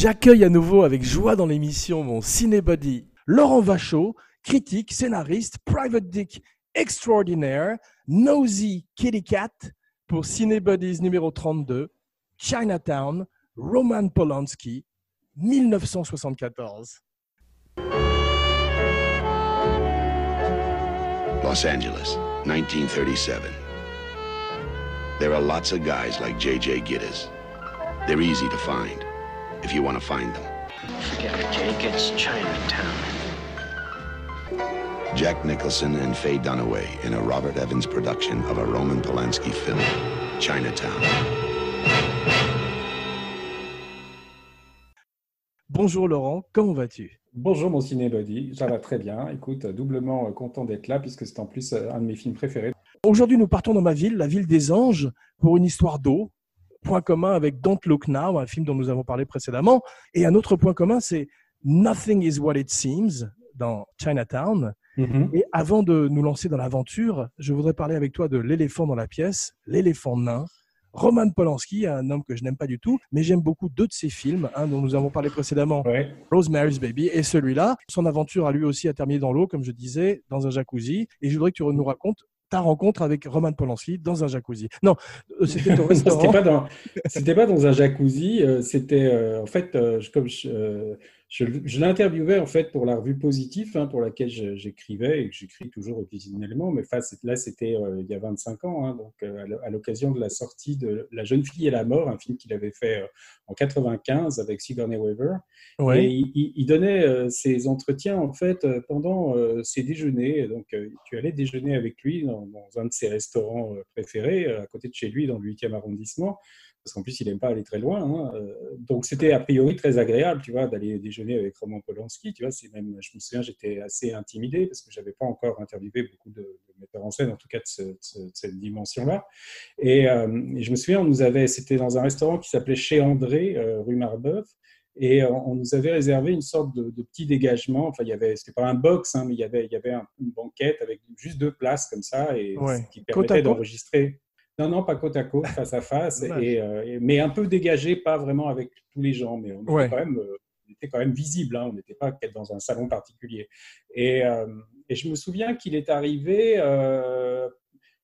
J'accueille à nouveau avec joie dans l'émission mon cinébody Laurent Vachaud, critique, scénariste, private dick extraordinaire, nosy kitty cat pour Cinebodies numéro 32, Chinatown, Roman Polanski, 1974. Los Angeles, 1937. There are lots of guys like J.J. Gittes. They're easy to find, if you want to find them. Forget it, Jake. It's Chinatown. Jack Nicholson and Faye Dunaway in a Robert Evans production of a Roman Polanski film, Chinatown. Bonjour Laurent, comment vas-tu? Bonjour mon cinébody, ça va très bien. Écoute, doublement euh, content d'être là puisque c'est en plus euh, un de mes films préférés. Aujourd'hui, nous partons dans ma ville, la ville des anges, pour une histoire d'eau. Point commun avec Don't Look Now, un film dont nous avons parlé précédemment. Et un autre point commun, c'est Nothing is what it seems dans Chinatown. Mhm. Et avant de nous lancer dans l'aventure, je voudrais parler avec toi de l'éléphant dans la pièce, l'éléphant nain. Roman Polanski, un homme que je n'aime pas du tout, mais j'aime beaucoup deux de ses films, un dont nous avons parlé précédemment, Ouais. Rosemary's Baby, et celui-là. Son aventure a lui aussi a terminé dans l'eau, comme je disais, dans un jacuzzi. Et je voudrais que tu nous racontes ta rencontre avec Roman Polanski dans un jacuzzi. Non, euh, c'était au C'était restaurant. pas dans, c'était pas dans un jacuzzi. euh, C'était euh, en fait, comme je, je, je l'interviewais en fait pour la revue Positif, hein, pour laquelle j'écrivais et que j'écris toujours occasionnellement. Mais là, c'était euh, il y a 25 ans, hein, donc euh, à l'occasion de la sortie de La jeune fille et la mort, un film qu'il avait fait euh, en 95 avec Sigourney Weaver. Et Ouais. il, il- il donnait ses entretiens en fait pendant ses déjeuners. Donc, tu allais déjeuner avec lui dans, dans un de ses restaurants préférés, à côté de chez lui, dans le 8e arrondissement. Parce qu'en plus, il n'aime pas aller très loin. hein. Euh, Donc, c'était a priori très agréable, tu vois, d'aller déjeuner avec Roman Polanski. Tu vois, c'est même, je me souviens, j'étais assez intimidé parce que j'avais pas encore interviewé beaucoup de, de metteurs en scène, en tout cas de, ce- de ce- de cette dimension-là. Et, euh, et je me souviens, on nous avait, c'était dans un restaurant qui s'appelait Chez André, euh, rue Marbeuf. Et on nous avait réservé une sorte de, de petit dégagement. Enfin, il y avait, c'était pas un box, hein, mais il y avait, il y avait un- une banquette avec juste deux places comme ça, et Ouais. qui permettait d'enregistrer. Non, non, pas côte à côte, face à face, et, euh, mais un peu dégagé, pas vraiment avec tous les gens, mais on était Ouais. quand même, euh, on était quand même visible. hein, on n'était pas dans un salon particulier. Et, euh, et je me souviens qu'il est arrivé. euh,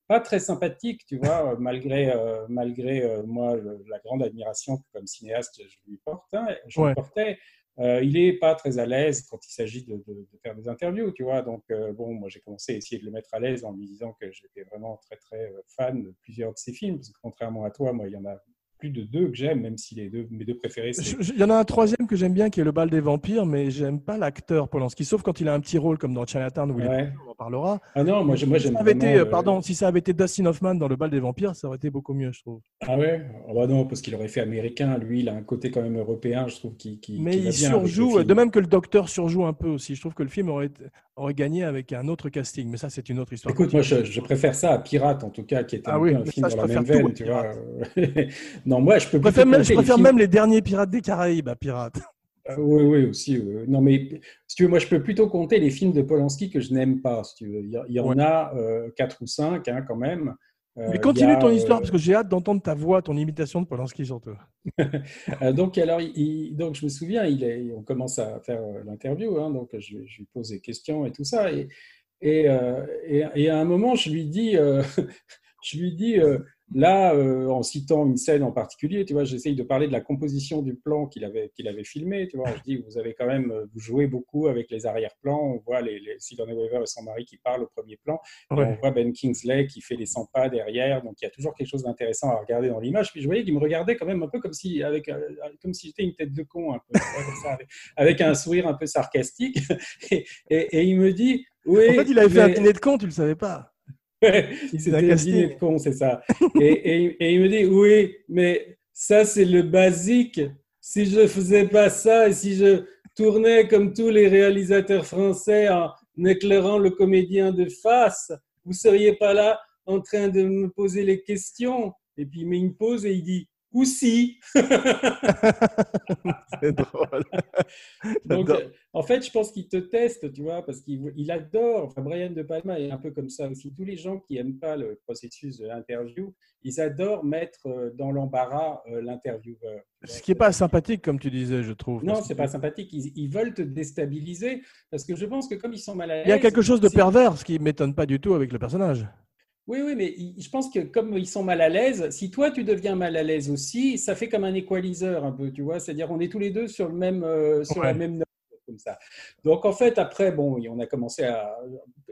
pas très sympathique, tu vois, malgré, malgré moi le- la grande admiration que comme cinéaste je lui porte, hein, je Ouais. portais. Euh, il est pas très à l'aise quand il s'agit de, de- de faire des interviews, tu vois. Donc euh, bon, moi j'ai commencé à essayer de le mettre à l'aise en lui disant que j'étais vraiment très très euh, fan de plusieurs de ses films, parce que contrairement à toi, moi il y en a plus de deux que j'aime, même si les deux mes deux préférés Il y en a un troisième que j'aime bien qui est Le bal des vampires, mais j'aime pas l'acteur Polanski, sauf quand il a un petit rôle comme dans Chinatown où il est- Ouais. on en parlera. Ah non, moi, moi si j'aime été, vraiment, euh, euh, pardon, si ça avait été Dustin Hoffman dans Le bal des vampires, ça aurait été beaucoup mieux, je trouve. Ah ouais? Bah non, parce qu'il aurait fait américain. Lui, il a un côté quand même européen, je trouve, qui, qui, Mais qui il surjoue, de même que le docteur surjoue un peu aussi. Je trouve que le film aurait, été- aurait gagné avec un autre casting, mais ça, c'est une autre histoire. Écoute, moi, je, je préfère ça à Pirate, en tout cas, qui Ah un, oui, peu un mais film ça, dans la même veine, à tu vois. non, moi, je peux je préfère, même, je les même derniers Pirates des Caraïbes à Pirates. Euh, oui, oui, aussi. Non, mais si tu veux, moi, je peux plutôt compter les films de Polanski que je n'aime pas, si tu veux. Il y, a- il y en Ouais. a euh, quatre ou cinq, hein, quand même. Euh, Mais continue a, ton euh, histoire, parce que j'ai hâte d'entendre ta voix, ton imitation de Polanski surtout. Euh, donc, alors, il- donc, je me souviens, il est, on commence à faire l'interview, hein, donc je, je lui pose des questions et tout ça. Et, et, et, et à un moment, je lui dis, je lui dis là, euh, en citant une scène en particulier, tu vois, j'essaye de parler de la composition du plan qu'il avait, qu'il avait filmé. Tu vois, je dis, vous avez quand même, jouez beaucoup avec les arrière-plans. On voit les, les Sigourney Weaver et son mari qui parlent au premier plan. Ouais. on voit Ben Kingsley qui fait les 100 pas derrière, donc il y a toujours quelque chose d'intéressant à regarder dans l'image. Puis je voyais qu'il me regardait quand même un peu comme si, avec, euh, comme si j'étais une tête de con, un peu, ça, avec, avec un sourire un peu sarcastique. Et, et- et il me dit, oui. En fait, il avait fait un dîner de con, tu le savais pas. Un casting. dîner de con, c'est ça. Et, et- et il me dit, oui, mais ça c'est le basique. Si je faisais pas ça et si je tournais comme tous les réalisateurs français en éclairant le comédien de face, vous seriez pas là en train de me poser les questions. Et puis il met une pause et il dit, ou si. C'est drôle. Donc, euh, en fait, je pense qu'il te teste, tu vois, parce qu'il il adore. Enfin, Brian De Palma est un peu comme ça aussi. Tous les gens qui aiment pas le processus de l'interview, ils adorent mettre euh, dans l'embarras euh, l'intervieweur. Ce qui n'est pas sympathique, comme tu disais, je trouve. Non, c'est que pas sympathique. Ils, ils veulent te déstabiliser parce que je pense que comme ils sont mal à l'aise. Il y a quelque chose de pervers, ce qui m'étonne pas du tout avec le personnage. Oui, oui, mais je pense que comme ils sont mal à l'aise, si toi tu deviens mal à l'aise aussi, ça fait comme un équaliseur un peu, tu vois. C'est-à-dire on est tous les deux sur le même, euh, sur la même note comme ça. Donc en fait après, bon, on a commencé à,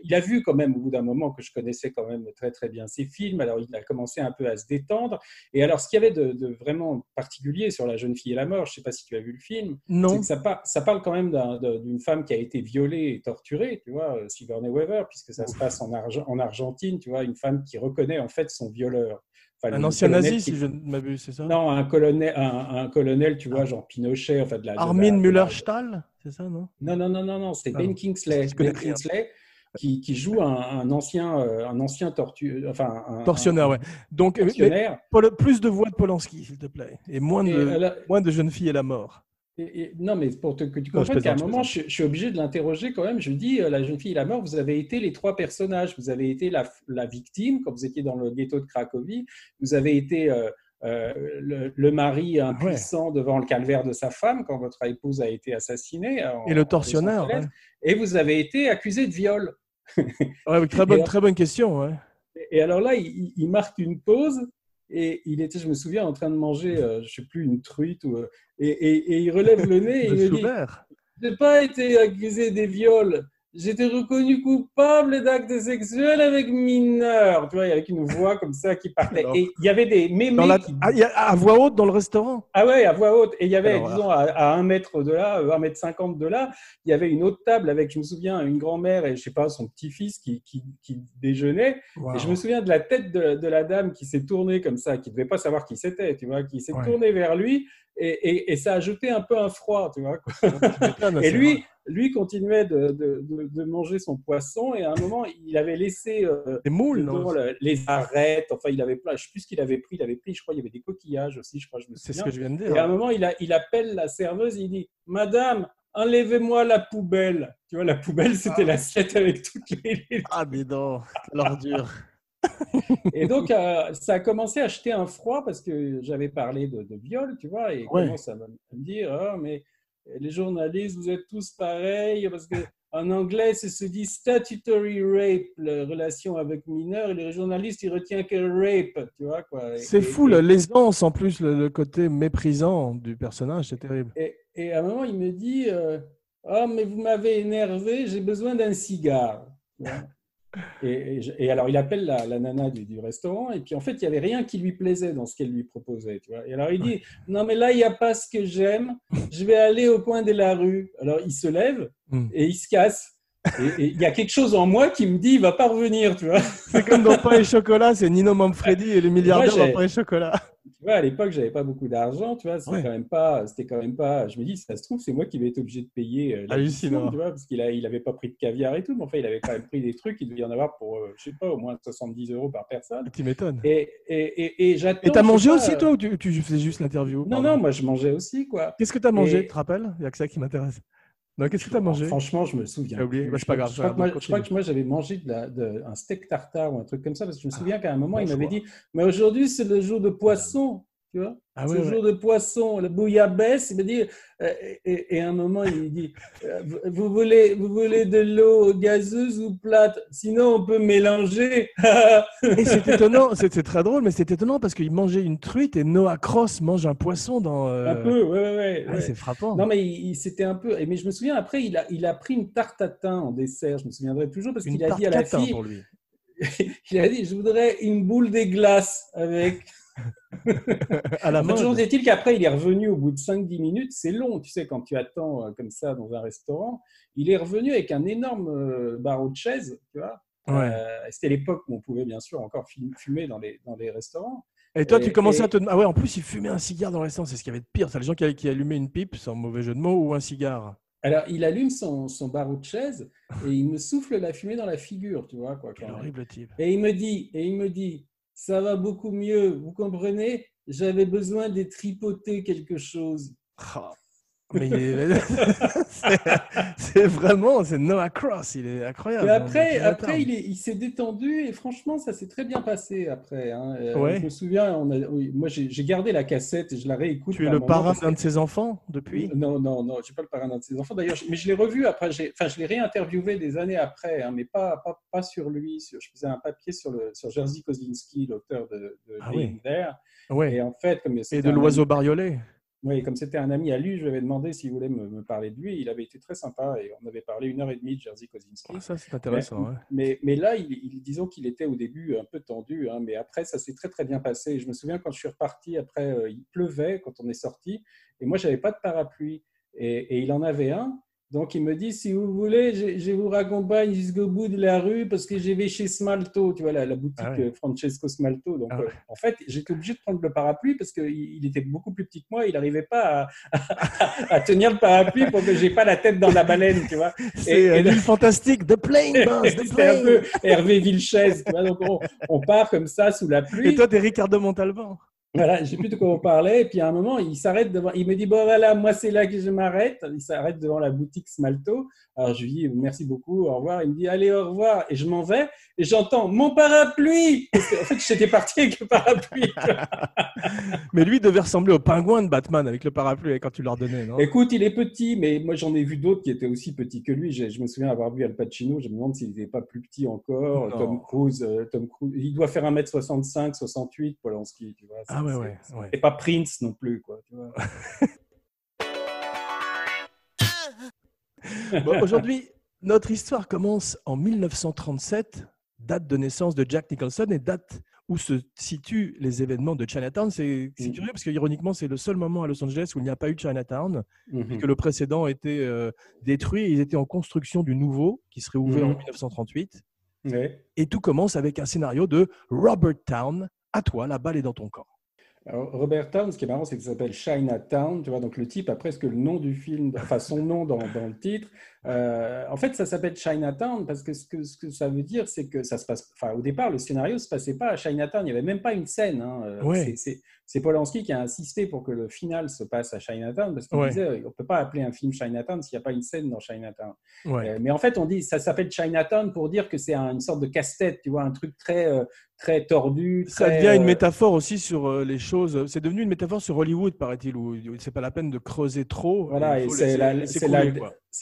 il a vu quand même au bout d'un moment que je connaissais quand même très très bien ses films. Alors il a commencé un peu à se détendre. Et alors ce qu'il y avait de, de vraiment particulier sur La jeune fille et la mort, je sais pas si tu as vu le film, Non. que ça, par- ça parle quand même d'un- d'un- d'une femme qui a été violée et torturée, tu vois, Sigourney Weaver, puisque ça se passe en, Arge- en Argentine, tu vois, une femme qui reconnaît en fait son violeur. Enfin, Un ancien nazi, qui- si je ne m'abuse, c'est ça? Non, un colonel, un, un colonel, tu vois, genre Pinochet, enfin de la. Armin Müller-Stahl, c'est ça, non? Non, non, non, non, non, c'est Ah Ben. Kingsley. Ben. Kingsley qui, qui joue un, un ancien, euh, un ancien tortu, enfin un Tortionneur, un- ouais. Donc, tortionnaire. Plus de voix de Polanski, s'il te plaît. Et moins Et, de, alors, moins de jeunes filles et la mort. Et- et- non, mais pour te- que tu comprennes qu'à un moment, je, je suis obligé de l'interroger quand même. Je dis, euh, la jeune fille et la mort, vous avez été les trois personnages. Vous avez été la, la victime quand vous étiez dans le ghetto de Cracovie. Vous avez été euh, euh, le, le mari impuissant devant le calvaire de sa femme quand votre épouse a été assassinée. en- Et le ouais. Et vous avez été accusé de viol. Ouais, très, bonne, alors- très bonne question. Et alors là, il, il marque une pause et il était, je me souviens, en train de manger, euh, je sais plus, une truite ou, euh, et, et- et il relève le nez et il me dit. Je n'ai pas été accusé des viols. J'étais reconnu coupable d'actes sexuels avec mineurs. Tu vois, avec une voix comme ça qui parlait. Alors, Et il y avait des mémés Dans la- qui... Ah, il y a- à voix haute dans le restaurant? Ah ouais, à voix haute. Et il y avait, Alors, disons, à, à un mètre de là, euh, un mètre cinquante de là, il y avait une autre table avec, je me souviens, une grand-mère et, je sais pas, son petit-fils qui, qui, qui déjeunait. Et je me souviens de la tête de, de la dame qui s'est tournée comme ça, qui ne devait pas savoir qui c'était, tu vois, qui s'est Ouais. tournée vers lui. Et, et- et ça a jeté un peu un froid, tu vois. Et lui, lui continuait de, de- de- de manger son poisson et à un moment, il avait laissé euh, Des moules, non? le- les arêtes. Enfin, il avait plein. Je sais plus ce qu'il avait pris. Il avait pris, je crois, il y avait des coquillages aussi. Je crois, je me C'est ce que je viens de Et à un dire. moment, il, a, il appelle la serveuse. Il dit Madame, enlevez-moi la poubelle. Tu vois, la poubelle, c'était l'assiette avec toutes les. les- Ah, mais non, l'ordure. Et donc, euh, ça a commencé à jeter un froid parce que j'avais parlé de, de viol, tu vois, et il Ouais. commence à me, dire Ah, mais les journalistes, vous êtes tous pareils, parce que en anglais, ça se dit statutory rape, la relation avec mineur, et les journalistes, ils retiennent que rape, tu vois, quoi. C'est fou, et- l'aisance en plus, le, le côté méprisant du personnage, c'est terrible. Et, et à un moment, il me dit euh, Ah, mais vous m'avez énervé, j'ai besoin d'un cigare. Tu vois. Et, et je- et alors, il appelle la, la nana du, du restaurant, et puis en fait, il n'y avait rien qui lui plaisait dans ce qu'elle lui proposait. Tu vois. Et alors, il dit Non, mais là, il n'y a pas ce que j'aime, je vais aller au coin de la rue. Alors, il se lève Hmm. et il se casse. Et il y a quelque chose en moi qui me dit Il va pas revenir. Tu vois. C'est comme dans Pain et Chocolat, c'est Nino Manfredi et les milliardaires j'ai- dans Pain et Chocolat. Tu vois, à l'époque, j'avais pas beaucoup d'argent, tu vois, c'était Ouais. quand même pas, c'était quand même pas, je me dis, si ça se trouve, c'est moi qui vais être obligé de payer euh, Hallucinant. tu vois, parce qu'il a, il avait pas pris de caviar et tout, mais enfin, il avait quand même pris des trucs, il devait y en avoir pour, euh, je sais pas, au moins 70 euros par personne. Tu m'étonnes. Et, et, et, et j'attends. Et t'as mangé pas, aussi, euh, toi, ou tu, tu faisais juste l'interview? Non, non, moi, je mangeais aussi, quoi. Qu'est-ce que t'as mangé, Et- tu te rappelles? Il n'y a que ça qui m'intéresse. Non, qu'est-ce que t'as mangé Franchement, je me souviens. J'ai oublié. Bah, c'est Je pas grave, Je crois, ça que moi, je crois que moi, j'avais mangé de la- de- un steak tartare ou un truc comme ça, parce que je me Ah, souviens qu'à un moment, bon il m'avait dit Mais aujourd'hui, c'est le jour de poisson, tu vois. Ah ouais. jour de poisson, le bouillabaisse. Il me dit, euh, et, et à un moment, il dit euh, vous- voulez, vous voulez de l'eau gazeuse ou plate? Sinon, on peut mélanger. Et c'est étonnant, c'est très drôle, mais c'est étonnant parce qu'il mangeait une truite et Noah Cross mange un poisson dans. euh, Un peu, ouais, ouais, ouais. ah, ouais. C'est frappant. Non, mais il, il- c'était un peu. Mais je me souviens, après, il a, il a pris une tarte à thym en dessert. Je me souviendrai toujours parce qu'il a dit à la fille pour lui. il a dit, je voudrais une boule des glaces avec. À la Enfin, toujours est-il qu'après, il est revenu au bout de 5-10 minutes. C'est long, tu sais, quand tu attends euh, comme ça dans un restaurant. Il est revenu avec un énorme euh, barreau de chaise, tu vois. Ouais. Euh, C'était l'époque où on pouvait bien sûr encore fum- fumer dans les, dans les restaurants. Et toi, tu commençais et- à te. Ah ouais, en plus, il fumait un cigare dans le restaurant. C'est ce qu'il y avait de pire. C'est les gens qui, qui allumaient une pipe, sans mauvais jeu de mots, ou un cigare. Alors, il allume son, son barreau de chaise et il me souffle la fumée dans la figure, tu vois. Quoi, Quel horrible type. Et il me dit, et il me dit, ça va beaucoup mieux. Vous comprenez? J'avais besoin de tripoter quelque chose. Ah, mais c'est- vraiment, c'est Noah Cross, il est incroyable. Et après, Chinatown. après il est- il s'est détendu et franchement, ça s'est très bien passé après. hein. Euh, Ouais. Je me souviens, on a, oui, moi j'ai gardé la cassette et je la réécoute. tu es le parrain d'un de ses enfants depuis? Non, non, non, je suis pas le parrain d'un de ses enfants. D'ailleurs, je- mais je l'ai revu après. Enfin, je l'ai réinterviewé des années après, hein, mais pas, pas, pas sur lui. Sur, je faisais un papier sur, le, sur Jerzy Kosinski, l'auteur de, de Ah oui. There. Ouais. Et en fait, comme Et c'était de l'oiseau bariolé. Oui, comme c'était un ami à lui, je lui avais demandé s'il voulait me, me parler de lui. Il avait été très sympa et on avait parlé une heure et demie de Jerzy Kosinski. Ah, ça, c'est intéressant. Mais, ouais. mais, mais là, il, il- disons qu'il était au début un peu tendu, hein, mais après, ça s'est très très bien passé. Je me souviens quand je suis reparti, après, euh, il pleuvait quand on est sorti, et moi, j'avais pas de parapluie, et, et il en avait un. Donc, il me dit, si vous voulez, je, je vous raccompagne jusqu'au bout de la rue parce que je vais chez Smalto, tu vois, la, la boutique Ah ouais. euh, Francesco Smalto. Donc, Ah ouais. euh, en fait, j'étais obligé de prendre le parapluie parce qu'il il était beaucoup plus petit que moi, il n'arrivait pas à, à tenir le parapluie pour que j'ai pas la tête dans la baleine, tu vois. C'est euh, fantastique, The Plane, boss, The un peu Hervé Vilches. tu vois, donc on, on part comme ça sous la pluie. Et toi, t'es Ricardo Montalban. Voilà, je sais plus de quoi on parlait. Et puis à un moment, il s'arrête devant. Il me dit Bon, voilà, moi, c'est là que je m'arrête. Il s'arrête devant la boutique Smalto. Alors je lui dis Merci beaucoup, au revoir. Il me dit Allez, au revoir. Et je m'en vais. Et j'entends Mon parapluie Parce qu'en fait, j'étais parti avec le parapluie. Mais lui devait ressembler au pingouin de Batman avec le parapluie quand tu leur donnais, non? Écoute, il est petit, mais moi, j'en ai vu d'autres qui étaient aussi petits que lui. Je me souviens avoir vu Al Pacino. Je me demande s'il n'était pas plus petit encore. Non. Tom Cruise, euh, Tom Cruise. Il doit faire 1m65, 68, Polanski. Tu vois. Ah ouais, C'est- ouais, c'est- ouais. Et pas Prince non plus, quoi. Tu vois. Bon, Aujourd'hui, notre histoire commence en 1937, date de naissance de Jack Nicholson et date où se situent les événements de Chinatown. C'est Mhm. curieux parce que, ironiquement, c'est le seul moment à Los Angeles où il n'y a pas eu Chinatown, Mhm. que le précédent été euh, détruit et ils étaient en construction du nouveau qui serait ouvert en Mhm. 1938. Ouais. Et tout commence avec un scénario de Robert Town. À toi, la balle est dans ton camp. Alors, Robert Town, ce qui est marrant, c'est que ça s'appelle Chinatown. Tu vois, donc le type a presque le nom du film, enfin son nom dans, dans le titre. Euh, en fait, ça s'appelle Chinatown parce que ce, que ce que ça veut dire, c'est que ça se passe. Enfin, au départ, le scénario se passait pas à Chinatown. Il n'y avait même pas une scène. hein. Euh, Ouais. c'est- Polanski qui a insisté pour que le final se passe à Chinatown parce qu'il Ouais. disait on peut pas appeler un film Chinatown s'il n'y a pas une scène dans Chinatown. Ouais. Euh, mais en fait, on dit ça s'appelle Chinatown pour dire que c'est un- une sorte de casse-tête, tu vois, un truc très euh, très tordu. Ça devient une euh, métaphore aussi sur euh, les choses. C'est devenu une métaphore sur Hollywood, paraît-il, où c'est pas la peine de creuser trop. Voilà, et c'est la, la-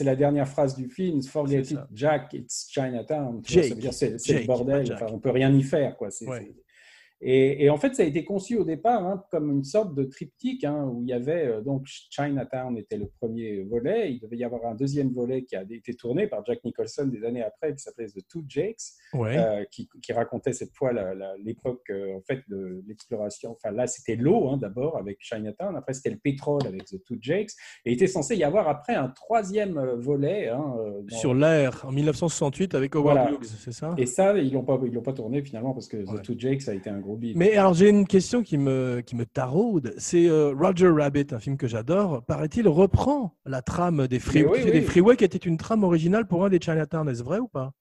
la dernière phrase du film. Forget it. Jack, it's Chinatown. C'est le bordel. Enfin, on peut rien y faire, quoi. C'est- Ouais. Et, et en fait, ça a été conçu au départ hein, comme une sorte de triptyque hein, où il y avait euh, donc Chinatown était le premier volet. Il devait y avoir un deuxième volet qui a été tourné par Jack Nicholson des années après, qui s'appelait The Two Jakes. Ouais. euh, qui, qui racontait cette fois l'époque euh, en fait de l'exploration. Enfin là, c'était l'eau hein, d'abord avec Chinatown. Après, c'était le pétrole avec The Two Jakes. Et il était censé y avoir après un troisième volet. dans- Sur l'air, en 1968, avec Howard Voilà. Hughes, c'est ça? Et ça, ils l'ont pas, ils l'ont pas tourné finalement parce que Ouais. The Two Jakes a été un gros Mais alors, j'ai une question qui me, qui me taraude. C'est euh, Roger Rabbit, un film que j'adore. Paraît-il, reprend la trame des, free- oui, des. Freeway, qui était une trame originale pour un des Chinatown. Est-ce vrai ou pas?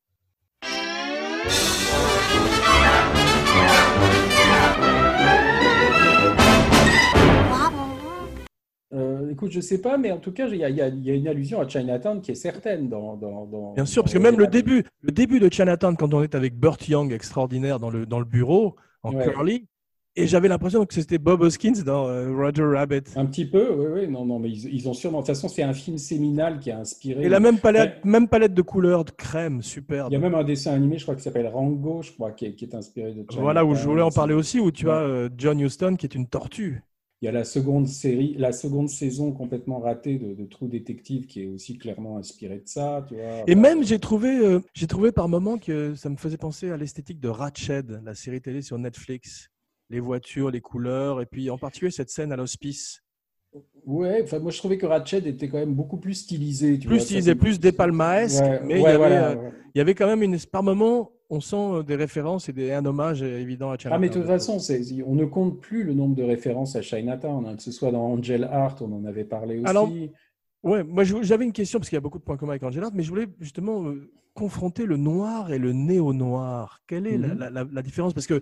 Euh, écoute, je sais pas, mais en tout cas, il y, y y a une allusion à Chinatown qui est certaine dans. dans, dans- Bien sûr, dans parce que même le début, le début de Chinatown, quand on est avec Burt Young, extraordinaire, dans le, dans le bureau, en Ouais. curly, et j'avais l'impression que c'était Bob Hoskins dans euh, Roger Rabbit. Un petit peu, oui, oui, non, non, mais ils, ils ont sûrement. De toute façon, c'est un film séminal qui a inspiré. Et la même palette, Ouais. même palette de couleurs, de crème, superbe. Il y a même un dessin animé, je crois, qui s'appelle Rango, je crois, qui est, qui est inspiré de Voilà où je voulais en parler aussi, où tu Ouais. as euh, John Huston qui est une tortue. Il y a la seconde série, la seconde saison complètement ratée de, de True Detective qui est aussi clairement inspirée de ça, tu vois. Et même, j'ai trouvé, euh, j'ai trouvé par moments que ça me faisait penser à l'esthétique de Ratched, la série télé sur Netflix. Les voitures, les couleurs, et puis en particulier cette scène à l'hospice. Ouais, enfin, moi je trouvais que Ratched était quand même beaucoup plus stylisé. Tu Plus vois, stylisé, plus des palmaesques, Ouais, mais il, y avait, voilà, euh, ouais. il y avait quand même une, par moments, on sent euh, des références et des, un hommage euh, évident à Chinatown. Ah, mais de toute façon, on ne compte plus le nombre de références à Chinatown, hein, que ce soit dans Angel Heart, on en avait parlé aussi. Alors, Ouais, moi j'avais une question parce qu'il y a beaucoup de points communs avec Angela, mais je voulais justement euh, confronter le noir et le néo-noir. Quelle est la- Mhm. la, la- la différence? Parce que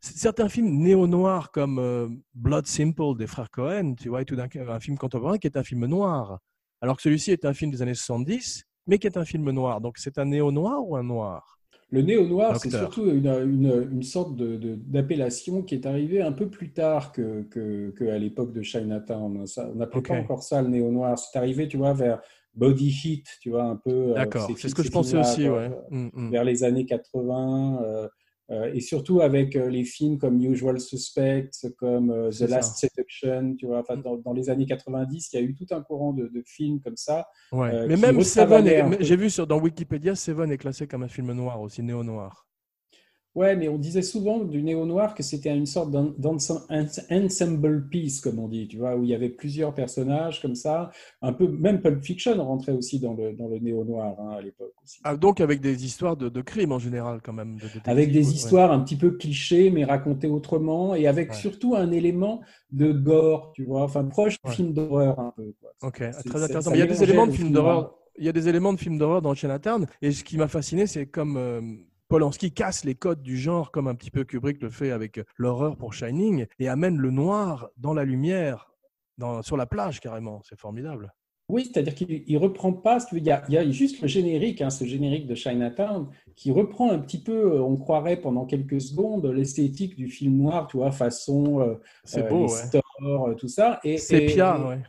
certains films néo-noirs comme euh, Blood Simple des frères Cohen, tu vois, tout d'un coup un film contemporain qui est un film noir, alors que celui-ci est un film des années 70, mais qui est un film noir. Donc c'est un néo-noir ou un noir? Le néo-noir, c'est surtout une, une- une sorte d'appellation qui est arrivée un peu plus tard que, que, que à l'époque de Chinatown. Ça, on n'appelait pas encore ça le néo-noir. C'est arrivé, tu vois, vers Body Heat, tu vois, un peu. euh, D'accord, ces c'est ce que je pensais aussi, ouais. Mm, mm. vers les années 80, euh, euh, et surtout avec euh, les films comme Usual Suspects, comme euh, The ça. Last Seduction, tu vois, enfin, Mm. dans, dans les années 90, il y a eu tout un courant de, de films comme ça. Ouais. euh, mais même Seven, j'ai vu sur, dans Wikipédia, Seven est classé comme un film noir aussi, néo-noir. Ouais, mais on disait souvent du néo-noir que c'était une sorte d'en- d'ense- ensemble piece, comme on dit, tu vois, où il y avait plusieurs personnages comme ça. Un peu, même Pulp Fiction rentrait aussi dans le, dans le néo-noir hein, à l'époque aussi. Ah, donc avec des histoires de, de crimes en général quand même. de Avec des ouais. histoires un petit peu clichés, mais racontées autrement, et avec Ouais. surtout un élément de gore, tu vois, enfin proche du Ouais. film d'horreur un peu. Quoi. Ok, très intéressant. il y a des éléments de film d'horreur. Il y a des éléments de films d'horreur dans Chinatown. Et ce qui m'a fasciné, c'est comme euh, Polanski casse les codes du genre, comme un petit peu Kubrick le fait avec l'horreur pour Shining, et amène le noir dans la lumière, dans, sur la plage carrément. C'est formidable. Oui, c'est-à-dire qu'il il reprend pas, il y a, il y a juste le générique, hein, ce générique de Chinatown, qui reprend un petit peu, euh, on croirait pendant quelques secondes, l'esthétique du film noir, tu vois, façon euh, C'est euh, beau, les ouais. stores, euh, tout ça. Et, Sépia, et- et ouais.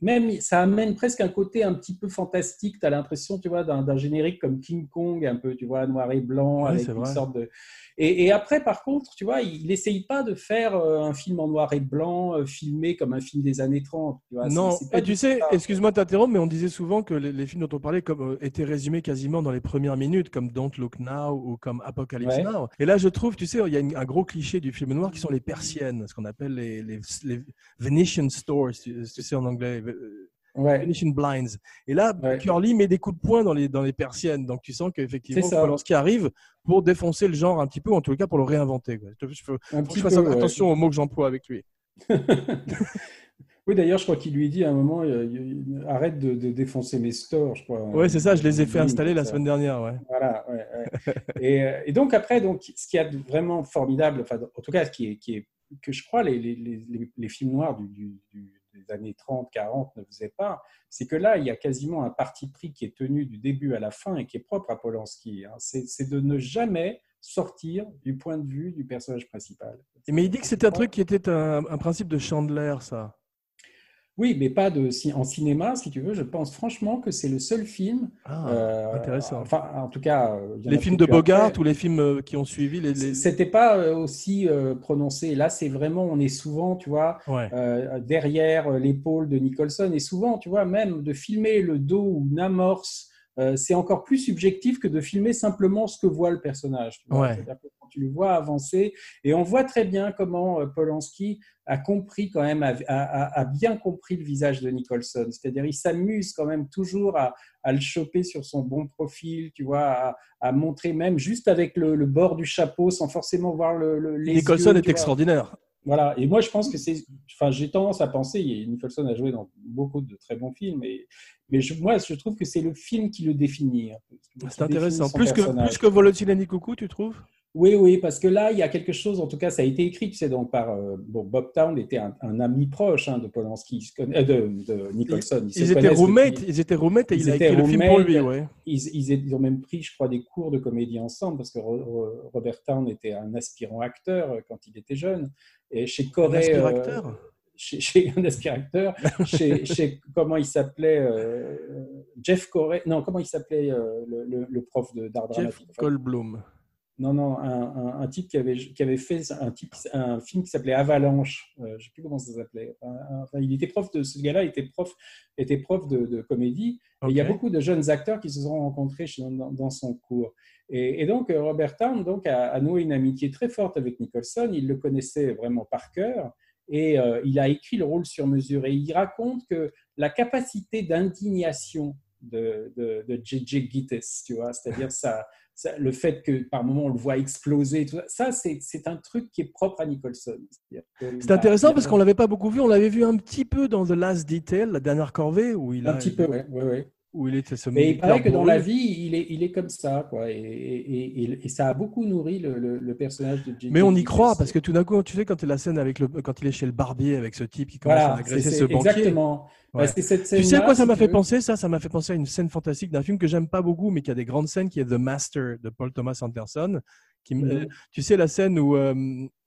Même, ça amène presque un côté un petit peu fantastique. Tu as l'impression, tu vois, d'un générique comme King Kong, un peu, tu vois, noir et blanc, avec une vrai. sorte de. Et, et après, par contre, tu vois, il n'essaye pas de faire euh, un film en noir et blanc, euh, filmé comme un film des années 30. Tu vois. C'est- Non, et du tu sais, excuse-moi de t'interrompre, mais on disait souvent que les, les films dont on parlait comme, euh, étaient résumés quasiment dans les premières minutes, comme Don't Look Now ou comme Apocalypse Ouais. Now. Et là, je trouve, tu sais, il y a une- un gros cliché du film noir qui sont les persiennes, ce qu'on appelle les, les, les Venetian stores, tu sais en anglais. Euh, Ouais. Blinds. Et là, Ouais. Curly met des coups de poing dans les, dans les persiennes. Donc tu sens qu'effectivement, C'est ça. Polanski arrive pour défoncer le genre un petit peu, ou en tout cas pour le réinventer. quoi. Je, je- Un petit peu, ouais. attention aux mots que j'emploie avec lui. Oui, d'ailleurs, je crois qu'il lui dit à un moment, euh, arrête de, de défoncer mes stores, je crois. Ouais, c'est ça, je les ai fait Oui, installer la semaine dernière. Ouais. Voilà, et, euh, et donc après, donc, ce qui est vraiment formidable, enfin, en tout cas, ce qui est, qui est que je crois les, les, les, les films noirs du, du- du- des années 30, 40 ne faisaient pas, c'est que là, il y a quasiment un parti pris qui est tenu du début à la fin et qui est propre à Polanski. hein. C'est c'est de ne jamais sortir du point de vue du personnage principal. Mais il dit que c'était un truc qui était un, un principe de Chandler, ça. Oui, mais pas de, en cinéma, si tu veux. Je pense franchement que c'est le seul film. Ah, euh, intéressant. Enfin, en tout cas, euh, les films de après. Bogart ou les films euh, qui ont suivi les. les- C'était pas aussi euh, prononcé. Là, c'est vraiment, on est souvent, tu vois, Ouais. euh, derrière l'épaule de Nicholson. Et souvent, tu vois, même de filmer le dos ou une amorce, euh, c'est encore plus subjectif que de filmer simplement ce que voit le personnage. tu vois. Ouais. C'est-à-dire que quand tu le vois avancer, et on voit très bien comment euh, Polanski a compris quand même, a, a- a bien compris le visage de Nicholson. C'est-à-dire, il s'amuse quand même toujours à, à le choper sur son bon profil, tu vois, à, à montrer même juste avec le, le bord du chapeau, sans forcément voir le, le- les Nicholson yeux, est vois. extraordinaire. Voilà, et moi je pense que c'est. Enfin, j'ai tendance à penser, et Nicholson a joué dans beaucoup de très bons films, et, mais je, moi je trouve que c'est le film qui le définit. qui C'est intéressant. Plus que, plus que Coucou, tu trouves? Oui, oui, parce que là il y a quelque chose, en tout cas ça a été écrit, tu sais, donc par. euh, bon, Bob Town était un, un ami proche hein, de Polanski, ils euh, de, de Nicholson. se ils étaient, roommates, depuis- ils étaient roommates et Ils il a étaient écrit le film pour lui. Ouais. ils, ils, ils ont même pris, je crois, des cours de comédie ensemble parce que Ro- Ro- Robert Town était un aspirant acteur euh, quand il était jeune. Et chez Un Corée, euh, aspirateur chez, chez un aspirateur, chez, chez- comment il s'appelait euh, Jeff Corey, non, comment il s'appelait euh, le, prof de d'art Jeff dramatique Enfin, Goldblum. Non, non, un, un- un type qui avait, qui avait fait un, type, un film qui s'appelait Avalanche. Euh, je ne sais plus comment ça s'appelait. Enfin, il était prof de ce gars-là, était prof, était prof de, de comédie. Et il y a beaucoup de jeunes acteurs qui se sont rencontrés chez- dans, dans son cours. Et, et donc, euh, Robert Town donc, a, a noué une amitié très forte avec Nicholson. Il le connaissait vraiment par cœur. Et euh, il a écrit le rôle sur mesure. Et il raconte que la capacité d'indignation de, de, de J.J. Gittes, tu vois, c'est-à-dire ça, ça- le fait que par moments on le voit exploser, tout ça, ça c'est, un truc qui est propre à Nicholson. Il C'est intéressant il parce qu'on l'avait pas beaucoup vu. On l'avait vu un petit peu dans The Last Detail, la dernière corvée, où il a. Un petit peu, oui. Ouais, ouais. Où il était ce Mais il paraît que dans la vie, il est, il est comme ça, quoi. Et, et- et- et ça a beaucoup nourri le, le- le personnage de J.J. Mais on y croit parce que tout d'un coup, tu sais, quand il la scène avec le, quand il est chez le barbier avec ce type qui commence à Voilà, agresser ce banquier. exactement. Bah, Ouais. cette Tu sais à quoi ça si m'a fait veux. penser ça? Ça m'a fait penser à une scène fantastique d'un film que j'aime pas beaucoup, mais qui a des grandes scènes, qui est The Master de Paul Thomas Anderson. Qui, Mhm. euh, tu sais la scène où euh,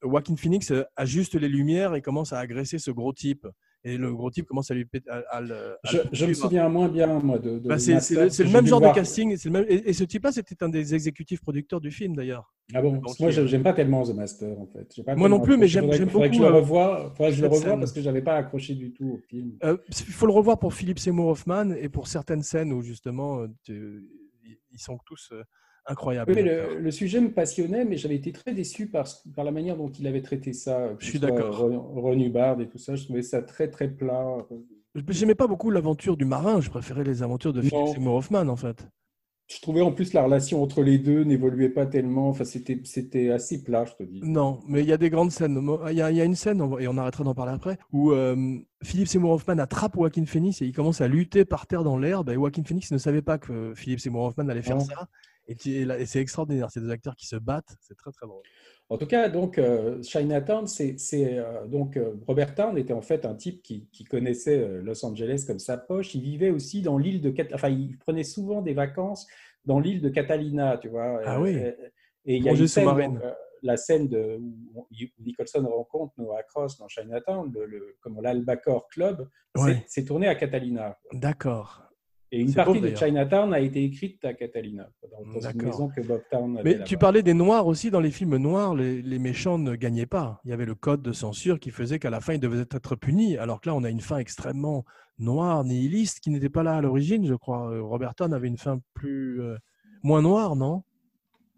Joaquin Phoenix euh, ajuste les lumières et commence à agresser ce gros type. Et le gros type commence à lui péter. À, à le- à Je, me souviens moins bien, moi, de. de Bah, c'est le, même genre de casting. le même- Et, et ce type-là, c'était un des exécutifs producteurs du film d'ailleurs. Ah bon, que moi, je- j'aime pas tellement The Master, en fait. Pas Moi non plus, mais j'aime- j'aime faudrait que je beaucoup, le euh, revoie, faudrait que je le revoie parce que j'avais pas accroché du tout au film. Euh, Il faut le revoir pour Philippe Seymour Hoffman et pour certaines scènes où justement euh, tu- ils sont tous euh, Oui, mais acteurs. le, le sujet me passionnait, mais j'avais été très déçu par, par la manière dont il avait traité ça. Je suis d'accord. Ron- Hubbard et tout ça, je trouvais ça très très plat. J'aimais pas beaucoup l'aventure du marin, je préférais les aventures de Philippe Non. Seymour Hoffman en fait. Je trouvais en plus la relation entre les deux n'évoluait pas tellement. Enfin, c'était c'était assez plat, je te dis. Non, mais il y a des grandes scènes. Il y a, il y a une scène, et on arrêtera d'en parler après, où euh, Philippe Seymour Hoffman attrape Joaquin Phoenix et il commence à lutter par terre dans l'herbe. Et Joaquin Phoenix ne savait pas que Philippe Seymour Hoffman allait faire ça. Et, c'est extraordinaire. C'est des acteurs qui se battent. C'est très très drôle. En tout cas, donc euh, Chinatown, c'est euh, donc euh, Robert Town était en fait un type qui, qui connaissait euh, Los Angeles comme sa poche. Il vivait aussi dans l'île de enfin il prenait souvent des vacances dans l'île de Catalina, tu vois. Ah oui. Et, il y a une scène, donc, la scène de, où Nicholson rencontre Noah Cross dans Chinatown, le, le comment l'Albacore Club, Ouais. c'est tourné à Catalina. D'accord. Et une partie beau, de. Chinatown a été écrite à Catalina, dans, dans une D'accord. maison que Bob Town avait Mais tu parlais des noirs aussi. Dans les films noirs, les, les méchants ne gagnaient pas. Il y avait le code de censure qui faisait qu'à la fin, ils devaient être punis. Alors que là, on a une fin extrêmement noire, nihiliste, qui n'était pas là à l'origine, je crois. Euh, Robert Town avait une fin plus. euh, moins noire, non?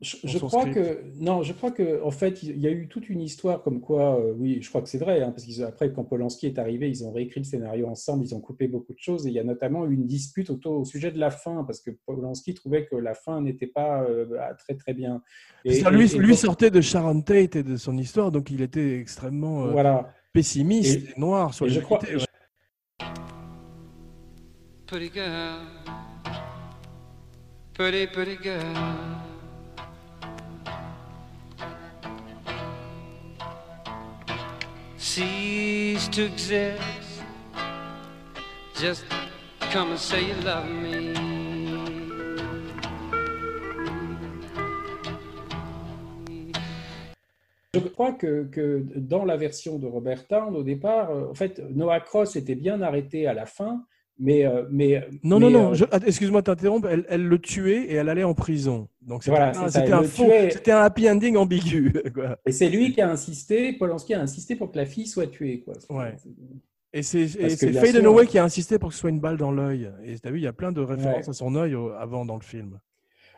Je, crois que non, je crois que en fait, il y a eu toute une histoire comme quoi, euh, oui, je crois que c'est vrai, hein, parce qu'après quand Polanski est arrivé, ils ont réécrit le scénario ensemble, ils ont coupé beaucoup de choses, et il y a notamment eu une dispute autour au sujet de la fin, parce que Polanski trouvait que la fin n'était pas euh, très très bien. Lui, et- et lui donc, sortait de Sharon Tate et de son histoire, donc il était extrêmement euh, voilà. pessimiste et, noir sur Et je les crois, Pretty girl, pretty, pretty girl. Cease to exist. Just come and say you love me. Je crois que, dans la version de Robert Town, au départ, euh, en fait, Noah Cross était bien arrêté à la fin, mais. euh, mais Non, mais, non, non, euh, excuse-moi de t'interrompre, elle, elle le tuait et elle allait en prison. Donc c'était Voilà, un- c'était happy ending ambigu. quoi. Et c'est lui qui a insisté, Polanski a insisté pour que la fille soit tuée. Quoi. Ouais. Et c'est Faye Dunaway qui a insisté pour que ce soit une balle dans l'œil. Et tu as vu, il y a plein de références Ouais. à son œil avant dans le film.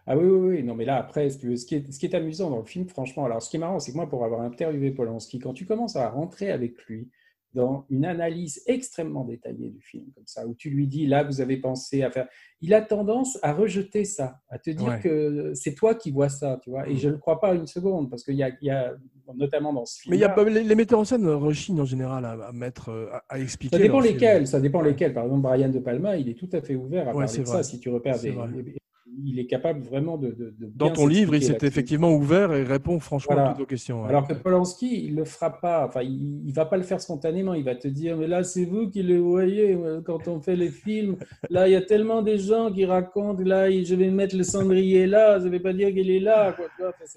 Ah oui, oui, oui. Non, mais là, après, ce qui est, ce qui est amusant dans le film, franchement, alors ce qui est marrant, c'est que moi, pour avoir interviewé Polanski, quand tu commences à rentrer avec lui dans une analyse extrêmement détaillée du film, comme ça, où tu lui dis, là, vous avez pensé à faire. Il a tendance à rejeter ça, à te dire Ouais. que c'est toi qui vois ça, tu vois. Et Mm. je ne le crois pas une seconde, parce qu'il y y a, notamment dans ce film. Mais y a les, les metteurs en scène rechignent en général à, à mettre, euh, à, à expliquer. Ça dépend film. lesquels, ça dépend lesquels. Par exemple, Brian De Palma, il est tout à fait ouvert à Ouais, parler de vrai. ça. Si tu repères des. Il est capable vraiment de. de- de Dans ton livre, il s'est effectivement ouvert et répond franchement Voilà. à toutes vos questions. Alors que Polanski, il le fera pas. Enfin, il, il va pas le faire spontanément. Il va te dire, mais là, c'est vous qui le voyez euh, quand on fait les films. Là, il y a tellement des gens qui racontent. Là, je vais mettre le cendrier là. Ça veut pas dire qu'il est là. Quoi,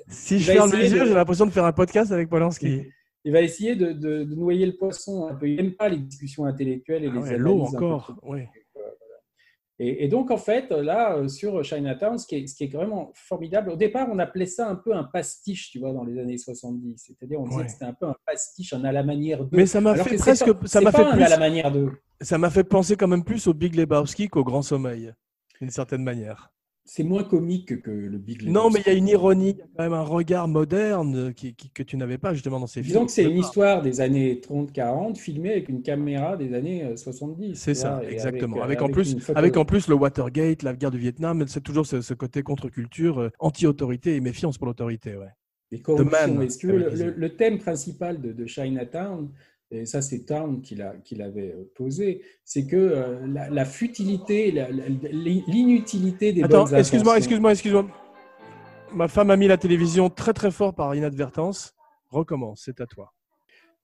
si il je ferme les yeux, de- j'ai l'impression de faire un podcast avec Polanski. Il va essayer de, noyer le poisson un peu. Il n'aime pas les discussions intellectuelles et Ah les ouais, L'eau encore. ouais. Et, et donc, en fait, là, euh, sur Chinatown, ce qui, est, ce qui est vraiment formidable, au départ, on appelait ça un peu un pastiche, tu vois, dans les années 70. C'est-à-dire, on disait Ouais. que c'était un peu un pastiche, un à la manière de. Mais ça m'a fait presque, pas- ça m'a fait un plus, à la manière de. ça m'a fait penser quand même plus au Big Lebowski qu'au Grand Sommeil, d'une certaine manière. C'est moins comique que le Big Non, mais Lebowski. il y a une ironie, il y a quand même un regard moderne qui, qui- que tu n'avais pas justement dans ces films. Disons que c'est une histoire des années 30-40 filmée avec une caméra des années euh, 70. C'est tu ça, vois, exactement. euh, Avec, en plus, une photo- avec en plus le Watergate, la guerre du Vietnam, c'est toujours ce, ce côté contre-culture, euh, anti-autorité et méfiance pour l'autorité. Ouais. Man, le, thème principal de, de Chinatown, et ça c'est Town qui l'a- qui l'avait euh, posé, c'est que euh, la, la futilité, l'inutilité des Attends, bonnes excuse-moi, excuse-moi, excuse-moi. Ma femme a mis la télévision très très fort par inadvertance. Recommence, c'est à toi.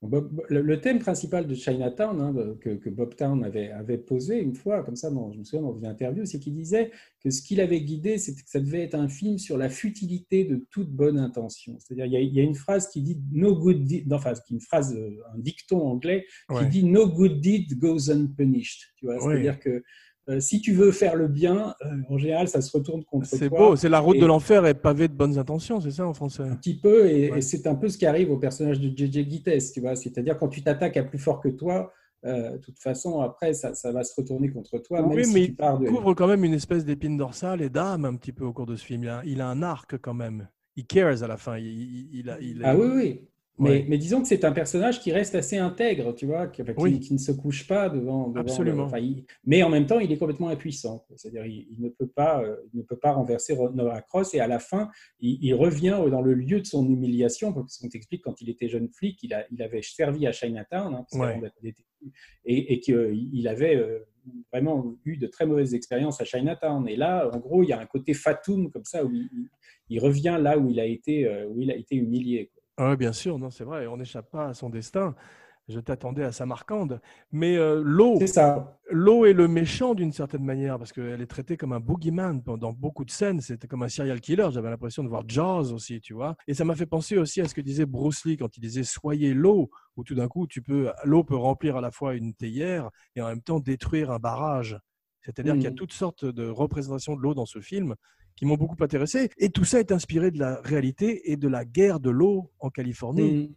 Bob- le, le thème principal de Chinatown, hein, que, que Bob Town avait, avait posé une fois, comme ça, dans, je me souviens dans une interview, c'est qu'il disait que ce qu'il avait guidé, c'était que ça devait être un film sur la futilité de toute bonne intention. C'est-à-dire, il y, a, il y a une phrase qui dit No good deed, non, enfin, une phrase, euh, un dicton anglais qui Ouais. dit No good deed goes unpunished. Tu vois, Ouais. c'est-à-dire que euh, si tu veux faire le bien, euh, en général, ça se retourne contre toi. C'est beau, c'est la route Et- de l'enfer est pavée de bonnes intentions, c'est ça en français un petit peu, et, Ouais. et c'est un peu ce qui arrive au personnage de JJ Gittes, tu vois. C'est-à-dire quand tu t'attaques à plus fort que toi, euh, de toute façon, après, ça, ça va se retourner contre toi, même Oui, si mais tu pars de. il couvre quand même une espèce d'épine dorsale et d'âme un petit peu au cours de ce film. Il a, il a un arc quand même. Il cares à la fin. Il, il- il a, il Ah oui, oui. Mais, Ouais. mais disons que c'est un personnage qui reste assez intègre, tu vois, qui, ne se couche pas devant. devant Absolument. le- il- mais en même temps, il est complètement impuissant. C'est-à-dire, il, il ne peut pas, euh, il ne peut pas renverser Noah Cross. Et à la fin, il, il revient dans le lieu de son humiliation, parce qu'on t'explique quand il était jeune flic, il, a, il avait servi à Chinatown, hein, parce Ouais. et, et qu'il avait euh, vraiment eu de très mauvaises expériences à Chinatown. Et là, en gros, il y a un côté fatum comme ça où il, revient là où il a été, euh, où il a été humilié. quoi. Oui, bien sûr, non, c'est vrai, on n'échappe pas à son destin. Je t'attendais à Samarcande. Mais euh, l'eau, C'est ça. l'eau est le méchant d'une certaine manière parce qu'elle est traitée comme un boogeyman dans beaucoup de scènes. C'était comme un serial killer. J'avais l'impression de voir Jaws aussi, tu vois. Et ça m'a fait penser aussi à ce que disait Bruce Lee quand il disait soyez l'eau, où tout d'un coup, tu peux, l'eau peut remplir à la fois une théière et en même temps détruire un barrage. C'est-à-dire qu'il y a Mhm. toutes sortes de représentations de l'eau dans ce film qui m'ont beaucoup intéressé. Et tout ça est inspiré de la réalité et de la guerre de l'eau en Californie.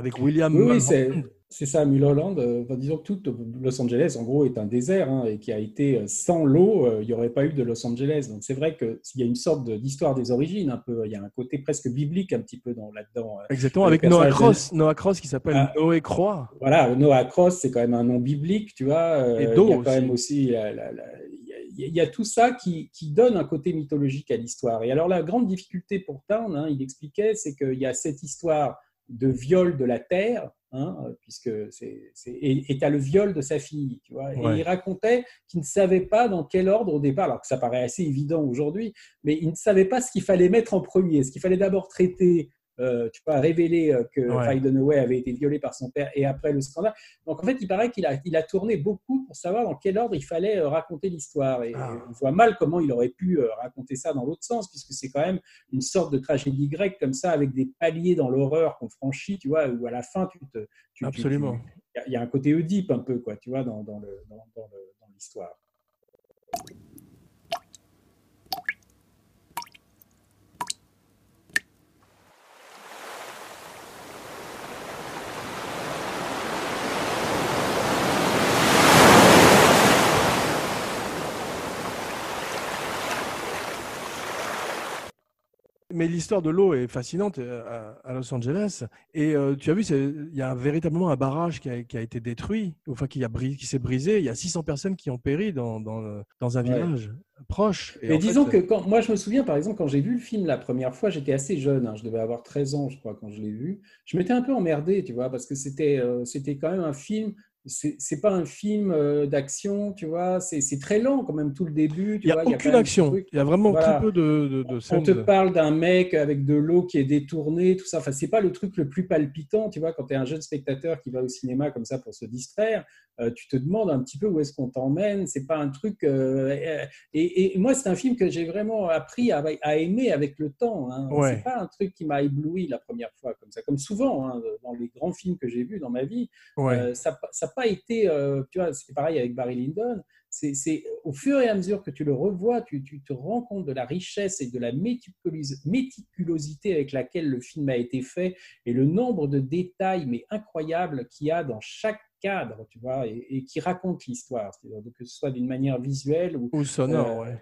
Avec William Oui, oui, c'est ça, Mulholland. euh, enfin, disons que tout Los Angeles, en gros, est un désert hein, et qui a été euh, sans l'eau, euh, il n'y aurait pas eu de Los Angeles. Donc c'est vrai qu'il y a une sorte de- d'histoire des origines, un peu. Il y a un côté presque biblique un petit peu dans là-dedans. euh. Exactement, avec Noah de- Cross, Noah Cross qui s'appelle Ah. Noé Croix. Voilà, Noah Cross, c'est quand même un nom biblique, tu vois. euh, Et il d'eau y a quand aussi. même aussi, la- la- la- il y a- il y, a tout ça qui, qui donne un côté mythologique à l'histoire. Et alors la grande difficulté pour Town, hein, il expliquait, c'est qu'il y a cette histoire de viol de la terre, hein, puisque c'est et tu as le viol de sa fille, tu vois. Ouais. Et il racontait qu'il ne savait pas dans quel ordre au départ, alors que ça paraît assez évident aujourd'hui, mais il ne savait pas ce qu'il fallait mettre en premier, ce qu'il fallait d'abord traiter. Euh, tu vois, révéler euh, que Ouais. Dunaway avait été violée par son père et après le scandale. Donc en fait, il paraît qu'il a, il a tourné beaucoup pour savoir dans quel ordre il fallait euh, raconter l'histoire. Et, Ah. on voit mal comment il aurait pu raconter ça dans l'autre sens, puisque c'est quand même une sorte de tragédie grecque comme ça, avec des paliers dans l'horreur qu'on franchit, tu vois, où à la fin, tu te, tu- Absolument. Il y a- il y, a un côté Oedipe un peu, quoi, tu vois, dans, dans le- dans- dans le- dans l'histoire. Mais l'histoire de l'eau est fascinante euh, à, à Los Angeles. Et euh, tu as vu, c'est- il y a véritablement un barrage qui a, qui a été détruit, enfin qui, a bris- qui s'est brisé. Il y a 600 personnes qui ont péri dans, dans un Ouais. village proche. Et Mais disons fait, que quand, moi, je me souviens, par exemple, quand j'ai vu le film la première fois, j'étais assez jeune, hein, je devais avoir 13 ans, je crois, quand je l'ai vu. Je m'étais un peu emmerdé, tu vois, parce que c'était euh, c'était quand même un film, c'est pas un film euh, d'action, tu vois, c'est très lent quand même tout le début. Il n'y a vois, aucune ce action. Il y a vraiment Voilà. très peu de, de, de On te parle d'un mec avec de l'eau qui est détournée, tout ça. Enfin, c'est pas le truc le plus palpitant, tu vois, quand tu es un jeune spectateur qui va au cinéma comme ça pour se distraire, euh, tu te demandes un petit peu où est-ce qu'on t'emmène. C'est pas un truc. euh, et, et moi, c'est un film que j'ai vraiment appris à, à aimer avec le temps. Hein. Ouais. C'est pas un truc qui m'a ébloui la première fois comme ça, comme souvent hein, dans les grands films que j'ai vus dans ma vie. Ouais. Euh, ça n'a pas été, euh, tu vois, c'était pareil avec Barry Lyndon. C'est c'est au fur et à mesure que tu le revois, tu, tu te rends compte de la richesse et de la méticulosité avec laquelle le film a été fait et le nombre de détails mais incroyables qu'il y a dans chaque cadre, tu vois, et, et qui raconte l'histoire, que ce soit d'une manière visuelle ou, Ou sonore, Euh, ouais.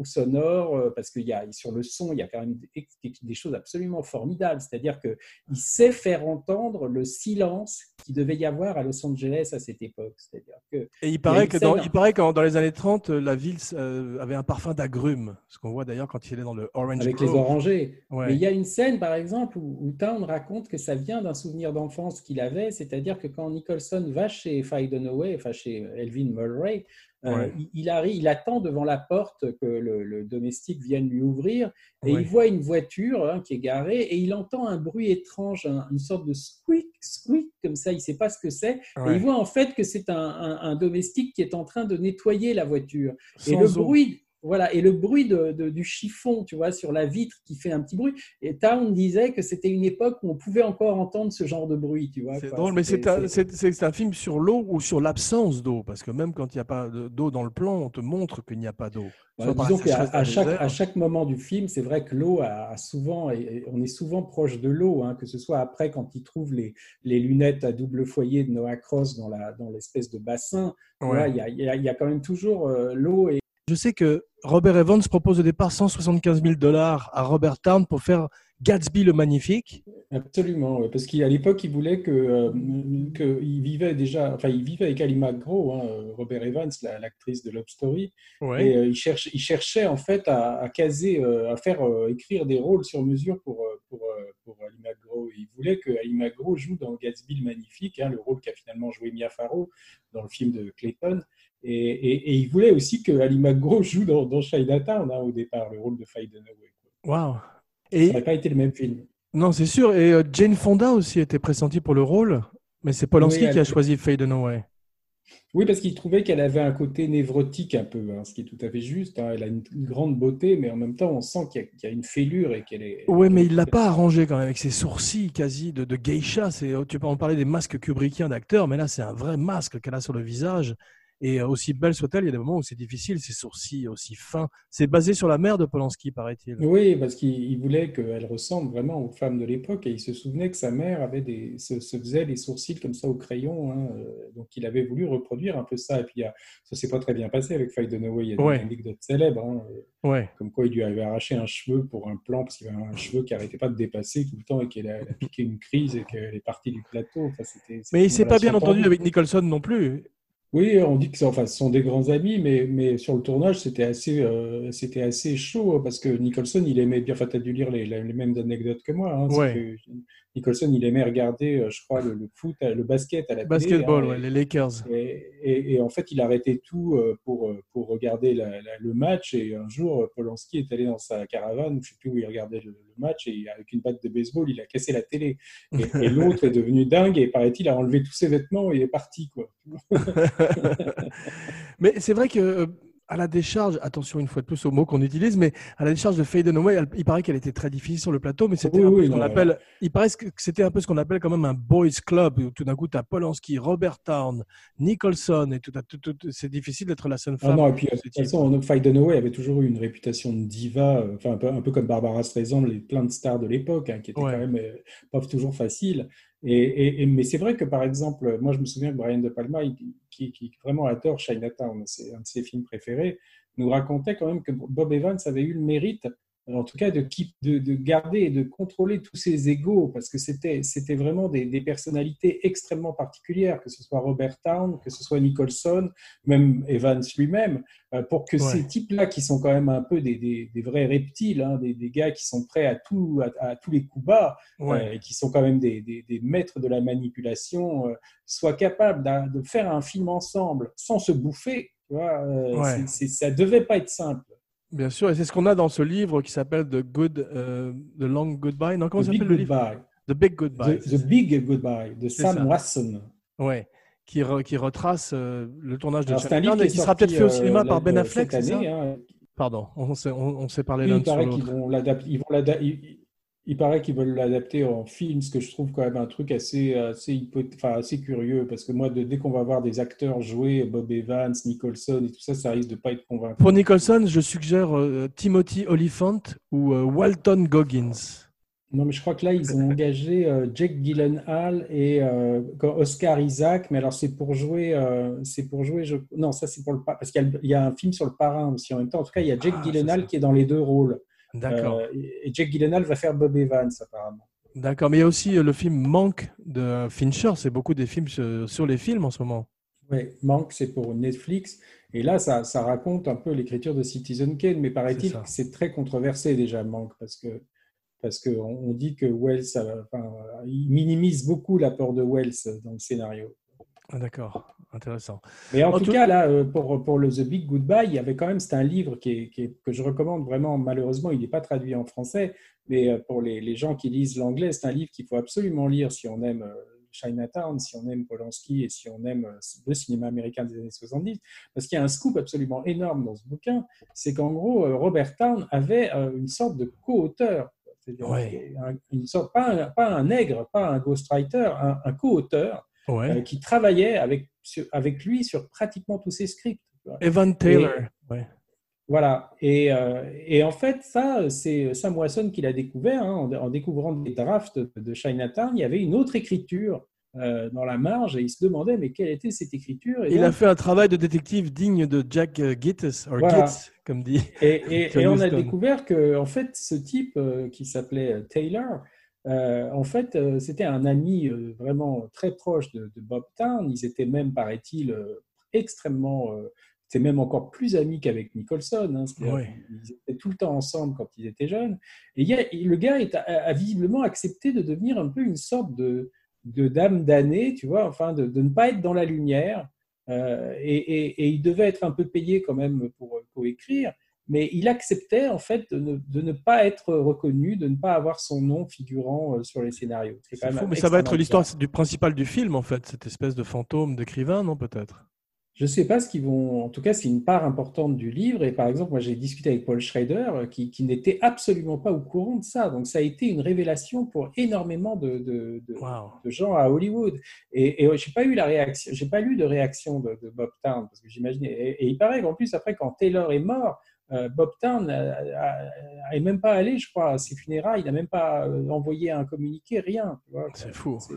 Ou sonore, euh, parce qu'il y a sur le son, il y a quand même des, des choses absolument formidables. C'est-à-dire qu'il sait faire entendre le silence qu'il devait y avoir à Los Angeles à cette époque. C'est-à-dire que Et il paraît que dans, il paraît dans les années 30, la ville euh, avait un parfum d'agrumes, ce qu'on voit d'ailleurs quand il est dans le Orange avec les orangers. Ouais. Mais il y a une scène, par exemple, où, où Town raconte que ça vient d'un souvenir d'enfance qu'il avait, c'est-à-dire que quand Nicholson va chez Faye Dunaway, enfin chez Elvin Mulray, Ouais. il, il arrive, il attend devant la porte que le, le domestique vienne lui ouvrir et Ouais. il voit une voiture hein, qui est garée et il entend un bruit étrange, un- une sorte de squeak, squeak, comme ça, il ne sait pas ce que c'est. Et il voit en fait que c'est un, un- un domestique qui est en train de nettoyer la voiture. Et le eau. bruit, voilà, et le bruit de- de- du chiffon, tu vois, sur la vitre qui fait un petit bruit. Et Town disait que c'était une époque où on pouvait encore entendre ce genre de bruit, tu vois. C'est drôle, mais c'est un, film sur l'eau ou sur l'absence d'eau, parce que même quand il n'y a pas de- d'eau dans le plan, on te montre qu'il n'y a pas d'eau. Par disons qu'à à chaque, désert. à chaque moment du film, c'est vrai que l'eau a, a souvent, et- on est souvent proche de l'eau, hein, que ce soit après quand il trouve les, les lunettes à double foyer de Noah Cross dans la- dans l'espèce de bassin. Ouais. Il y, a, y a quand même toujours euh, l'eau et Je sais que Robert Evans propose au départ 175 000 dollars à Robert Town pour faire Gatsby le Magnifique. Absolument, ouais, parce qu'à l'époque, il voulait que, euh, que il vivait déjà, enfin, il vivait avec Ali McGraw, hein, Robert Evans, la- l'actrice de Love Story, et euh, il, cherche, il cherchait en fait à, à caser, euh, à faire euh, écrire des rôles sur mesure pour, pour, pour Ali McGraw. Et il voulait que Ali McGraw joue dans Gatsby le Magnifique, hein, le rôle qu'a finalement joué Mia Farrow dans le film de Clayton. Et, et- et il voulait aussi que Ali McGraw joue dans, dans Chinatown hein, au départ, le rôle de Faye Dunaway. Waouh. Ça Et n'aurait pas été le même film. non, c'est sûr. Et euh, Jane Fonda aussi était pressentie pour le rôle, mais c'est Polanski Oui, elle- qui a choisi Faye Dunaway. Oui, parce qu'il trouvait qu'elle avait un côté névrotique un peu, hein, ce qui est tout à fait juste. hein. Elle a une, une grande beauté, mais en même temps, on sent qu'il y, a- qu'il y a une fêlure et qu'elle est. Ouais, mais il l'a pas arrangé quand même avec ses sourcils quasi de, de geisha. C'est, tu peux en parler des masques kubrickiens d'acteurs, mais là c'est un vrai masque qu'elle a sur le visage. Et euh, aussi belle soit-elle, il y a des moments où c'est difficile, ses sourcils aussi fins. C'est basé sur la mère de Polanski, paraît-il. Oui, parce qu'il il voulait qu'elle ressemble vraiment aux femmes de l'époque et il se souvenait que sa mère avait des, se, se faisait les sourcils comme ça au crayon. hein, euh, donc il avait voulu reproduire un peu ça. Et puis il y a- ça s'est pas très bien passé avec Faye Dunaway. Il y a des Ouais. anecdotes célèbres, hein, euh, Ouais. comme quoi il lui avait arraché un cheveu pour un plan parce qu'il avait un cheveu qui arrêtait pas de dépasser tout le temps et qu'elle a, a piqué une crise et qu'elle est partie du plateau. Enfin, Mais il une s'est pas bien entendu avec Nicholson non plus. Oui, on dit que c'est- enfin, ce sont des grands amis, mais, mais sur le tournage, c'était assez, euh, c'était assez chaud parce que Nicholson, il aimait bien, enfin, tu as dû lire les, les mêmes anecdotes que moi. hein, c'est Ouais. que Nicholson, il aimait regarder, euh, je crois, le, le foot, euh, le basket à la télé. Basketball, hein, ouais, les Lakers. et, et- et en fait, il arrêtait tout euh, pour, pour regarder la- la- le match. Et un jour, Polanski est allé dans sa caravane, je ne sais plus où il regardait le, le match, et avec une batte de baseball, il a cassé la télé. Et, et l'autre est devenu dingue, et paraît-il, a enlevé tous ses vêtements et est parti. Quoi. mais c'est vrai que à la décharge, attention une fois de plus aux mots qu'on utilise, mais à la décharge de Faye elle- il paraît qu'elle était très difficile sur le plateau, mais c'était Oui, un peu oui, ce qu'on appelle, il paraît que c'était un peu ce qu'on appelle quand même un boys club, où tout d'un coup tu as Polanski, Robert Town, Nicholson, et tout, à- tout- tout- c'est difficile d'être la seule Ah femme. non, et puis de ce toute façon, Faye Dunaway avait toujours eu une réputation de diva, euh, enfin un peu, un peu comme Barbara Streisand, les plein de stars de l'époque, hein, qui étaient Ouais. quand même euh, pas toujours faciles. Et, mais c'est vrai que par exemple, moi je me souviens que Brian De Palma, qui, qui vraiment adore Chinatown, c'est un de ses films préférés, nous racontait quand même que Bob Evans avait eu le mérite, en tout cas, de, keep- de, de garder et de contrôler tous ses égaux, parce que c'était vraiment des, des personnalités extrêmement particulières, que ce soit Robert Town, que ce soit Nicholson, même Evans lui-même, euh, pour que Ouais. ces types-là, qui sont quand même un peu des, des- des vrais reptiles, hein, des, gars qui sont prêts à, tout, à, à tous les coups bas, Ouais. euh, et qui sont quand même des, maîtres de la manipulation, euh, soient capables de faire un film ensemble sans se bouffer. Tu vois, euh, Ouais. ça devait pas être simple. Bien sûr, et c'est ce qu'on a dans ce livre qui s'appelle The Good, euh, The Long Goodbye. Non, comment The s'appelle le livre? Goodbye. The Big Goodbye. The, The Big Goodbye de Sam ça. Wasson. Ouais, qui, re- qui retrace euh, le tournage de livre qui, et qui sera peut-être fait au euh, cinéma par Ben Affleck, cette année. hein. Pardon, on s'est, on, on s'est parlé l'adapter. Ils l'ada- il, paraît qu'ils veulent l'adapter en film, ce que je trouve quand même un truc assez, assez, hypoth- enfin, assez curieux, parce que moi, de- dès qu'on va voir des acteurs jouer, Bob Evans, Nicholson et tout ça, ça risque de pas être convaincant. Pour Nicholson, je suggère euh, Timothy Oliphant ou euh, Walton Goggins. Non, mais je crois que là, ils ont engagé euh, Jake Gyllenhaal et euh, Oscar Isaac. Mais alors, c'est pour jouer. c'est pour jouer. Je... Non, ça, c'est pour le. pa- Parce qu'il y, a y un film sur le parrain aussi en même temps. En tout cas, il y a Jake Ah, Gyllenhaal qui est dans les deux rôles. D'accord. Euh, et Jake Gyllenhaal va faire Bob Evans, apparemment. D'accord. Mais il y a aussi euh, le film Manque de Fincher. C'est beaucoup des films sur, sur les films en ce moment. Oui, Manque, c'est pour Netflix. Et là, ça, ça raconte un peu l'écriture de Citizen Kane. Mais paraît-il que c'est très controversé déjà, Manque, parce que. Parce qu'on on dit que Wells, euh, enfin, il minimise beaucoup l'apport de Wells dans le scénario. Ah, D'accord. Intéressant. Mais en, En tout, tout- cas, là, euh, pour, pour le The Big Goodbye, il y avait quand même, c'est un livre qui est, qui est- que je recommande vraiment, malheureusement, il n'est pas traduit en français, mais euh, pour les, les gens qui lisent l'anglais, c'est un livre qu'il faut absolument lire si on aime euh, Chinatown, si on aime Polanski et si on aime le cinéma américain des années 70, parce qu'il y a un scoop absolument énorme dans ce bouquin, c'est qu'en gros, Robert Town avait une sorte de co-auteur, Ouais. un- une sorte, pas un, pas un nègre, pas un ghostwriter, un, un co-auteur Ouais. euh, qui travaillait avec, sur- avec lui sur pratiquement tous ses scripts. Evan Taylor. Ouais. Voilà. Et, euh, et en fait, ça, c'est Sam Wasson qui l'a découvert. hein, en, en découvrant des drafts de, Chinatown, il y avait une autre écriture euh, dans la marge et il se demandait mais quelle était cette écriture? Et, Il a fait un travail de détective digne de Jack Voilà. Gitz, comme dit. Et, et- et on a découvert que, en fait, ce type euh, qui s'appelait Taylor, euh, en fait, euh, c'était un ami euh, vraiment très proche de, de Bob Town. Ils étaient même, paraît-il, extrêmement. c'était même encore plus amis qu'avec Nicholson. hein. Qu'ils étaient tout le temps ensemble quand ils étaient jeunes. Et il y a- le gars est- a, a visiblement accepté de devenir un peu une sorte de, de dame damnée, tu vois, enfin, de, de ne pas être dans la lumière. Euh, et, et- et il devait être un peu payé quand même pour, pour écrire, mais il acceptait en fait de ne, de ne pas être reconnu, de ne pas avoir son nom figurant euh, sur les scénarios. C'est quand C'est même fou, mais ça va être l'histoire du principal du film, en fait, cette espèce de fantôme d'écrivain, non, peut-être? Je ne sais pas ce qu'ils vont. En tout cas, c'est une part importante du livre. Et par exemple, moi, j'ai discuté avec Paul Schrader, euh, qui, qui n'était absolument pas au courant de ça. Donc, ça a été une révélation pour énormément de, de- de- Wow. de gens à Hollywood. Et, et j'ai pas eu la réaction, j'ai pas lu de réaction de, Bob Town parce que j'imaginais. Et, et il paraît qu'en plus après, quand Taylor est mort, Bob Town n'est même pas allé, je crois, à ses funérailles. Il n'a même pas euh, envoyé un communiqué, rien. C'est fou. C'est-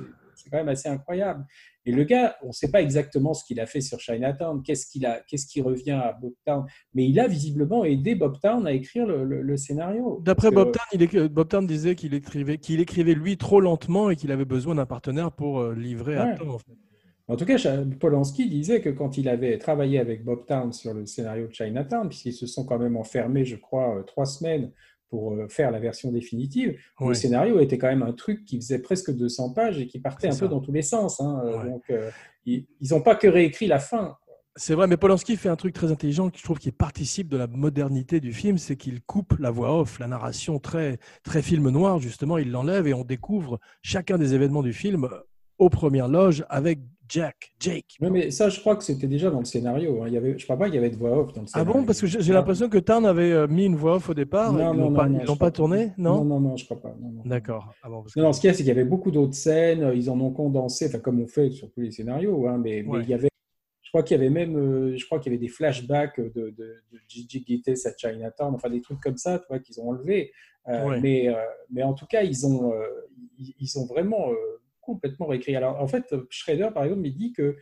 quand même assez incroyable. Et le gars, on ne sait pas exactement ce qu'il a fait sur Chinatown, qu'est-ce qu'il a, qu'est-ce qui revient à Bob Town, mais il a visiblement aidé Bob Town à écrire le, le- le scénario. D'après que- Bob Town, il Bob Town disait qu'il écrivait, qu'il écrivait lui trop lentement et qu'il avait besoin d'un partenaire pour euh, livrer à temps. en fait. En tout cas, Polanski disait que quand il avait travaillé avec Bob Town sur le scénario de Chinatown, puisqu'ils se sont quand même enfermés, je crois, euh, trois semaines pour euh, faire la version définitive, le scénario était quand même un truc qui faisait presque 200 pages et qui partait un peu dans tous les sens. hein. Euh, Ouais. Donc, euh, ils n'ont pas que réécrit la fin. C'est vrai, mais Polanski fait un truc très intelligent que je trouve qui participe de la modernité du film, c'est qu'il coupe la voix off, la narration très, très film noir, justement, il l'enlève et on découvre chacun des événements du film aux premières loges avec Jack, Jake. Non, mais ça, je crois que c'était déjà dans le scénario. hein. Il y avait, je ne crois pas qu'il y avait de voix off dans le Ah scénario. bon Parce que j'ai l'impression que Tarn avait euh, mis une voix off au départ. Non, non, non, pas, non, ils l'ont pas tourné Non, Non, non, non, je ne crois pas. D'accord. Ah bon, parce que- Non, non, ce qu'il y a, c'est qu'il y avait beaucoup d'autres scènes, ils en ont condensé, enfin, comme on fait sur tous les scénarios, hein, mais, il y avait, je crois qu'il y avait même, euh, je crois qu'il y avait des flashbacks de, de, de Gigi Gittes à Chinatown, enfin des trucs comme ça, tu vois, qu'ils ont enlevés. Euh, Ouais. mais, euh, mais en tout cas, ils ont, euh, ils, ils ont vraiment euh, complètement réécrit. Alors, en fait, Schrader, par exemple, il dit que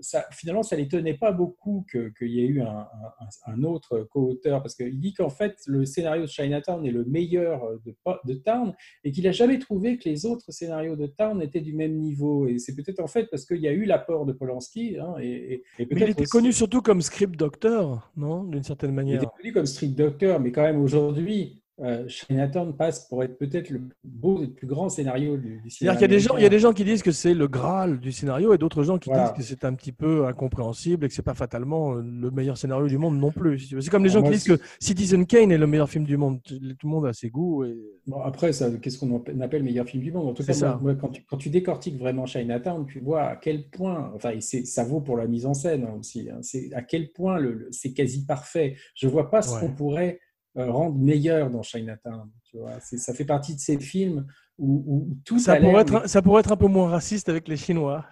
ça, finalement, ça ne l'étonnait pas beaucoup que- qu'il y ait eu un, un- un autre co-auteur, parce qu'il dit qu'en fait, le scénario de Chinatown est le meilleur de, de Town, et qu'il n'a jamais trouvé que les autres scénarios de Town étaient du même niveau. Et c'est peut-être en fait parce qu'il y a eu l'apport de Polanski, hein, et, et- Mais il était aussi- connu surtout comme script doctor, non D'une certaine il manière. était connu comme Street Doctor, mais quand même aujourd'hui, euh, Chinatown passe pour être peut-être le plus beau et le plus grand scénario du, du cinéma. C'est-à-dire qu'il y a des gens, il y a des gens qui disent que c'est le Graal du scénario et d'autres gens qui Voilà. disent que c'est un petit peu incompréhensible et que c'est pas fatalement euh, le meilleur scénario du monde non plus. C'est comme les gens qui disent que Citizen Kane est le meilleur film du monde. Tout le monde a ses goûts. Et... Bon, après, qu'est-ce qu'on appelle meilleur film du monde? En tout cas, ça. moi, moi, quand, tu, quand tu décortiques vraiment Chinatown, tu vois à quel point, enfin, ça vaut pour la mise en scène hein, aussi, hein, c'est à quel point le, le- c'est quasi parfait. Je vois pas ce Ouais. qu'on pourrait euh, rendre meilleur dans Chinatown. Tu vois, ça fait partie de ces films où, où tout Ça, pourrait être, ça pourrait être un peu moins raciste avec les Chinois.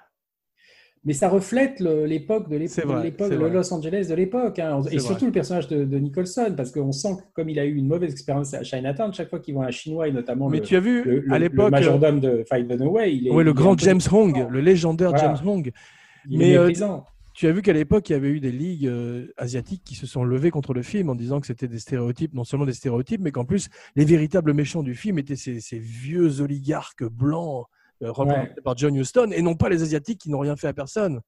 mais ça reflète l'époque de l'époque, le. Los Angeles de l'époque, hein. Et surtout vrai. le personnage de, de Nicholson, parce qu'on sent que comme il a eu une mauvaise expérience à Chinatown, chaque fois qu'il voit un Chinois et notamment Mais le, tu as vu le, à l'époque, euh, majordome de Fight Dunaway, il est, ouais, le grand James Hong, le légendaire Voilà. James Hong. Il est euh, méprisant. Tu as vu qu'à l'époque, il y avait eu des ligues euh, asiatiques qui se sont levées contre le film en disant que c'était des stéréotypes, non seulement des stéréotypes, mais qu'en plus, les véritables méchants du film étaient ces, ces vieux oligarques blancs euh, représentés par John Huston et non pas les Asiatiques qui n'ont rien fait à personne.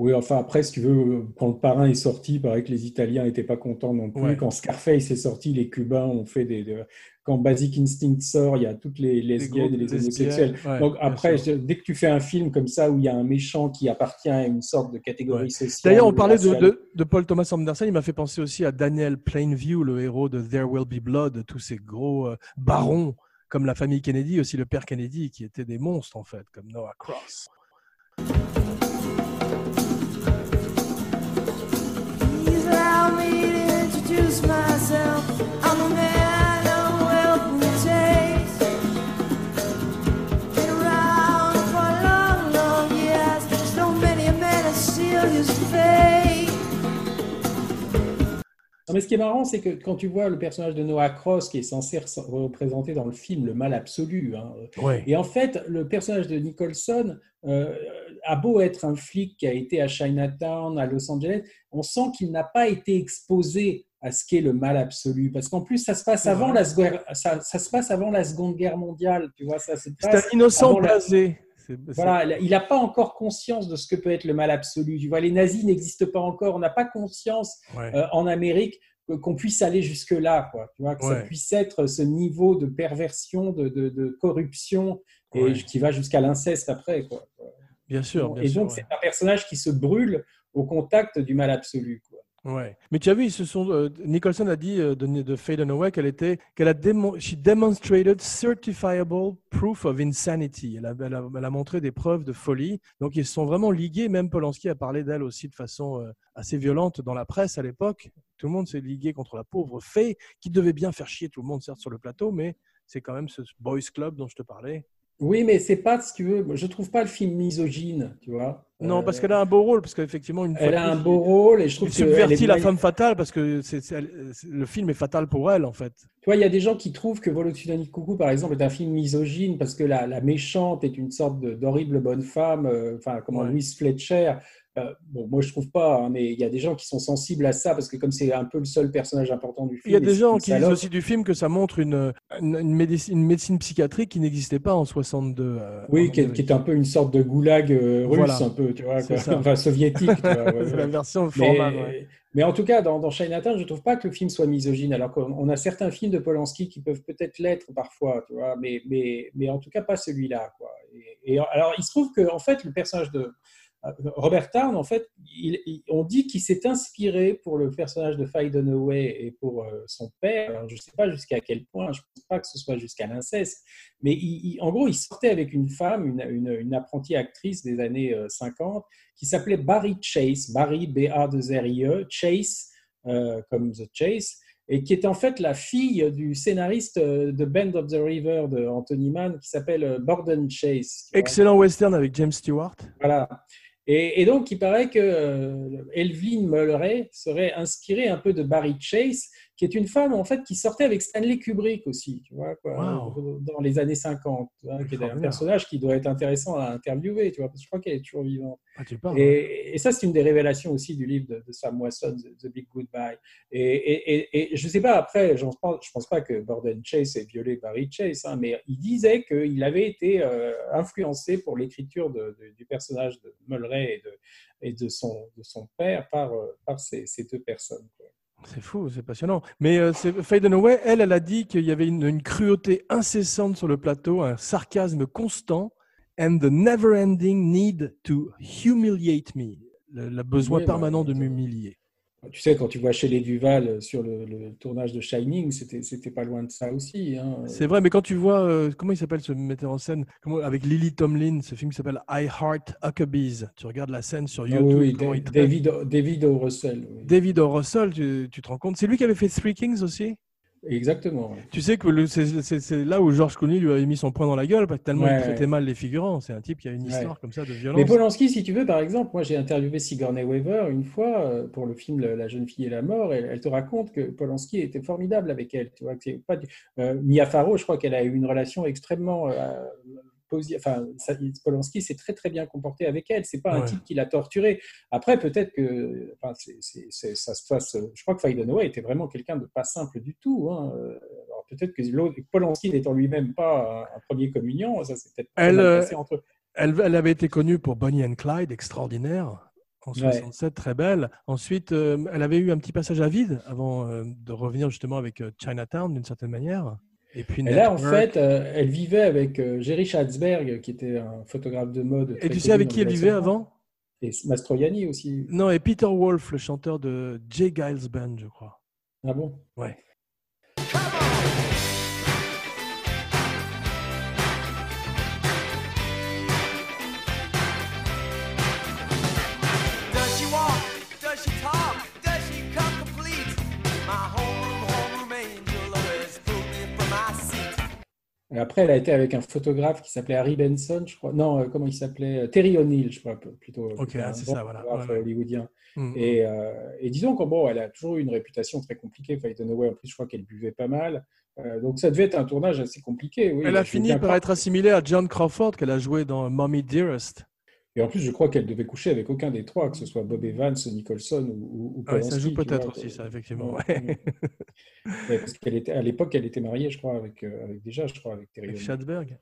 Oui, enfin après, si tu veux, quand le parrain est sorti, il paraît que les Italiens n'étaient pas contents non plus. Ouais. Quand Scarface est sorti, les Cubains ont fait des. Quand Basic Instinct sort, il y a toutes les lesbiennes et les homosexuels. ouais, Donc après, je- dès que tu fais un film comme ça où il y a un méchant qui appartient à une sorte de catégorie Ouais. sociale. D'ailleurs, on parlait de, raciale- de- de Paul Thomas Anderson, il m'a fait penser aussi à Daniel Plainview, le héros de There Will Be Blood, tous ces gros euh, barons, comme la famille Kennedy, aussi le père Kennedy, qui étaient des monstres en fait, comme Noah Cross. Non, mais ce qui est marrant, c'est que quand tu vois le personnage de Noah Cross, qui est censé re- représenter dans le film le mal absolu, hein, Ouais. Et en fait, le personnage de Nicholson euh, a beau être un flic qui a été à Chinatown, à Los Angeles, on sent qu'il n'a pas été exposé à ce qu'est le mal absolu. Parce qu'en plus, ça se passe avant la seconde, ça, ça se passe avant la Seconde Guerre mondiale. Tu vois, ça se C'est un innocent la- blasé. Voilà, il n'a pas encore conscience de ce que peut être le mal absolu. Tu vois, les nazis n'existent pas encore. On n'a pas conscience ouais. euh, en Amérique que- qu'on puisse aller jusque là, quoi. Tu vois, que ça puisse être ce niveau de perversion, de, de- de corruption et Ouais. qui va jusqu'à l'inceste après, quoi. Bien sûr. bien et donc c'est un personnage qui se brûle au contact du mal absolu, quoi. Ouais. Mais tu as vu, ils sont, euh, Nicholson a dit euh, de, de Faye Dunaway qu'elle était, qu'elle a she demonstrated certifiable proof of insanity. Elle a, montré des preuves de folie. Donc ils sont vraiment ligués. Même Polanski a parlé d'elle aussi de façon euh, assez violente dans la presse à l'époque. Tout le monde s'est ligué contre la pauvre Faye, qui devait bien faire chier tout le monde, certes, sur le plateau, mais c'est quand même ce boys club dont je te parlais. Oui, mais c'est pas, si tu veux, je trouve pas le film misogyne, tu vois. Non, Euh, parce qu'elle a un beau rôle, parce qu'effectivement, une elle a un beau rôle et je trouve que subvertit est la femme fatale parce que c'est- le film est fatal pour elle, en fait. Tu vois, il y a des gens qui trouvent que Volotsunani Coucou, par exemple, est un film misogyne parce que la, la méchante est une sorte d'horrible bonne femme, euh, enfin, comment Ouais. Louise Fletcher. Euh, bon, moi, je trouve pas, hein, mais il y a des gens qui sont sensibles à ça parce que comme c'est un peu le seul personnage important du film. Il y a des gens qui disent aussi du film que ça montre une, une, une médecine, une médecine psychiatrique qui n'existait pas en 62. euh, Oui, en qui est, Amérique. qui est un peu une sorte de goulag euh, russe, Voilà. un peu, tu vois, quoi. enfin soviétique. tu vois, ouais, C'est ouais. la version Mais, ouais. mais en tout cas, dans, dans Chinatown, je ne trouve pas que le film soit misogyne, alors qu'on on a certains films de Polanski qui peuvent peut-être l'être parfois, tu vois, mais, mais, mais en tout cas pas celui-là. Quoi. Et, et alors, il se trouve que en fait, le personnage de Robert Town, en fait, il- il- on dit qu'il s'est inspiré pour le personnage de Faye Dunaway et pour euh, son père. Alors, je ne sais pas jusqu'à quel point, je ne pense pas que ce soit jusqu'à l'inceste, mais il- en gros, il sortait avec une femme, une, une- une apprentie actrice des années euh, 50, qui s'appelait Barry Chase, Barry B-A-2-R-I-E, Chase, euh, comme The Chase, et qui est en fait la fille du scénariste euh, de Band of the River de Anthony Mann, qui s'appelle euh, Borden Chase. Excellent western avec James Stewart. Voilà. Et, donc, il paraît que euh, Evelyn Mulray serait inspirée un peu de Barry Chase, qui est une femme en fait qui sortait avec Stanley Kubrick aussi, tu vois, quoi, Wow. dans les années 50, tu vois, qui est un personnage qui doit être intéressant à interviewer, tu vois, parce que je crois qu'elle est toujours vivante. Ah, tu parles. Et, et ça, c'est une des révélations aussi du livre de, de Sam Wasson, The, Big Goodbye. Et, et, et, et je ne sais pas, après, je ne pense, pas que Borden Chase ait violé Barry Chase, hein, mais il disait qu'il avait été euh, influencé pour l'écriture de- de- du personnage de Mulray et de, son, de son père par, euh, par ces, ces deux personnes. quoi. C'est fou, c'est passionnant. Mais euh, Faye Dunaway, elle, elle a dit qu'il y avait une, une cruauté incessante sur le plateau, un sarcasme constant, and the never-ending need to humiliate me. Le, le besoin Oui, bah, permanent de m'humilier. Tu sais, quand tu vois chez les Duval sur le, le tournage de Shining, c'était pas loin de ça aussi. hein. C'est vrai, mais quand tu vois, euh, comment il s'appelle ce metteur en scène? Comment- Avec Lily Tomlin, ce film qui s'appelle I Heart Huckabees. Tu regardes la scène sur Ah YouTube. oui. David, David O. Russell. oui. David O. Russell, tu, tu te rends compte C'est lui qui avait fait Three Kings aussi? Exactement. ouais. Tu sais que c'est là où George Clooney lui avait mis son poing dans la gueule, parce que tellement Ouais, il traitait ouais. mal les figurants. C'est un type qui a une histoire comme ça de Mais violence. Polanski, si tu veux, par exemple, moi j'ai interviewé Sigourney Weaver une fois euh, pour le film La jeune fille et la mort, et elle te raconte que Polanski était formidable avec elle. Tu vois, que pas du- euh, Mia Farrow, je crois qu'elle a eu une relation extrêmement euh, Enfin, ça- Polanski s'est très très bien comporté avec elle. C'est pas un type qui l'a torturé. Après, peut-être que, enfin, ça se passe. Je crois que Faye était vraiment quelqu'un de pas simple du tout. hein. Alors peut-être que Polanski n'étant lui-même pas un, un premier communion, ça s'est peut-être Elle, euh, passé entre eux. Elle, elle avait été connue pour Bonnie and Clyde, extraordinaire, en Ouais. 67, très belle. Ensuite, euh, elle avait eu un petit passage à vide avant euh, de revenir justement avec Chinatown d'une certaine manière. Et puis Et là, en fait, euh, elle vivait avec euh, Jerry Schatzberg, qui était un photographe de mode. Et tu sais avec qui elle vivait avant? 70. Et Mastroianni aussi. Non, et Peter Wolf, le chanteur de Jay Giles Band, je crois. Ah bon? Ouais. Après, elle a été avec un photographe qui s'appelait Harry Benson, je crois. Non, euh, comment il s'appelait? Terry O'Neill, je crois, plutôt. Ok, C'était un c'est ça, voilà. hollywoodien. Mm. Et, euh, et disons qu'en bon, elle a toujours eu une réputation très compliquée. Faye en plus, je crois qu'elle buvait pas mal. Euh, donc ça devait être un tournage assez compliqué. Oui, elle a fini par être assimilée à John Crawford, qu'elle a joué dans Mommy Dearest. Et en plus, je crois qu'elle devait coucher avec aucun des trois, que ce soit Bob Evans, Nicholson ou, ou, ou Ouais, ça joue peut-être aussi, ça, effectivement. Ouais, ouais. ouais. Ouais, parce qu'elle était à l'époque, elle était mariée, je crois, avec, euh, avec déjà, je crois, avec Terry. Avec. Schatzberg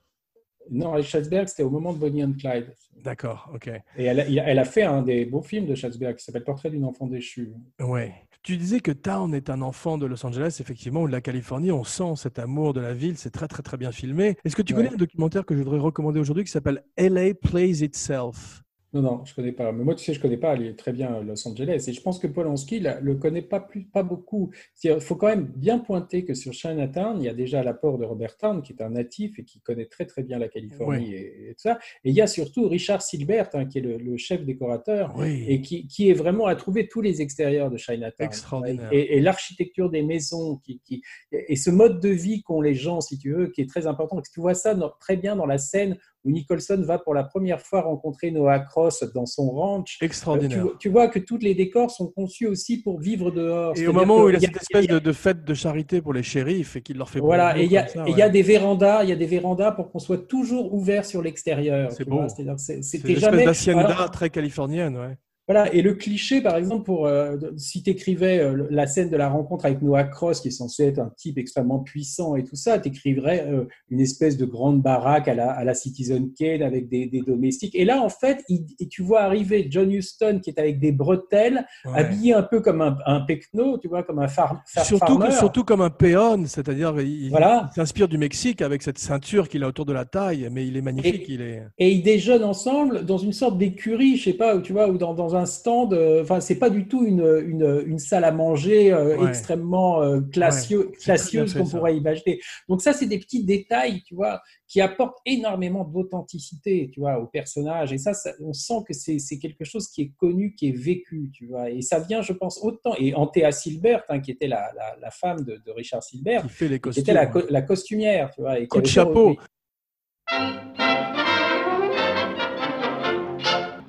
Non, avec Schatzberg, c'était au moment de Bonnie and Clyde. D'accord, ok. Et a- elle a fait un des beaux films de Schatzberg qui s'appelle Portrait d'une enfant déchue. Ouais. Tu disais que Town est un enfant de Los Angeles, effectivement, ou de la Californie. On sent cet amour de la ville. C'est très, très, très bien filmé. Est-ce que tu Ouais. connais un documentaire que je voudrais recommander aujourd'hui qui s'appelle LA Plays Itself? Non, non, je connais pas. Mais moi, tu sais, je connais pas. Est très bien à Los Angeles. Et je pense que Polanski là, le connaît pas plus, pas beaucoup. Il faut quand même bien pointer que sur Chinatown, il y a déjà l'apport de Robert Town, qui est un natif et qui connaît très très bien la Californie et, et tout ça. Et il y a surtout Richard Silbert, hein, qui est le, le chef décorateur Oui. et qui, qui est vraiment à trouver tous les extérieurs de Chinatown. Extraordinaire. Et, et l'architecture des maisons, qui, qui- et ce mode de vie qu'ont les gens, si tu veux, qui est très important. Parce que tu vois ça dans- très bien dans la scène où Nicholson va pour la première fois rencontrer Noah Cross dans son ranch. Euh, Extraordinaire. Tu, vois- tu vois que tous les décors sont conçus aussi pour vivre dehors. Et au moment où il a y cette espèce de, de fête de charité pour les shérifs et qu'il leur fait voilà, et il y a, y a des vérandas, il y a des vérandas pour qu'on soit toujours ouvert sur l'extérieur. C'est que c'est- une espèce d'hacienda très californienne, ouais. Voilà, et le cliché, par exemple, pour euh, si tu écrivais la scène de la rencontre avec Noah Cross, qui est censé être un type extrêmement puissant et tout ça, tu écrirais une espèce de grande baraque à la, à la Citizen Kane avec des, des domestiques. Et là, en fait, il- et tu vois arriver John Huston qui est avec des bretelles, Ouais. habillé un peu comme un, un pecno, tu vois, comme un far, far- Surtout, farmer. surtout comme un péon, c'est-à-dire il, Voilà. il s'inspire du Mexique avec cette ceinture qu'il a autour de la taille, mais il est magnifique. il est... Et ils déjeunent ensemble dans une sorte d'écurie, je sais pas, où tu vois, ou dans, dans un stand. euh, Enfin, c'est pas du tout une, une, une salle à manger euh, Ouais. extrêmement euh, Ouais, classieuse qu'on pourrait imaginer. Donc ça, c'est des petits détails, tu vois, qui apportent énormément d'authenticité, tu vois, au personnage. Et ça, ça- on sent que c'est c'est quelque chose qui est connu, qui est vécu, tu vois. Et ça vient, je pense, autant. Et Anthea Silbert, hein, qui était la, la, la femme de, de Richard Silbert, qui fait les qui costumes. était la, la costumière, tu vois. Et Coup de chapeau.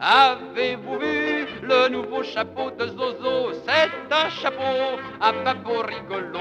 Avez-vous vu le nouveau chapeau de Zozo C'est un chapeau à papot rigolo.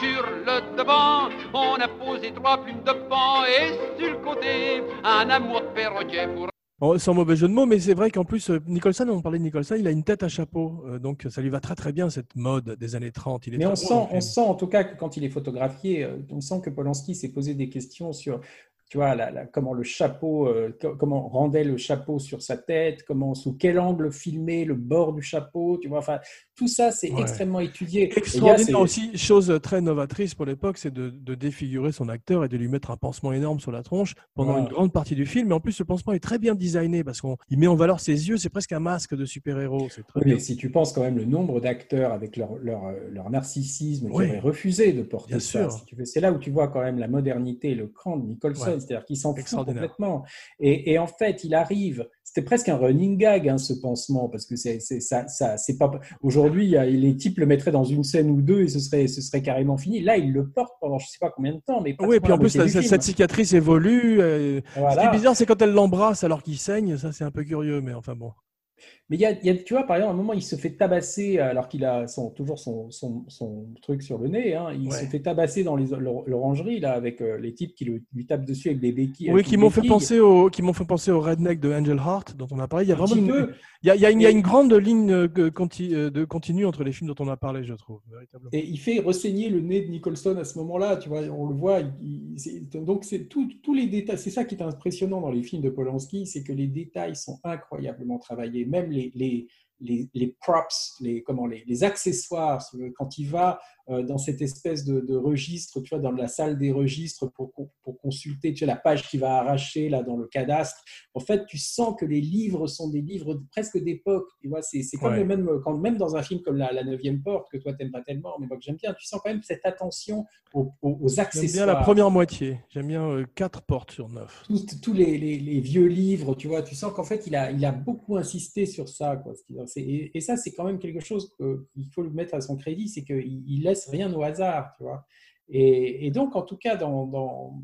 Sur le devant, on a posé trois plumes de pan et sur le côté, un amour de perroquet pour Oh, sans mauvais jeu de mots, mais c'est vrai qu'en plus, euh, Nicholson, on parlait de Nicholson, il a une tête à chapeau. euh, donc ça lui va très très bien, cette mode des années 30. Il est Mais très on sent, on sent en tout cas que quand il est photographié, euh, on sent que Polanski s'est posé des questions sur, tu vois, la- la- comment le chapeau, euh, co- comment rendait le chapeau sur sa tête, comment sous quel angle filmer le bord du chapeau, tu vois. Enfin, tout ça c'est Ouais. extrêmement étudié. Extraordinaire aussi, chose très novatrice pour l'époque, c'est de, de défigurer son acteur et de lui mettre un pansement énorme sur la tronche pendant une grande partie du film. Mais en plus, ce pansement est très bien designé parce qu'il met en valeur ses yeux. C'est presque un masque de super-héros. Oui, mais si tu penses quand même le nombre d'acteurs avec leur, leur, euh, leur narcissisme qui Oui. auraient refusé de porter Bien ça, si c'est là où tu vois quand même la modernité et le cran de Nicholson. Ouais. C'est-à-dire qu'il s'en fout complètement. Et, et en fait, il arrive. C'était presque un running gag, hein, ce pansement, parce que c'est ça, ça c'est pas. Aujourd'hui, les types le mettraient dans une scène ou deux et ce serait, ce serait carrément fini. Là, il le porte pendant je sais pas combien de temps, mais Oui, et puis en plus, la cette film. cicatrice évolue. euh, Ce qui Voilà. est bizarre, c'est quand elle l'embrasse alors qu'il saigne. Ça, c'est un peu curieux, mais enfin bon. Mais il y a, il y a- tu vois, par exemple, à un moment, il se fait tabasser alors qu'il a son, toujours son, son, son truc sur le nez. hein. Il Ouais. se fait tabasser dans l'orangerie là avec euh, les types qui le- lui tapent dessus avec des béquilles. Oui, qui m'ont fait penser au, qui m'ont fait penser au redneck de Angel Heart dont on a parlé. Il y a vraiment une, il y a, il y a une, Et- grande ligne euh, conti- euh, de continu entre les films dont on a parlé, je trouve, véritablement. Et il fait ressaigner le nez de Nicholson à ce moment-là, tu vois, on le voit. il- donc c'est tous les détails. C'est ça qui est impressionnant dans les films de Polanski, c'est que les détails sont incroyablement travaillés. Même les, les, les, props, les, comment, les, les accessoires, quand il va dans cette espèce de, de registre, tu vois, dans la salle des registres pour, pour consulter tu vois, la page qu'il va arracher là dans le cadastre. En fait, tu sens que les livres sont des livres presque d'époque. Tu vois, c'est Ouais. le même quand même dans un film comme La, la Neuvième Porte que toi t'aimes pas tellement, mais moi que j'aime bien. Tu sens quand même cette attention aux, aux- aux J'aime accessoires. bien la première moitié. J'aime bien euh, 4 portes sur 9. tous, tous les, les- les vieux livres, tu vois, tu sens qu'en fait, il a, il a beaucoup insisté sur ça. Quoi. Et, et ça, c'est quand même quelque chose qu'il faut le mettre à son crédit, c'est qu'il il laisse rien au hasard, tu vois. Et, et donc, en tout cas, dans, dans-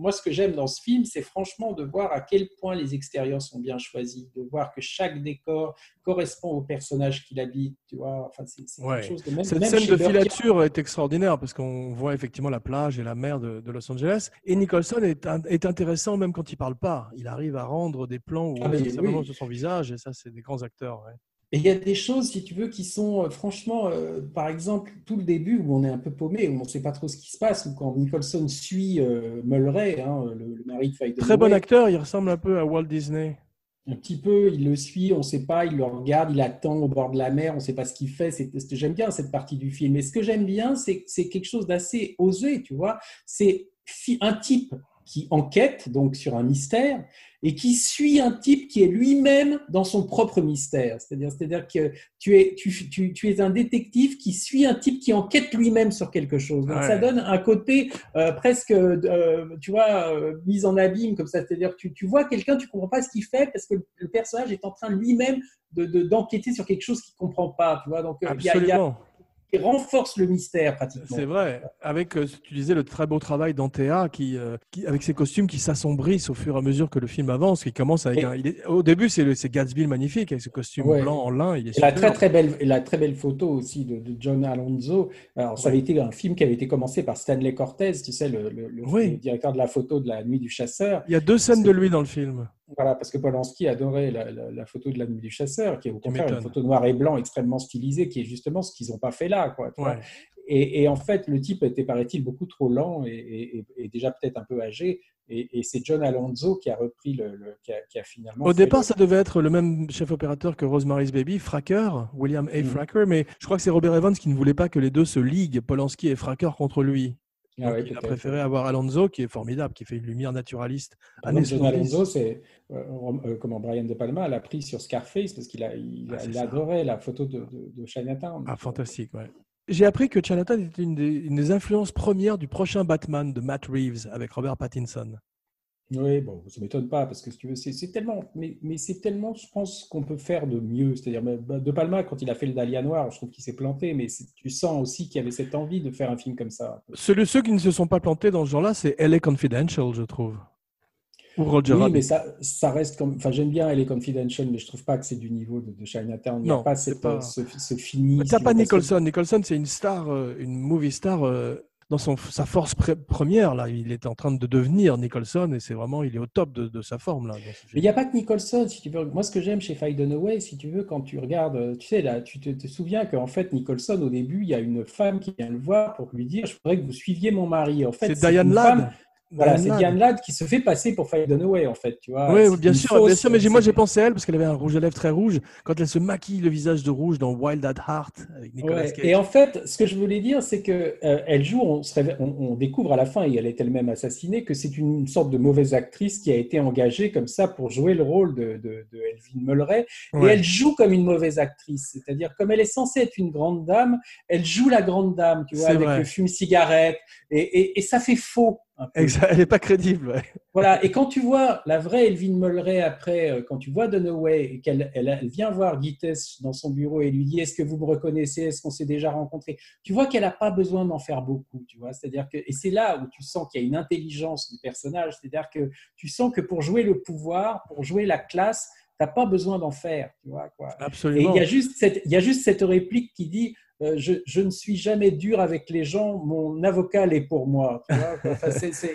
moi, ce que j'aime dans ce film, c'est franchement de voir à quel point les extérieurs sont bien choisis, de voir que chaque décor correspond au personnage qu'il habite, tu vois. Enfin, c'est c'est Ouais. quelque chose de même. Cette même scène de filature est extraordinaire parce qu'on voit effectivement la plage et la mer de, de Los Angeles. Et Nicholson est, un- est intéressant même quand il parle pas. Il arrive à rendre des plans où Ah, on simplement oui. sur son visage et ça, c'est des grands acteurs. ouais. Et il y a des choses, si tu veux, qui sont euh, franchement, euh, par exemple, tout le début où on est un peu paumé, où on ne sait pas trop ce qui se passe, ou quand Nicholson suit euh, Mulray, hein, le, le mari de Faye Très bon acteur, il ressemble un peu à Walt Disney. un petit peu, il le suit, on ne sait pas, il le regarde, il attend au bord de la mer, on ne sait pas ce qu'il fait. C'est, j'aime bien cette partie du film. Et ce que j'aime bien, c'est, c'est quelque chose d'assez osé, tu vois. C'est un type qui enquête donc sur un mystère et qui suit un type qui est lui-même dans son propre mystère. C'est-à-dire, c'est-à-dire que tu es, tu, tu, tu es un détective qui suit un type qui enquête lui-même sur quelque chose. Donc Ouais. ça donne un côté euh, presque, euh, tu vois, euh, mise en abîme comme ça. C'est-à-dire que tu, tu vois quelqu'un, tu comprends pas ce qu'il fait parce que le, personnage est en train lui-même de, de- d'enquêter sur quelque chose qu'il comprend pas. Tu vois, donc il y a, il y a- Il renforce le mystère pratiquement. C'est vrai. Avec, euh, tu disais, le très beau travail d'Antea, qui, euh, qui, avec ses costumes qui s'assombrissent au fur et à mesure que le film avance, qui commence avec Et- un, il est- au début, c'est le- c'est Gatsby le magnifique, avec ce costume Ouais. blanc en lin. Il est Et la très très belle, la très belle photo aussi de, de John Alonso. Alors, ça avait été un film qui avait été commencé par Stanley Cortez, tu sais, le, le- le- Oui. le directeur de la photo de la Nuit du Chasseur. Il y a deux scènes de lui dans le film. Voilà, parce que Polanski adorait la, la- la photo de la Nuit du Chasseur, qui est au contraire une photo noir et blanc extrêmement stylisée, qui est justement ce qu'ils n'ont pas fait là. Quoi, tu vois. Ouais. Et, et en fait, le type était, paraît-il, beaucoup trop lent et, et- et- et déjà peut-être un peu âgé. Et, c'est John Alonso qui a repris le, le- qui, a, qui a finalement. Au départ, le- ça devait être le même chef opérateur que Rosemary's Baby, Fracker, William A. Mm. Fracker, mais je crois que c'est Robert Evans qui ne voulait pas que les deux se liguent, Polanski et Fracker, contre lui. Ah ouais, il a préféré avoir Alonso, qui est formidable, qui fait une lumière naturaliste. 70. Alonso, c'est euh, euh, comment Brian De Palma l'a pris sur Scarface parce qu'il a, il, Ah, il adorait la photo de, de, de Chinatown. Ah, fantastique, ouais. J'ai appris que Chinatown était une des, une des influences premières du prochain Batman de Matt Reeves avec Robert Pattinson. Oui, bon, ça m'étonne pas parce que si tu veux, c'est tellement, mais, mais c'est tellement, je pense qu'on peut faire de mieux. C'est-à-dire, mais, bah, De Palma, quand il a fait le Dahlia Noir, je trouve qu'il s'est planté, mais tu sens aussi qu'il y avait cette envie de faire un film comme ça. Celui, ceux qui ne se sont pas plantés dans ce genre-là, c'est LA Confidential, je trouve. Ou Roger Oui, Rabbit. mais ça, ça reste comme. Enfin, j'aime bien Elle est Confidential, mais je trouve pas que c'est du niveau de, de Chinatown. Il n'y a Non, pas, cette, pas- ce, ce fini. T'as pas Nicholson. Nicholson, c'est une star, euh, une movie star euh, dans son, sa force première. Là, il est en train de devenir Nicholson et c'est vraiment, il est au top de, de sa forme là. Mais il n'y a pas que Nicholson, si tu veux. Moi, ce que j'aime chez Faye Dunaway, si tu veux, quand tu regardes, tu sais, là, tu te, te souviens qu'en fait, Nicholson, au début, il y a une femme qui vient le voir pour lui dire Je voudrais que vous suiviez mon mari. En fait, C'est Diane Ladd. femme- Voilà, Diane c'est. Diane Ladd qui se fait passer pour Faye Dunaway, en fait, tu vois. Oui, bien sûr, bien sûr, mais moi j'ai pensé à elle parce qu'elle avait un rouge à lèvres très rouge quand elle se maquille le visage de rouge dans Wild at Heart avec Nicolas Ouais, Cage. Et en fait, ce que je voulais dire, c'est que euh, elle joue, on, se révèle- on- on découvre à la fin, et elle est elle-même assassinée, que c'est une sorte de mauvaise actrice qui a été engagée comme ça pour jouer le rôle de, de, de Elvin Mulray. Et elle joue comme une mauvaise actrice, c'est-à-dire comme elle est censée être une grande dame, elle joue la grande dame, tu vois, avec vrai. le fume-cigarette, et, et, et ça fait faux. Elle n'est pas crédible. ouais. Voilà, et quand tu vois la vraie Elvin Mulray après, euh, quand tu vois Dunaway et qu'elle elle, elle vient voir Gittes dans son bureau et lui dit Est-ce que vous me reconnaissez? Est-ce qu'on s'est déjà rencontrés? Tu vois qu'elle n'a pas besoin d'en faire beaucoup, tu vois? C'est-à-dire que, et c'est là où tu sens qu'il y a une intelligence du personnage, c'est-à-dire que tu sens que pour jouer le pouvoir, pour jouer la classe, tu n'as pas besoin d'en faire, tu vois. Quoi. Et Absolument. il y, a juste cette, il y a juste cette réplique qui dit je, je ne suis jamais dur avec les gens, mon avocat l'est pour moi. tu vois,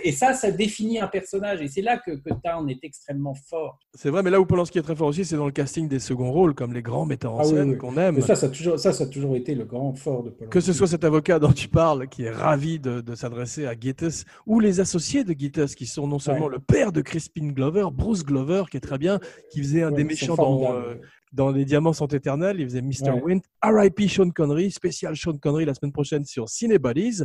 et ça, ça définit un personnage. Et c'est là que, que Town est extrêmement fort. C'est vrai, mais là où Polanski est très fort aussi, c'est dans le casting des seconds rôles, comme les grands metteurs en Ah scène oui. qu'on aime. Ça, ça a, toujours, ça, ça a toujours été le grand fort de Paul. Que ce soit cet avocat dont tu parles, qui est ravi de, de s'adresser à Gittes, ou les associés de Gittes, qui sont non seulement Ouais. le père de Crispin Glover, Bruce Glover, qui est très bien, qui faisait un Ouais, des méchants dans, euh, dans Les Diamants sont éternels, il faisait Mr. Ouais. Wint, R.I.P. Sean Connery, spécial Sean Connery la semaine prochaine sur Cinebodies.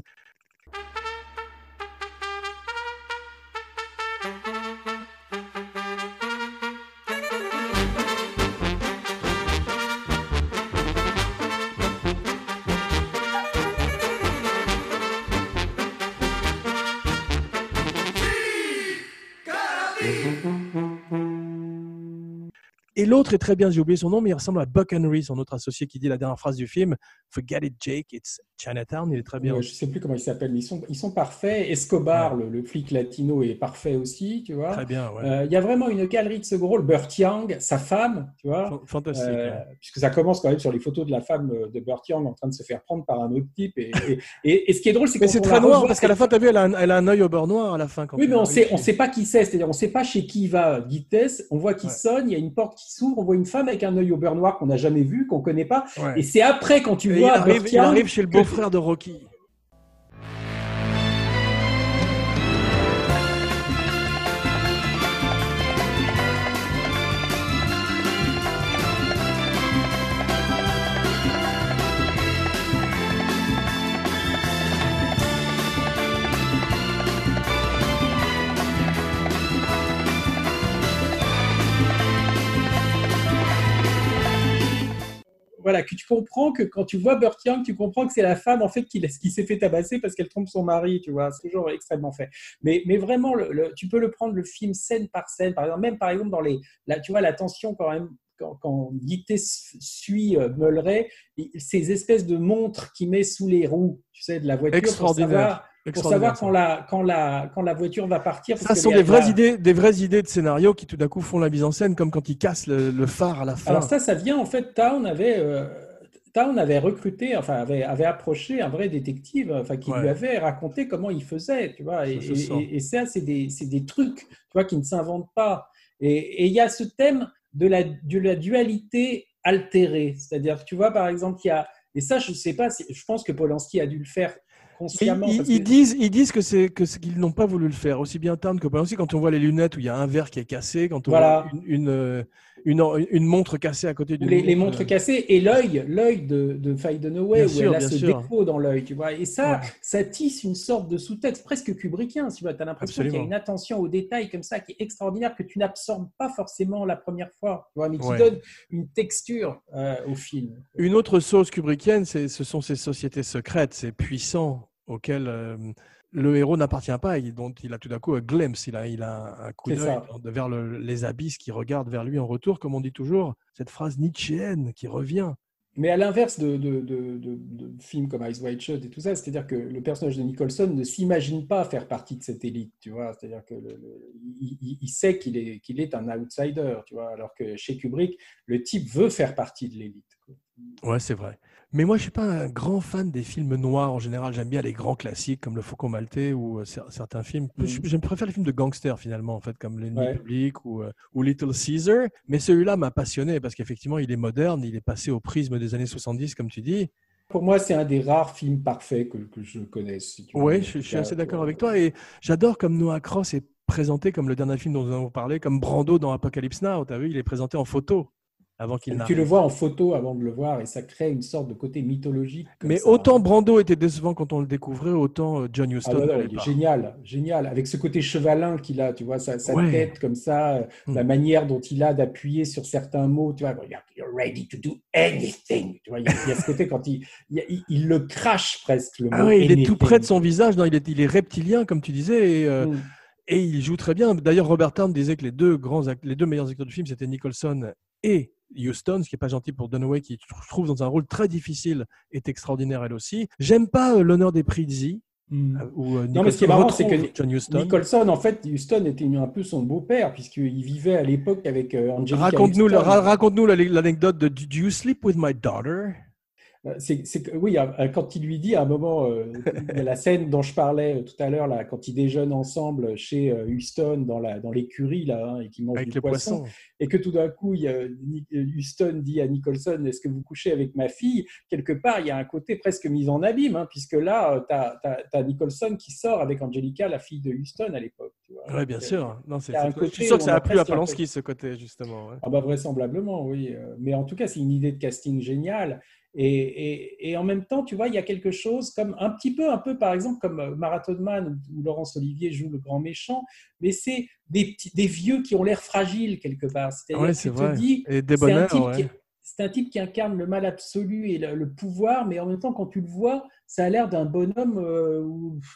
Et l'autre est très bien, j'ai oublié son nom, mais il ressemble à Buck Henry, son autre associé qui dit la dernière phrase du film Forget it, Jake, it's Chinatown. Il est très bien. Ouais, je sais plus comment ils s'appellent, mais ils sont, ils sont parfaits. Escobar, le, le flic latino, est parfait aussi, tu vois. Très bien, ouais. Euh, Il y a vraiment une galerie de second rôle. Burt Young, sa femme, tu vois. Fan- Fantastique. Euh, ouais. puisque ça commence quand même sur les photos de la femme euh, de Burt Young en train de se faire prendre par un autre type. Et, et, et- et ce qui est drôle, c'est Mais quand c'est très noir parce qu'à la fin, tu as vu, elle a, un, elle a un œil au beurre noir à la fin. Quand Oui, mais on sait, on sait pas qui c'est. C'est-à-dire, on sait pas chez qui va Guittès. On voit qu'il sonne, il y a une porte qui s'ouvre, on voit une femme avec un œil au beurre noir qu'on n'a jamais vu, qu'on connaît pas. Ouais. Et c'est après quand tu Et il, vois arrive, Burt il arrive chez le beau-frère de Rocky. Voilà, que tu comprends que quand tu vois Burt Young, tu comprends que c'est la femme en fait qui, qui s'est fait tabasser parce qu'elle trompe son mari, tu vois, c'est toujours extrêmement fait. Mais, mais vraiment, le, tu peux le prendre le film scène par scène, par exemple, même par exemple dans les, là, tu vois, la tension quand même. Quand, quand suit euh, Mulray, ces espèces de montres qu'il met sous les roues, tu sais, de la voiture, pour Extraordinaire. savoir, pour savoir quand, la, quand, la, quand la voiture va partir. Ça, parce que sont des vraies, la- idées, des vraies idées de scénario qui tout d'un coup font la mise en scène, comme quand ils cassent le, le phare à la fin. Alors ça, ça vient en fait, Town avait, euh, Town avait recruté, enfin avait, avait approché un vrai détective, enfin qui Ouais. lui avait raconté comment il faisait, tu vois. Et, Ça et- et- et ça, c'est des, des trucs, tu vois, qui ne s'inventent pas. Et il y a ce thème de la, de la dualité altérée, c'est-à-dire, tu vois, par exemple, il y a, et ça, je sais pas, je pense que Polanski a dû le faire consciemment. ils, parce ils que- disent, ils disent que c'est que qu'ils n'ont pas voulu le faire aussi bien Tarn que Polanski. Quand on voit les lunettes où il y a un verre qui est cassé, quand on Voilà. voit une, une, euh, une, une montre cassée à côté d'une les, les montre, montres cassées et l'œil, l'œil de, de Faye Dunaway, Bien où sûr, elle a ce sûr. défaut dans l'œil, tu vois. Et ça, Ouais. ça tisse une sorte de sous-texte presque kubrickien, tu vois. Tu as l'impression qu'il y a une attention aux détails comme ça qui est extraordinaire, que tu n'absorbes pas forcément la première fois, tu vois, mais qui Ouais. donne une texture euh, au film. Une autre sauce kubrickienne, c'est, ce sont ces sociétés secrètes, ces puissants auxquels euh, le héros n'appartient pas dont il a tout d'un coup un glimpse, il a, il a un coup d'œil vers le- les abysses qui regardent vers lui en retour, comme on dit toujours, cette phrase nietzschéenne qui revient. Mais à l'inverse de, de, de- de- de films comme Eyes Wide Shut et tout ça, c'est-à-dire que le personnage de Nicholson ne s'imagine pas faire partie de cette élite, tu vois. C'est-à-dire que le- le- il, il- il sait qu'il est, qu'il est un outsider, tu vois. Alors que chez Kubrick, le type veut faire partie de l'élite. Ouais, c'est vrai. Mais moi, je suis pas un grand fan des films noirs en général. J'aime bien les grands classiques comme Le Faucon Maltais ou euh, cer- certains films. Mhm. Je, je préfère les films de gangsters finalement, en fait, comme L'ennemi Ouais. public ou, euh, ou Little Caesar. Mais celui-là m'a passionné parce qu'effectivement, il est moderne, il est passé au prisme des années 70, comme tu dis. Pour moi, c'est un des rares films parfaits que, que je connaisse. si. Oui, je, je suis assez d'accord euh, avec toi. Et j'adore comme Noah Cross est présenté comme le dernier film dont nous avons parlé, comme Brando dans Apocalypse Now. Tu as vu, il est présenté en photo. Avant qu'il Tu le vois en photo avant de le voir et ça crée une sorte de côté mythologique. Mais ça. autant Brando était décevant quand on le découvrait, autant euh, John Ah Huston. non, non, n'allait il est génial, génial. Avec ce côté chevalin qu'il a, tu vois, sa, sa Ouais. tête comme ça, euh, Mm. la manière dont il a d'appuyer sur certains mots, tu vois, You're- ready to do anything. Tu vois, il y a, ce côté quand il, il, le crache presque le mot. Ah oui, il est tout près de son visage. Non, il est, il est reptilien, comme tu disais, et, euh, Mm. et il joue très bien. D'ailleurs, Robert Town disait que les deux, grands, les deux meilleurs acteurs du film, c'était Nicholson et Houston, ce qui n'est pas gentil pour Dunaway, qui, je trouve, dans un rôle très difficile, est extraordinaire elle aussi. J'aime pas euh, l'honneur des Prizzi, Mm. euh, où euh, Non, mais ce qui est marrant, c'est que John Huston. Nicholson, en fait, Houston était un peu son beau-père, puisqu'il vivait à l'époque avec euh, Angelica Raconte-nous Houston. ra- raconte-nous l'ane- l'anecdote de Do you sleep with my daughter? Euh, C'est, c'est oui, euh, quand il lui dit à un moment, euh, la scène dont je parlais euh, tout à l'heure, là, quand ils déjeunent ensemble chez euh, Houston dans, la, dans l'écurie, là, hein, et qu'ils mangent avec du poisson, poisson. et que tout d'un coup, il y a, Ni- Houston dit à Nicholson, est-ce que vous couchez avec ma fille? Quelque part, il y a un côté presque mis en abîme, hein, puisque là, tu as, Nicholson qui sort avec Angelica, la fille de Houston à l'époque. Oui, bien Donc, sûr. Non, c'est, je suis sûr que ça a plu à Polanski, ce côté, justement. ouais. Ah bah vraisemblablement, oui. Euh, Mais en tout cas, c'est une idée de casting géniale. Et, et, et en même temps, tu vois, il y a quelque chose comme un petit peu, un peu par exemple comme euh, Marathon Man où Laurence Olivier joue le grand méchant, mais c'est des, petits- des vieux qui ont l'air fragiles quelque part. C'est-à-dire Ouais, c'est vrai. dis, Et c'est un, type ouais. qui, c'est un type qui incarne le mal absolu et le, le pouvoir, mais en même temps, quand tu le vois, ça a l'air d'un bonhomme, euh,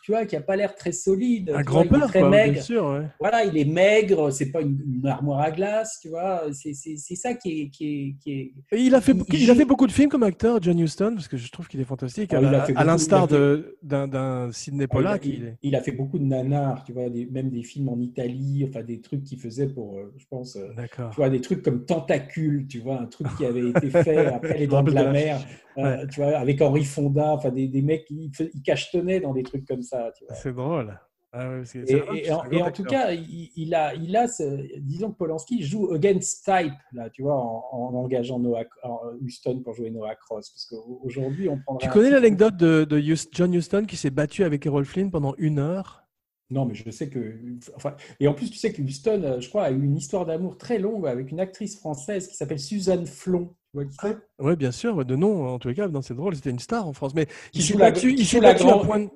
tu vois, qui n'a pas l'air très solide. Un est grand-père, très quoi, maigre bien sûr. ouais. voilà, il est maigre, c'est pas une, une armoire à glace, tu vois. C'est ça qui est, qui est, qui est- Et il a fait, Il- il il a fait beaucoup de films comme acteur, John Huston, parce que je trouve qu'il est fantastique. Ah, à l'instar d'un, Sidney Ah, il a- Pollack. il, il est- il a fait beaucoup de nanars, tu vois, des- même des films en Italie, enfin des trucs qu'il faisait pour, euh, je pense, euh, D'accord. tu vois, des trucs comme Tentacule, tu vois, un truc qui avait été fait après Les Dents de la de Mer, euh, Ouais. tu vois, avec Henri Fonda, enfin des, des mecs qui fais- ils cachetonnaient dans des trucs comme ça, tu vois. C'est drôle. Ah ouais, Et, en, grand et en tout cas, il, il a, il a ce- disons que Polanski joue against type, là, tu vois, en, en engageant Noah, en Houston pour jouer Noah Cross. Parce qu'aujourd'hui, on prendrait. Tu connais l'anecdote de, John Huston qui s'est battu avec Errol Flynn pendant une heure? Non, mais je sais que. Enfin, et en plus, tu sais que Houston, euh, je crois, a eu une histoire d'amour très longue avec une actrice française qui s'appelle Suzanne Flon. Oui, bien sûr, de nom, en tous les cas, c'est drôle, c'était une star en France. Mais Qui joue la- qui joue la grand- point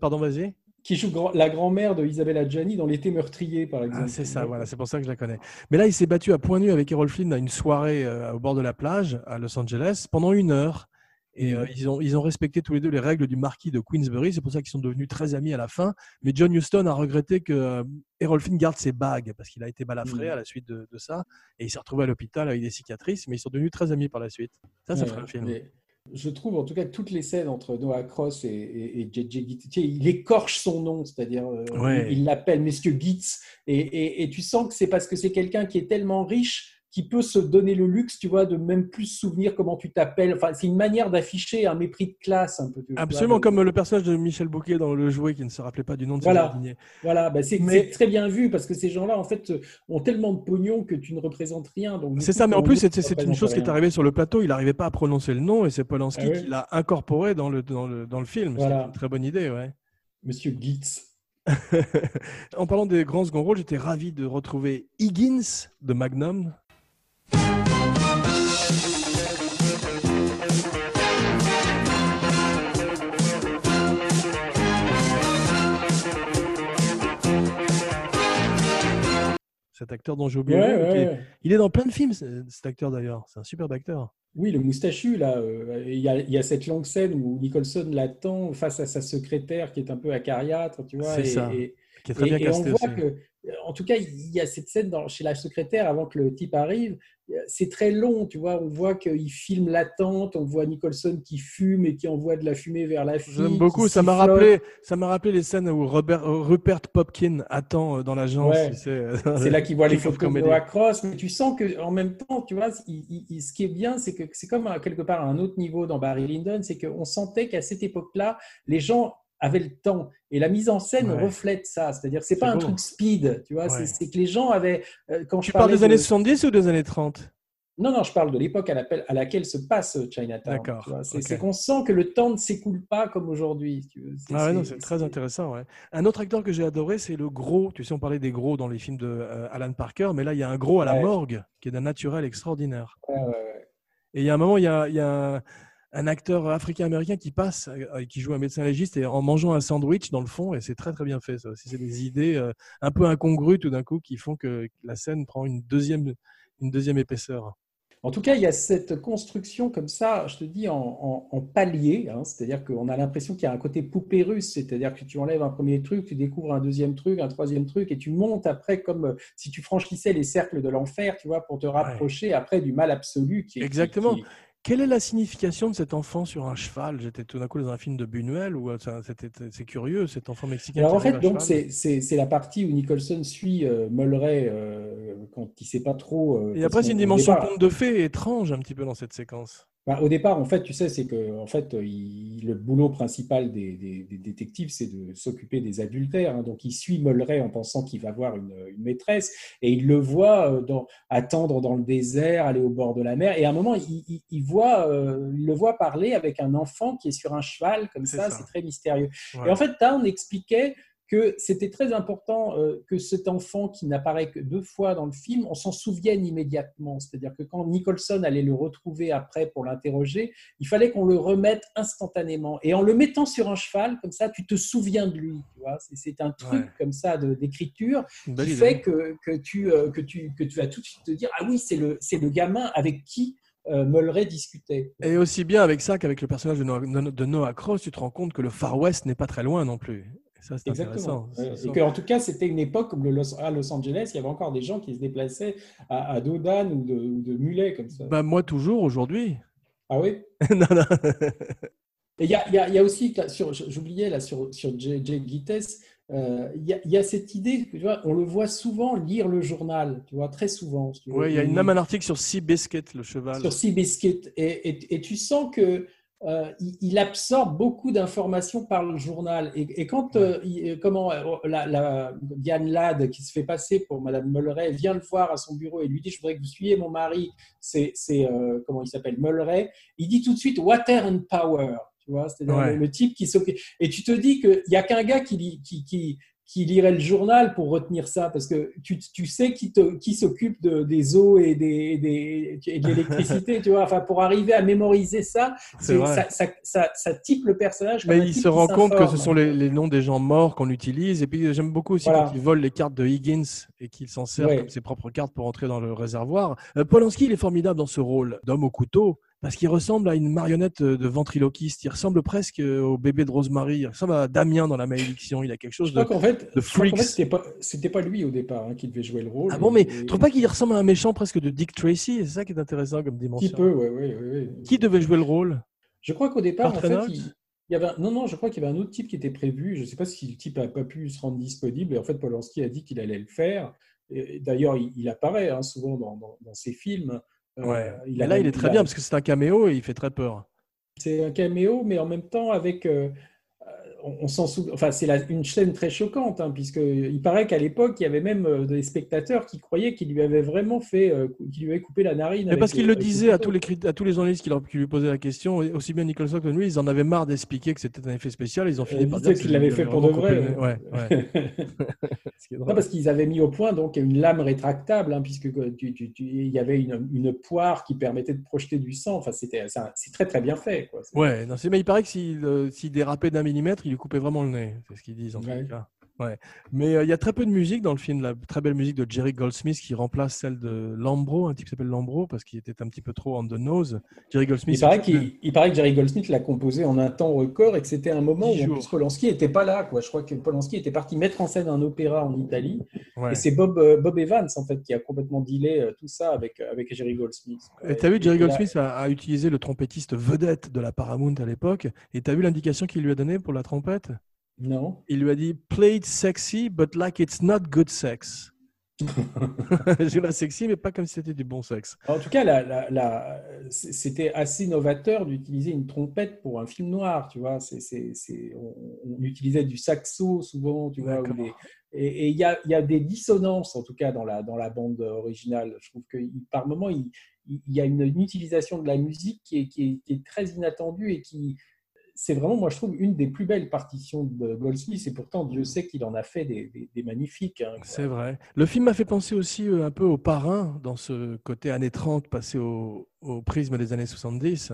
pardon, vas-y. Qui joue la grand-mère de Isabelle Adjani dans L'été meurtrier, par exemple. Ah, c'est ça, voilà, c'est pour ça que je la connais. Mais là, il s'est battu à point nu avec Errol Flynn à une soirée euh, au bord de la plage à Los Angeles pendant une heure. Et euh, ils, ont, ils ont respecté tous les deux les règles du marquis de Queensbury. C'est pour ça qu'ils sont devenus très amis à la fin. Mais John Huston a regretté que euh, Errol Flynn garde ses bagues parce qu'il a été balafré Mhm. à la suite de, de ça. Et il s'est retrouvé à l'hôpital avec des cicatrices. Mais ils sont devenus très amis par la suite. Ça, ça Ouais, ferait un film. mais Je trouve en tout cas toutes les scènes entre Noah Cross et, et, et JJ sais, il écorche son nom, c'est-à-dire euh, Ouais. il l'appelle Monsieur Gitz, et tu sens que c'est parce que c'est quelqu'un qui est tellement riche qui peut se donner le luxe, tu vois, de même plus se souvenir comment tu t'appelles. Enfin, c'est une manière d'afficher un mépris de classe un peu. tu vois, Absolument, comme le personnage de Michel Bouquet dans Le Jouet qui ne se rappelait pas du nom de son Voilà. jardinier. Voilà, bah, c'est Mais- très bien vu parce que ces gens-là, en fait, ont tellement de pognon que tu ne représentes rien. C'est ça, mais en plus, c'est ne c'est une chose qui est arrivée sur le plateau. Il n'arrivait pas à prononcer le nom et c'est Polanski Ah qui l'a incorporé dans le, dans le, dans le film. Voilà. C'est une très bonne idée, ouais. Monsieur Gitz. en parlant des grands second rôles, j'étais ravi de retrouver Higgins de Magnum. Cet acteur dont j'ai oublié Ouais, le nom, ouais, qui est- ouais. Il est dans plein de films, ce- cet acteur d'ailleurs. C'est un superbe acteur. Oui, le moustachu, là, euh, il y, a, il y a cette longue scène où Nicholson l'attend face à sa secrétaire qui est un peu acariâtre, tu vois. C'est ça, et- Qui est très et- bien et on voit aussi. que, en tout cas, il y a cette scène dans- chez la secrétaire avant que le type arrive. C'est très long, tu vois. On voit qu'il filme l'attente, on voit Nicholson qui fume et qui envoie de la fumée vers la fille. J'aime beaucoup. Ça m'a rappelé, ça m'a rappelé les scènes où Robert, euh, Rupert Popkin attend euh, dans l'agence. Ouais. tu sais, euh, C'est là qu'il voit les photos de. Noah Cross, mais tu sens que en même temps, tu vois, il- il- il- ce qui est bien, c'est que c'est comme quelque part à un autre niveau dans Barry Lyndon, c'est qu'on sentait qu'à cette époque-là, les gens avaient le temps et la mise en scène Ouais. reflète ça. C'est-à-dire, c'est C'est pas un truc speed, tu vois, Ouais. c'est- que les gens avaient. euh, quand Tu je parles des années de- 70 ou des années 30 Non, non, je parle de l'époque à, laquelle- à laquelle se passe Chinatown. D'accord. C'est qu'on sent que le temps ne s'écoule pas comme aujourd'hui. Ah ouais, non, c'est- très intéressant. ouais. Un autre acteur que j'ai adoré, c'est le gros. Tu sais, on parlait des gros dans les films de euh, Alan Parker, mais là, il y a un gros à la Ouais. morgue qui est d'un naturel extraordinaire. Ouais, ouais, ouais. Et il y a un moment, il y a, il y a un, acteur africain-américain qui passe, euh, qui joue un médecin légiste, et en mangeant un sandwich dans le fond, et c'est très très bien fait. Ça aussi, c'est des idées euh, un peu incongrues tout d'un coup qui font que la scène prend une deuxième, une deuxième épaisseur. En tout cas, il y a cette construction comme ça, je te dis, en, en, en palier, hein, c'est-à-dire qu'on a l'impression qu'il y a un côté poupée russe, c'est-à-dire que tu enlèves un premier truc, tu découvres un deuxième truc, un troisième truc, et tu montes après comme euh, si tu franchissais les cercles de l'enfer, tu vois, pour te rapprocher après du mal absolu qui est. qui- Exactement. qui- Quelle est la signification de cet enfant sur un cheval? J'étais tout d'un coup dans un film de Buñuel où euh, c'est curieux, cet enfant mexicain. Alors en fait, donc c'est la partie où Nicholson suit euh, Mulray euh, quand il sait pas trop. euh, Et après, c'est une dimension conte de fées étrange un petit peu dans cette séquence. Bah, au départ, en fait, tu sais, c'est que en fait, il- le boulot principal des, des- des détectives, c'est de s'occuper des adultères. hein. Donc, il suit Mulray en pensant qu'il va voir une, une maîtresse, et il le voit euh, dans- attendre dans le désert, aller au bord de la mer. Et à un moment, il, il- il voit, euh, il le voit parler avec un enfant qui est sur un cheval, comme ça. ça. C'est très mystérieux. Ouais. Et en fait, Town expliquait que c'était très important euh, que cet enfant qui n'apparaît que deux fois dans le film, on s'en souvienne immédiatement. C'est-à-dire que quand Nicholson allait le retrouver après pour l'interroger, il fallait qu'on le remette instantanément. Et en le mettant sur un cheval, comme ça, tu te souviens de lui. C'est- un truc Ouais. comme ça d'écriture qui fait que, que, tu, euh, que, tu, que tu vas tout de suite te dire Ah oui, c'est le, gamin avec qui euh, Mulray discutait. Et aussi bien avec ça qu'avec le personnage de Noah, de Noah Cross, tu te rends compte que le Far West n'est pas très loin non plus. Ça, c'est Exactement. intéressant. C'est- Et qu'en tout cas, c'était une époque Los- à Los Angeles, il y avait encore des gens qui se déplaçaient à, à dos d'âne ou de, ou de mulet comme ça. Bah, moi, toujours aujourd'hui. Ah oui? Non, non. Et il y a, y a- y a aussi, sur- j'oubliais là sur, sur J. J. Gittes, euh, il, y a, il y a cette idée, tu vois, on le voit souvent lire le journal, tu vois, très souvent. Ouais, il y a une, un article sur Seabiscuit, le cheval. sur Seabiscuit. Et, et, et tu sens que euh, il, il absorbe beaucoup d'informations par le journal. Et, et quand euh, il- comment euh, la, la- Diane Ladd, qui se fait passer pour Madame Mulray, vient le voir à son bureau et lui dit Je voudrais que vous suiviez mon mari, c'est c'est, euh, comment il s'appelle Mulray. Il dit tout de suite Water and Power. Tu vois, Ouais. le, le type qui s'occupe. Et tu te dis qu'il n'y a qu'un gars qui, qui, qui, qui lirait le journal pour retenir ça, parce que tu, tu sais qui, te- qui s'occupe de, des eaux et, des, des- et de l'électricité, tu vois. Enfin, pour arriver à mémoriser ça, ça, ça, ça, ça type le personnage. comme Mais il se rend compte que ce sont les, les noms des gens morts qu'on utilise. Et puis j'aime beaucoup aussi Voilà. quand il vole les cartes de Higgins et qu'il s'en sert Ouais. comme ses propres cartes pour entrer dans le réservoir. Euh, Polanski, il est formidable dans ce rôle d'homme au couteau parce qu'il ressemble à une marionnette euh, de ventriloquiste. Il ressemble presque euh, au bébé de Rosemary. Il ressemble à Damien dans La Malédiction. Il a quelque chose Je de. fait, je crois qu'en fait, freaks. c'était pas, c'était pas lui au départ hein, qui devait jouer le rôle. Ah bon, mais Et- tu trouves pas qu'il ressemble à un méchant presque de Dick Tracy? C'est ça qui est intéressant comme un dimension. petit peu, ouais, ouais, ouais. Qui devait jouer le rôle? Je crois qu'au départ, en fait, il, il y avait un- non, non, je crois qu'il y avait un autre type qui était prévu. Je ne sais pas si le type n'a pas pu se rendre disponible. Et en fait, Polanski a dit qu'il allait le faire. Et D'ailleurs, il, il apparaît hein, souvent dans, dans- dans ses films. Euh, Ouais. il Et a là, il est très a- bien parce que c'est un caméo et il fait très peur. C'est un caméo, mais en même temps avec. On, on s'en souvient. Enfin, c'est une scène très choquante, hein, puisque il paraît qu'à l'époque, il y avait même euh, des spectateurs qui croyaient qu'il lui avait vraiment fait, euh, qu'il lui avait coupé la narine. Mais parce qu'il le- disait à tous les, à tous les journalistes qui, leur- qui lui posaient la question, aussi bien Nicholson que lui, ils en avaient marre d'expliquer que c'était un effet spécial. Ils ont fini Euh, par dire qu'il l'avait fait pour de coupé vrai. Ouais, ouais. Non, parce qu'ils avaient mis au point donc une lame rétractable, hein, puisque tu- tu- tu- il y avait une, une poire qui permettait de projeter du sang. Enfin, c'était, c'est très très bien fait. Quoi. Ouais, non, mais il paraît que s'il euh, s'il dérapait d'un millimètre, il lui coupait vraiment le nez. C'est ce qu'ils disent en Ouais. tout cas. Ouais. Mais euh, il y a très peu de musique dans le film, la très belle musique de Jerry Goldsmith qui remplace celle de Lambro, un type qui s'appelle Lambro, parce qu'il était un petit peu trop on the nose. Jerry Goldsmith. Il paraît, il paraît que Jerry Goldsmith l'a composé en un temps record et que c'était un moment où en plus, Polanski n'était pas là. Quoi. Je crois que Polanski était parti mettre en scène un opéra en Italie. Ouais. Et c'est Bob, euh, Bob Evans en fait, qui a complètement dealé euh, tout ça avec, avec Jerry Goldsmith. Et tu as vu, Jerry Goldsmith a, a utilisé le trompettiste vedette de la Paramount à l'époque. Et tu as vu l'indication qu'il lui a donnée pour la trompette? Non. Il lui a dit Play it sexy, but like it's not good sex. J'ai la sexy, mais pas comme si c'était du bon sexe. En tout cas, la- la- la- c'était assez novateur d'utiliser une trompette pour un film noir, tu vois. On, on utilisait du saxo souvent, tu vois. des- et il y a, il y a des dissonances, en tout cas, dans la, dans bande originale. Je trouve que par moment, il, y a une, une utilisation de la musique qui est, qui est- qui est très inattendue et qui, c'est vraiment, moi je trouve, une des plus belles partitions de Goldsmith. Et pourtant, Dieu sait qu'il en a fait des, des- des magnifiques. hein. C'est vrai. Le film m'a fait penser aussi euh, un peu au parrain, dans ce côté années 30 passé au, au prisme des années 70.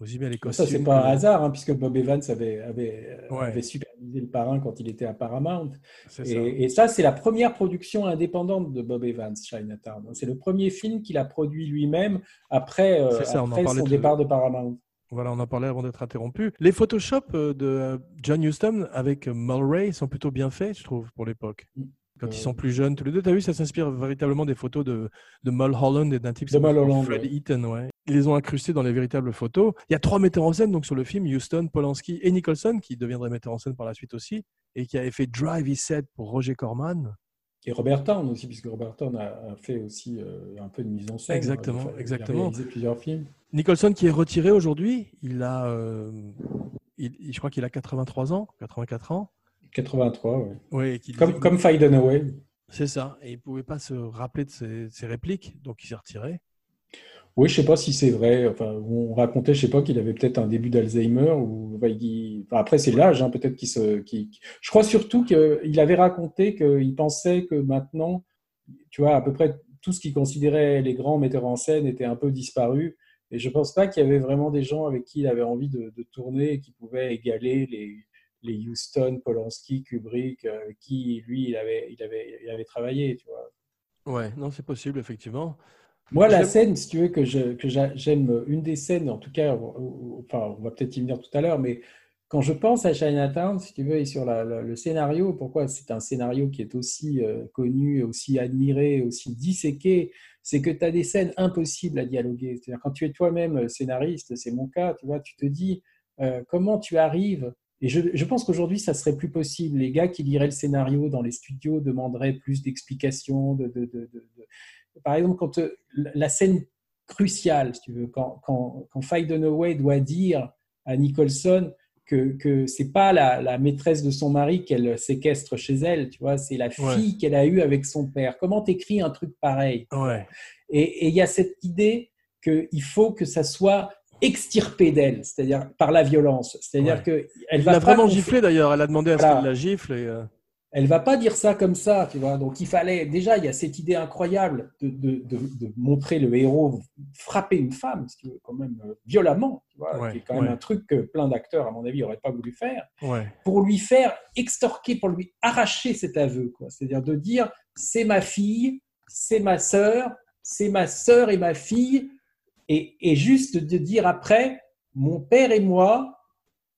Aussi bien les costumes. Ça, c'est pas un hasard, hein, puisque Bob Evans avait, avait, euh, Ouais. avait supervisé le parrain quand il était à Paramount. Ça. Et, ça, c'est la première production indépendante de Bob Evans, Chinatown. C'est le premier film qu'il a produit lui-même après, euh, ça, après son départ de Paramount. Voilà, on en parlait avant d'être interrompu. Les Photoshop euh, de John Huston avec Mulray sont plutôt bien faits, je trouve, pour l'époque. Quand ils Euh, sont plus jeunes, tous les deux, tu as vu, ça s'inspire véritablement des photos de, de Mulholland et d'un type qui s'appelle Fred ouais. Eaton. Ouais. Ils les ont incrustés dans les véritables photos. Il y a trois metteurs en scène donc sur le film Houston, Polanski et Nicholson, qui deviendrait metteur en scène par la suite aussi, et qui avait fait Drive He Said pour Roger Corman. Et Robert Town aussi, puisque Robert Town a, a fait aussi euh, un peu de mise en scène. Exactement, a- il a exactement. réalisé plusieurs films. Nicholson qui est retiré aujourd'hui, il a, euh, il- je crois qu'il a 83 ans, 84 ans. 83, ouais. Oui, qui Comme, comme Faye Dunaway. C'est ça. Et il pouvait pas se rappeler de ses, ses répliques, donc il s'est retiré. Oui, je sais pas si c'est vrai. Enfin, on racontait, je sais pas, qu'il avait peut-être un début d'Alzheimer ou après c'est l'âge, hein, peut-être qu'il se. Je crois surtout qu'il avait raconté qu'il pensait que maintenant, tu vois, à peu près tout ce qu'il considérait les grands metteurs en scène était un peu disparu. Et je pense pas qu'il y avait vraiment des gens avec qui il avait envie de, de tourner et qui pouvaient égaler les, les Houston, Polanski, Kubrick, euh, avec qui lui il avait, il avait, il avait travaillé, tu vois. Ouais, non, c'est possible, effectivement. Moi, la scène, si tu veux, que j'aime, une des scènes, en tout cas, enfin, on va peut-être y venir tout à l'heure, mais quand je pense à Chinatown, si tu veux, et sur la- la- le scénario, pourquoi c'est un scénario qui est aussi euh, connu, aussi admiré, aussi disséqué, c'est que tu as des scènes impossibles à dialoguer. C'est-à-dire, quand tu es toi-même euh, scénariste, c'est mon cas, tu vois, tu te dis euh, comment tu arrives. Et je, je pense qu'aujourd'hui, ça serait plus possible. Les gars qui liraient le scénario dans les studios demanderaient plus d'explications, de, de, de- de- de- par exemple, quand euh, la scène cruciale, si tu veux, quand, quand, quand Faye Dunaway doit dire à Nicholson que, que c'est pas la, la maîtresse de son mari qu'elle séquestre chez elle, tu vois, c'est la fille qu'elle a eue avec son père. Comment t'écris un truc pareil? Ouais, Et il y a cette idée qu'il faut que ça soit extirpé d'elle, c'est-à-dire par la violence. C'est-à-dire Ouais. que elle elle va l'a vraiment giflé d'ailleurs. Elle a demandé à ce Voilà. qu'il la gifle. Et, euh, elle va pas dire ça comme ça, tu vois. Donc il fallait déjà, il y a cette idée incroyable de, de, de, de montrer le héros frapper une femme, si tu veux, quand même euh, violemment, tu vois, Ouais, qui est quand même un truc que plein d'acteurs, à mon avis, n'auraient pas voulu faire, ouais, pour lui faire extorquer, pour lui arracher cet aveu, quoi. C'est-à-dire de dire c'est ma fille, c'est ma sœur, c'est ma sœur et ma fille, et, et juste de dire après mon père et moi,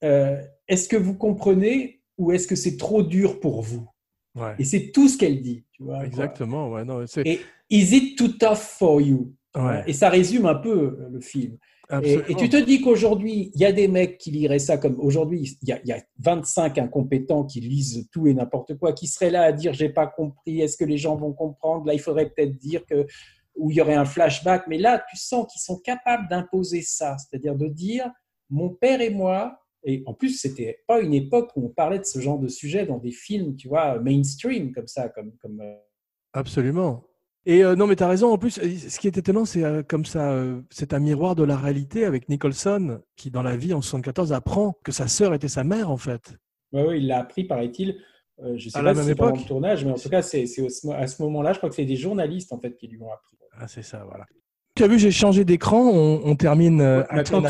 euh, est-ce que vous comprenez ou est-ce que c'est trop dur pour vous ouais. Et c'est tout ce qu'elle dit. Tu vois, quoi. Exactement. Ouais, non, c'est Et is it too tough for you ouais, Et ça résume un peu euh, le film. Et, et tu te dis qu'aujourd'hui, il y a des mecs qui liraient ça comme aujourd'hui, il y, a, il y a 25 incompétents qui lisent tout et n'importe quoi, qui seraient là à dire j'ai pas compris, est-ce que les gens vont comprendre? Là, il faudrait peut-être dire que où il y aurait un flashback, mais là, tu sens qu'ils sont capables d'imposer ça, c'est-à-dire de dire mon père et moi. Et en plus, c'était pas une époque où on parlait de ce genre de sujet dans des films, tu vois, mainstream comme ça, comme comme euh, Absolument. Et euh, non, mais tu as raison. En plus, euh, ce qui est étonnant, c'est euh, comme ça, euh, c'est un miroir de la réalité avec Nicholson, qui dans la vie en 74 apprend que sa sœur était sa mère, en fait. Ouais, ouais, il l'a appris, paraît-il. Euh, je sais À pas la si même c'est pendant époque le tournage, mais en tout cas, c'est à ce moment-là, je crois que c'est des journalistes en fait qui lui ont appris. Ah, c'est ça, voilà. Tu as vu, j'ai changé d'écran. On, on termine euh, à Maintenant,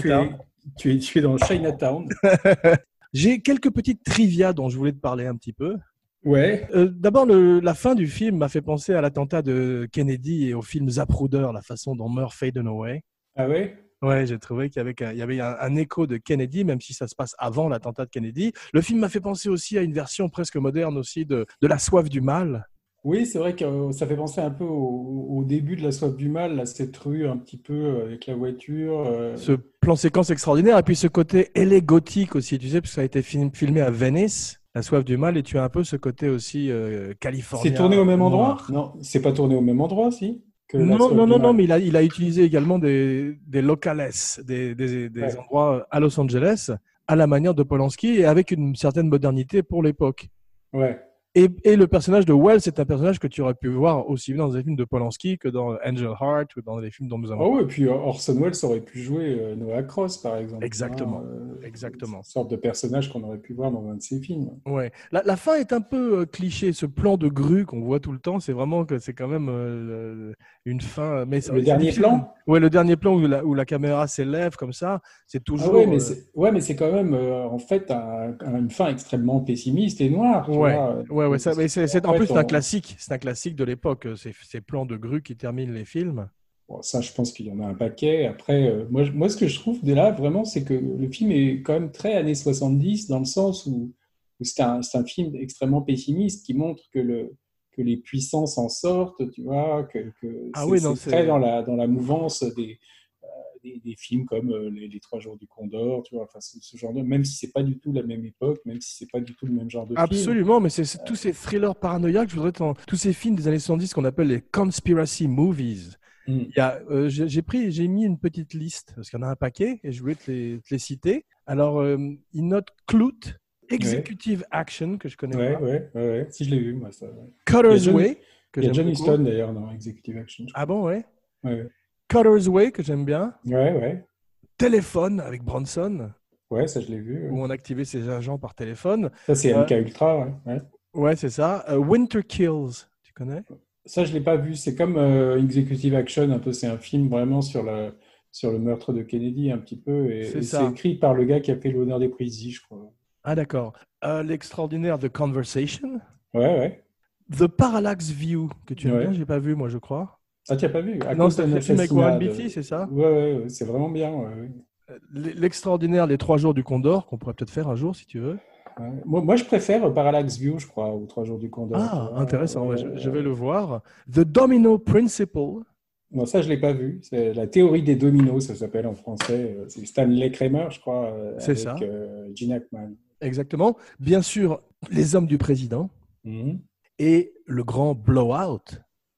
tu es, tu, dans Chinatown. J'ai quelques petites trivia dont je voulais te parler un petit peu. Ouais. Euh, D'abord, la fin du film m'a fait penser à l'attentat de Kennedy et au film Zapruder, la façon dont meurt Faye Dunaway. Ah ouais? Ouais, j'ai trouvé qu'il y avait, un- il y avait un, un écho de Kennedy, même si ça se passe avant l'attentat de Kennedy. Le film m'a fait penser aussi à une version presque moderne aussi de, de La soif du mal. Oui, c'est vrai que euh, ça fait penser un peu au, au début de La soif du mal, là, cette rue un petit peu euh, avec la voiture. euh, Ce plan séquence extraordinaire, et puis ce côté ailé gothique aussi, tu sais, parce que ça a été film- filmé à Venice, La soif du mal, et tu as un peu ce côté aussi euh, californien. C'est tourné au même endroit? noir. Non, c'est pas tourné au même endroit, si que Non, non, non, non, mais il a, il a utilisé également des, des locales, des, des, des Ouais. endroits à Los Angeles, à la manière de Polanski et avec une certaine modernité pour l'époque. Ouais. Et, et le personnage de Wells, c'est un personnage que tu aurais pu voir aussi bien dans des films de Polanski que dans Angel Heart ou dans les films dont nous Ah avons. ouais, et puis Orson Welles aurait pu jouer euh, Noah Cross, par exemple. Exactement, Hein, euh, exactement. Une sorte de personnage qu'on aurait pu voir dans un de ses films. Ouais. La, la fin est un peu euh, cliché. Ce plan de grue qu'on voit tout le temps, c'est vraiment que c'est quand même euh, une fin. Mais Le dernier difficile. plan? Ouais, le dernier plan où la, où la caméra s'élève comme ça, c'est Ah toujours. ouais, mais euh, c'est ouais, mais c'est quand même euh, en fait un- un- une fin extrêmement pessimiste et noire. tu Ouais, vois. ouais, ouais, ça, mais c'est, c'est- en plus, c'est un on- classique. C'est un classique de l'époque, euh, ces, ces plans de grue qui terminent les films. Bon, ça, je pense qu'il y en a un paquet. Après, euh, moi, moi, ce que je trouve de là, vraiment, c'est que le film est quand même très années 70, dans le sens où, où c'est un, c'est un film extrêmement pessimiste qui montre que, le, que les puissances en sortent, tu vois, que, que Ah c'est oui, non, c'est c'est- très dans la, dans la mouvance des, des, des films comme euh, les, les Trois Jours du Condor, tu vois, enfin, ce, ce genre de, même si c'est pas du tout la même époque, même si c'est pas du tout le même genre de film. Absolument, mais c'est, c'est tous ces thrillers paranoïaques, je voudrais tous ces films des années 70 qu'on appelle les conspiracy movies. Mm. Il y a, euh, j'ai, pris, j'ai mis une petite liste parce qu'il y en a un paquet et je voulais te les, te les citer. Alors, euh, il note Clout, Executive Action que je connais Ouais, pas, ouais, ouais, ouais. Si je l'ai vu, moi, ça. Cutter's Way que Il y a John. Huston d'ailleurs dans Executive Action. Ah bon, ouais. Ouais, Cutter's Way que j'aime bien. ouais, ouais. Téléphone avec Bronson Ouais, ça je l'ai vu. ouais. où on activait ses agents par téléphone. Ça c'est Ouais. MK Ultra, ouais. ouais. Ouais, c'est ça. Euh, Winter Kills, tu connais? Ça je l'ai pas vu. C'est comme euh, Executive Action, un peu. C'est un film vraiment sur le sur le meurtre de Kennedy, un petit peu. Et, C'est écrit par le gars qui a fait l'honneur des Présidents, je crois. Ah d'accord. Euh, L'extraordinaire The Conversation. Ouais, ouais. The Parallax View, que tu aimes Ouais. bien, j'ai pas vu moi je crois. Ah, tu n'as pas vu À non, c'est un film avec Warren Beatty, c'est ça Ouais, ouais, ouais, c'est vraiment bien. ouais. Euh, L'extraordinaire Les Trois Jours du Condor, qu'on pourrait peut-être faire un jour si tu veux. Moi, moi, je préfère Parallax View, je crois, aux Trois Jours du Condor. Ah, intéressant, je, vais le voir. The Domino Principle. Non, ça, je l'ai pas vu. C'est la théorie des dominos, ça s'appelle en français. Euh, C'est Stanley Kramer, je crois, euh, C'est avec ça. euh, Gene Hackman. Exactement. Bien sûr, Les Hommes du Président Mhm. et le grand Blowout,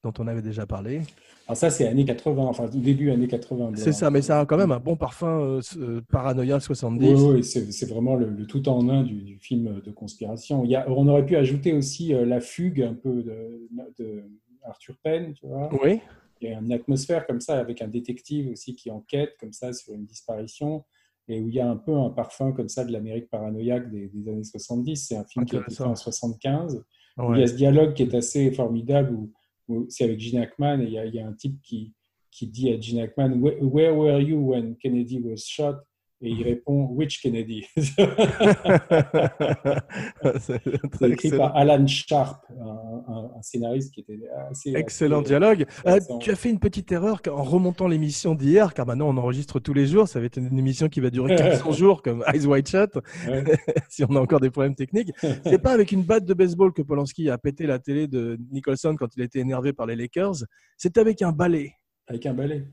dont on avait déjà parlé. Alors ça, c'est années 80, enfin début années 80. C'est ça, mais ça a quand même un bon parfum euh, euh, paranoïa 70. Oui, oui, c'est vraiment le, le tout en un du, du film de conspiration. Il y a, on aurait pu ajouter aussi euh, La Fugue, un peu de, de Arthur Penn, tu vois. Oui, Il y a une atmosphère comme ça, avec un détective aussi qui enquête comme ça sur une disparition, et où il y a un peu un parfum comme ça de l'Amérique paranoïaque des, des années 70. C'est un film qui a été fait en 75. Il y a ce dialogue qui est assez formidable, où c'est avec Gene Hackman, et il y a, un type qui, qui dit à Gene Hackman, where were you when Kennedy was shot? Et il répond, Which Kennedy? C'est écrit excellent. par Alan Sharp, un, un- un scénariste qui était assez. Excellent assez- dialogue. Euh, tu as fait une petite erreur en remontant l'émission d'hier, car maintenant on enregistre tous les jours. Ça va être une émission qui va durer 400 jours, comme Eyes Wide Shut, Ouais. si on a encore des problèmes techniques. C'est pas avec une batte de baseball que Polanski a pété la télé de Nicholson quand il était énervé par les Lakers. C'est avec un balai. Avec un balai.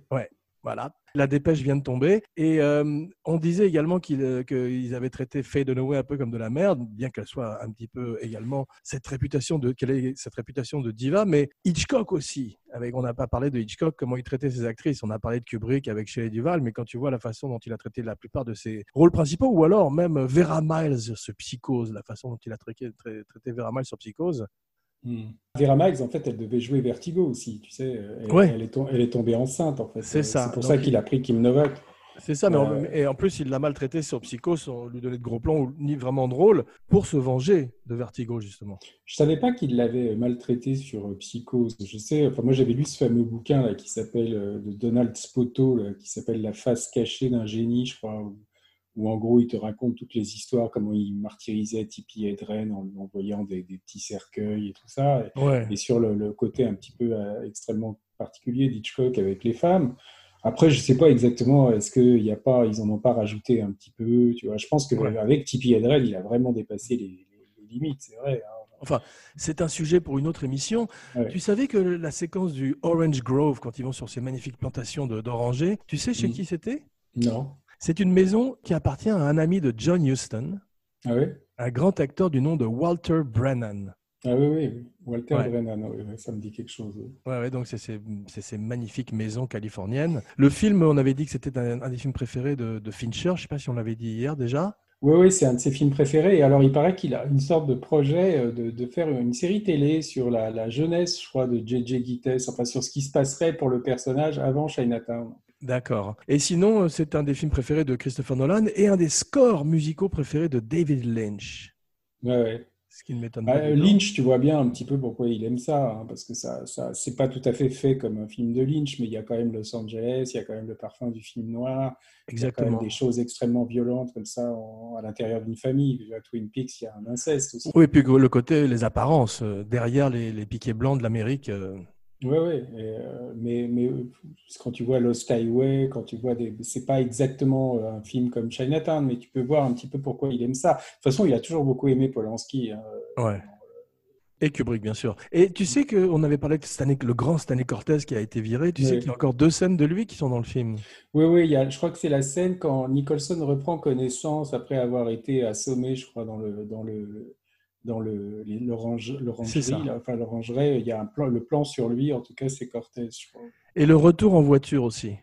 Voilà. La dépêche vient de tomber. Et euh, on disait également qu'ils euh, qu'ils avaient traité Faye Dunaway un peu comme de la merde, bien qu'elle soit un petit peu également cette réputation de, cette réputation de diva. Mais Hitchcock aussi. Avec, on n'a pas parlé de Hitchcock, comment il traitait ses actrices. On a parlé de Kubrick avec Shelley Duval, mais quand tu vois la façon dont il a traité la plupart de ses rôles principaux, ou alors même Vera Miles sur Psychose, la façon dont il a traité, tra- traité Vera Miles sur Psychose. Hmm. Vera Miles, en fait, elle devait jouer Vertigo aussi, tu sais. Elle, Ouais. elle est, tom- elle est tombée enceinte, en fait. C'est Euh, ça. C'est pour Donc, ça qu'il a pris Kim Novak. C'est ça, mais en, Euh, et en plus, il l'a maltraité sur Psycho sans lui donner de gros plans ou ni vraiment de rôle pour se venger de Vertigo, justement. Je savais pas qu'il l'avait maltraité sur euh, Psychose. Je sais, enfin, moi, j'avais lu ce fameux bouquin là, qui s'appelle, de Donald Spoto, là, qui s'appelle La face cachée d'un génie, je crois, où, où, en gros, il te raconte toutes les histoires, comment il martyrisait Tippi Hedren en lui envoyant des, des petits cercueils et tout ça. Ouais. et sur le, le côté un petit peu euh, extrêmement particulier d'Hitchcock avec les femmes. Après, je sais pas exactement, est-ce qu'il y a pas, ils en ont pas rajouté un petit peu, tu vois. Je pense que Ouais. avec Hedren, il a vraiment dépassé les, les- les limites, c'est vrai. hein. C'est un sujet pour une autre émission. Ouais. Tu savais que la séquence du Orange Grove, quand ils vont sur ces magnifiques plantations d'orangers, tu sais chez Mhm. qui c'était? Non. C'est une maison qui appartient à un ami de John Huston, Ah un grand acteur du nom de Walter Brennan. Ah oui, oui. Walter Ouais. Brennan, oui, ça me dit quelque chose. oui. Ouais, ouais, donc c'est ces, magnifiques maisons californiennes. Le film, on avait dit que c'était un, un des films préférés de, de Fincher. Je sais pas si on l'avait dit hier déjà. Oui, oui, c'est un de ses films préférés. Et alors, il paraît qu'il a une sorte de projet euh, de, de faire une série télé sur la, la jeunesse, je crois, de J.J. Gittes, enfin sur ce qui se passerait pour le personnage avant Chinatown. D'accord. Et sinon, euh, c'est un des films préférés de Christopher Nolan et un des scores musicaux préférés de David Lynch. Ouais, ouais. Ce qui ne m'étonne Bah, pas. tout. Lynch, tu vois bien un petit peu pourquoi il aime ça, hein, parce que ça, ça, c'est pas tout à fait fait comme un film de Lynch, mais il y a quand même Los Angeles, il y a quand même le parfum du film noir, il y a quand même Exactement. des choses extrêmement violentes comme ça en- à l'intérieur d'une famille. À Twin Peaks, il y a un inceste aussi. Oui, et puis le côté, les apparences, euh, derrière les, les piquets blancs de l'Amérique. euh, Ouais. et, euh, mais, mais euh, quand tu vois Lost Highway, quand tu vois des, c'est pas exactement euh, un film comme Chinatown, mais tu peux voir un petit peu pourquoi il aime ça. De toute façon, il a toujours beaucoup aimé Polanski. hein. Ouais. Et Kubrick, bien sûr. Et tu sais qu'on avait parlé de Stanley, le grand Stanley Cortez qui a été viré. Tu sais Oui. qu'il y a encore deux scènes de lui qui sont dans le film. Oui, oui, il y a, je crois que c'est la scène quand Nicholson reprend connaissance après avoir été assommé, je crois, dans le dans le dans le l'orangerie, enfin l'orangerie, il y a un plan, le plan sur lui, en tout cas, c'est Cortez, je crois. Et le retour en voiture aussi.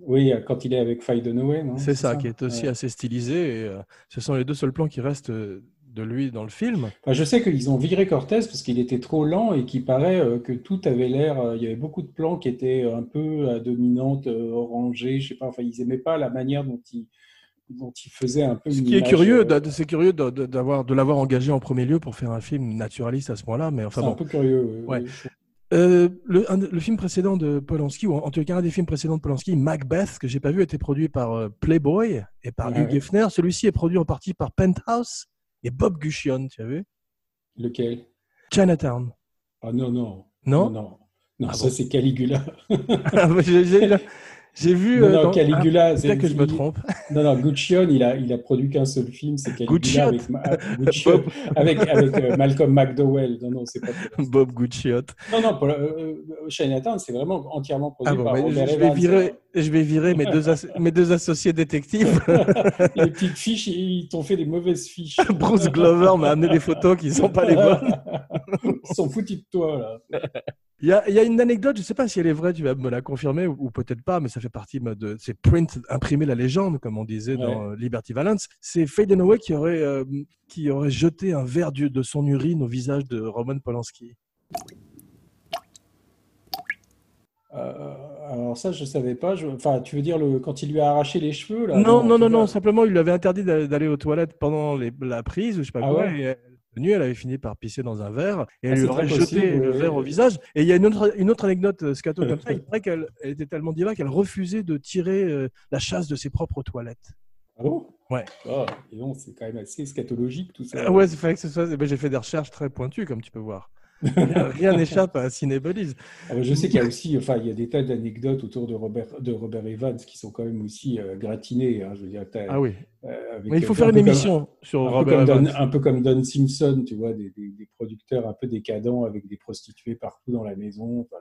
Oui, quand il est avec Faye Dunaway, non? C'est ça, qui est aussi Ouais. assez stylisé. Et, euh, ce sont les deux seuls plans qui restent euh, de lui dans le film. Enfin, je sais qu'ils ont viré Cortez parce qu'il était trop lent et qu'il paraît euh, que tout avait l'air. Il y avait beaucoup de plans qui étaient un peu à dominante orangée. Je sais pas. Enfin, ils aimaient pas la manière dont il dont il faisait un peu. Ce qui est curieux, euh, c'est curieux d'avoir, de l'avoir engagé en premier lieu pour faire un film naturaliste à ce point-là. Mais enfin c'est un bon. peu curieux. Ouais. oui. Euh, le, un- le film précédent de Polanski, ou en, tout cas un des films précédents de Polanski, Macbeth, que j'ai pas vu, était produit par euh, Playboy et par Ouais, Hugh ouais. Hefner. Celui-ci est produit en partie par Penthouse et Bob Guccione, tu as vu? Lequel? Chinatown. Ah non, non. Non? Non, non, Ah ça bon? c'est Caligula. J'ai j'ai- j'ai vu. Non, euh, non, dans- Caligula, Ah, c'est Peut-être que je me trompe. Non, non, Guccione, il a, il a produit qu'un seul film, c'est Caligula avec, Ma- Guccione, avec, avec euh, Malcolm McDowell. Non, non, c'est pas. Bob Guccione. Non, non, pour, euh, euh, Chinatown, c'est vraiment entièrement produit Ah bon, par Robert je vais virer, je vais virer mes deux, as- mes deux associés détectives. Les petites fiches, ils t'ont fait des mauvaises fiches. Bruce Glover m'a amené des photos qui sont pas les bonnes. Ils sont foutus de toi, là. Il y, a, il y a une anecdote, je ne sais pas si elle est vraie, tu vas me la confirmer ou, ou peut-être pas, mais ça fait partie de ces print imprimer la légende, comme on disait dans euh, Liberty Valance. C'est Faye Dunaway qui aurait, euh, qui aurait jeté un verre de son urine au visage de Roman Polanski. Euh, alors ça, je savais pas. Je- Enfin, tu veux dire le... quand il lui a arraché les cheveux, là? non, non, non, non, simplement il lui avait interdit d'a- d'aller aux toilettes pendant les- la prise ou je sais pas Ah quoi. ouais? et elle avait fini par pisser dans un verre et Ah, elle lui c'est aurait jeté le verre au visage. Et il y a une autre, une autre anecdote euh, scato comme ça. Il paraît qu'elle elle était tellement diva qu'elle refusait de tirer euh, la chasse de ses propres toilettes. Ah bon? Ouais. Ah, et non, c'est quand même assez scatologique tout ça. Euh, ouais, il fallait que ce soit. ben, J'ai fait des recherches très pointues, comme tu peux voir. Rien n'échappe à Cinébodies. Ah bah, je sais qu'il y a aussi, enfin, il y a des tas d'anecdotes autour de Robert, de Robert Evans qui sont quand même aussi euh, gratinées. hein, je veux dire, Ah oui. euh, Mais il faut euh, faire un une comme- émission sur un Robert Don, Evans. un peu comme Don Simpson, tu vois, des, des- des producteurs un peu décadents avec des prostituées partout dans la maison. Enfin,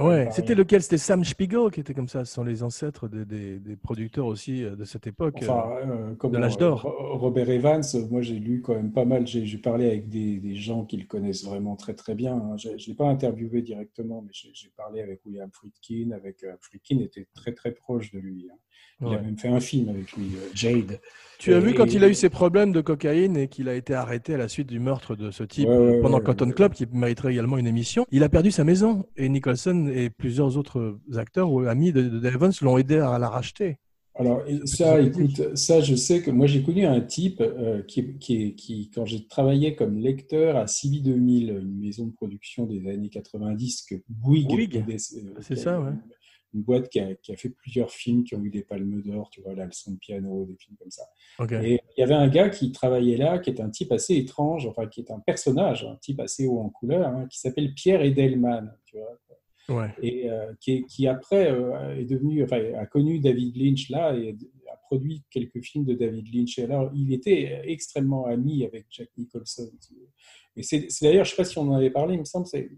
Ouais, c'était lequel? C'était Sam Spiegel qui était comme ça. Ce sont les ancêtres des, des- producteurs aussi euh, de cette époque. Enfin, euh, comment, l'âge d'or. Ro- Robert Evans, moi j'ai lu quand même pas mal, j'ai parlé avec des, des gens qui le connaissent vraiment très très bien. hein. Je ne l'ai pas interviewé directement, mais j'ai parlé avec William Friedkin. Avec, euh, Friedkin était très très proche de lui. hein. Il Ouais. a même fait un film avec lui, euh, Jade. Tu as vu Et- quand il a eu ses problèmes de cocaïne et qu'il a été arrêté à la suite du meurtre de ce type Ouais, ouais, pendant ouais, Cotton ouais. Club, qui mériterait également une émission. Il a perdu sa maison et Nicholson et plusieurs autres acteurs ou amis de, de Evans l'ont aidé à la racheter. Alors, ça, écoute, ça, je sais que moi, j'ai connu un type euh, qui, qui, qui, quand j'ai travaillé comme lecteur à CB 2000, une maison de production des années 90 que Bouygues, euh, c'est ça, ouais. Une boîte qui a, qui a fait plusieurs films qui ont eu des palmes d'or, tu vois, la leçon de piano, des films comme ça. Ok. Et il y avait un gars qui travaillait là, qui est un type assez étrange, enfin, qui est un personnage, un type assez haut en couleur, hein, qui s'appelle Pierre Edelman, tu vois Ouais. et euh, qui, après euh, est devenu, enfin, a connu David Lynch là et a produit quelques films de David Lynch. Et alors, il était extrêmement ami avec Jack Nicholson. Et c'est d'ailleurs, je ne sais pas si on en avait parlé, il me semble, c'est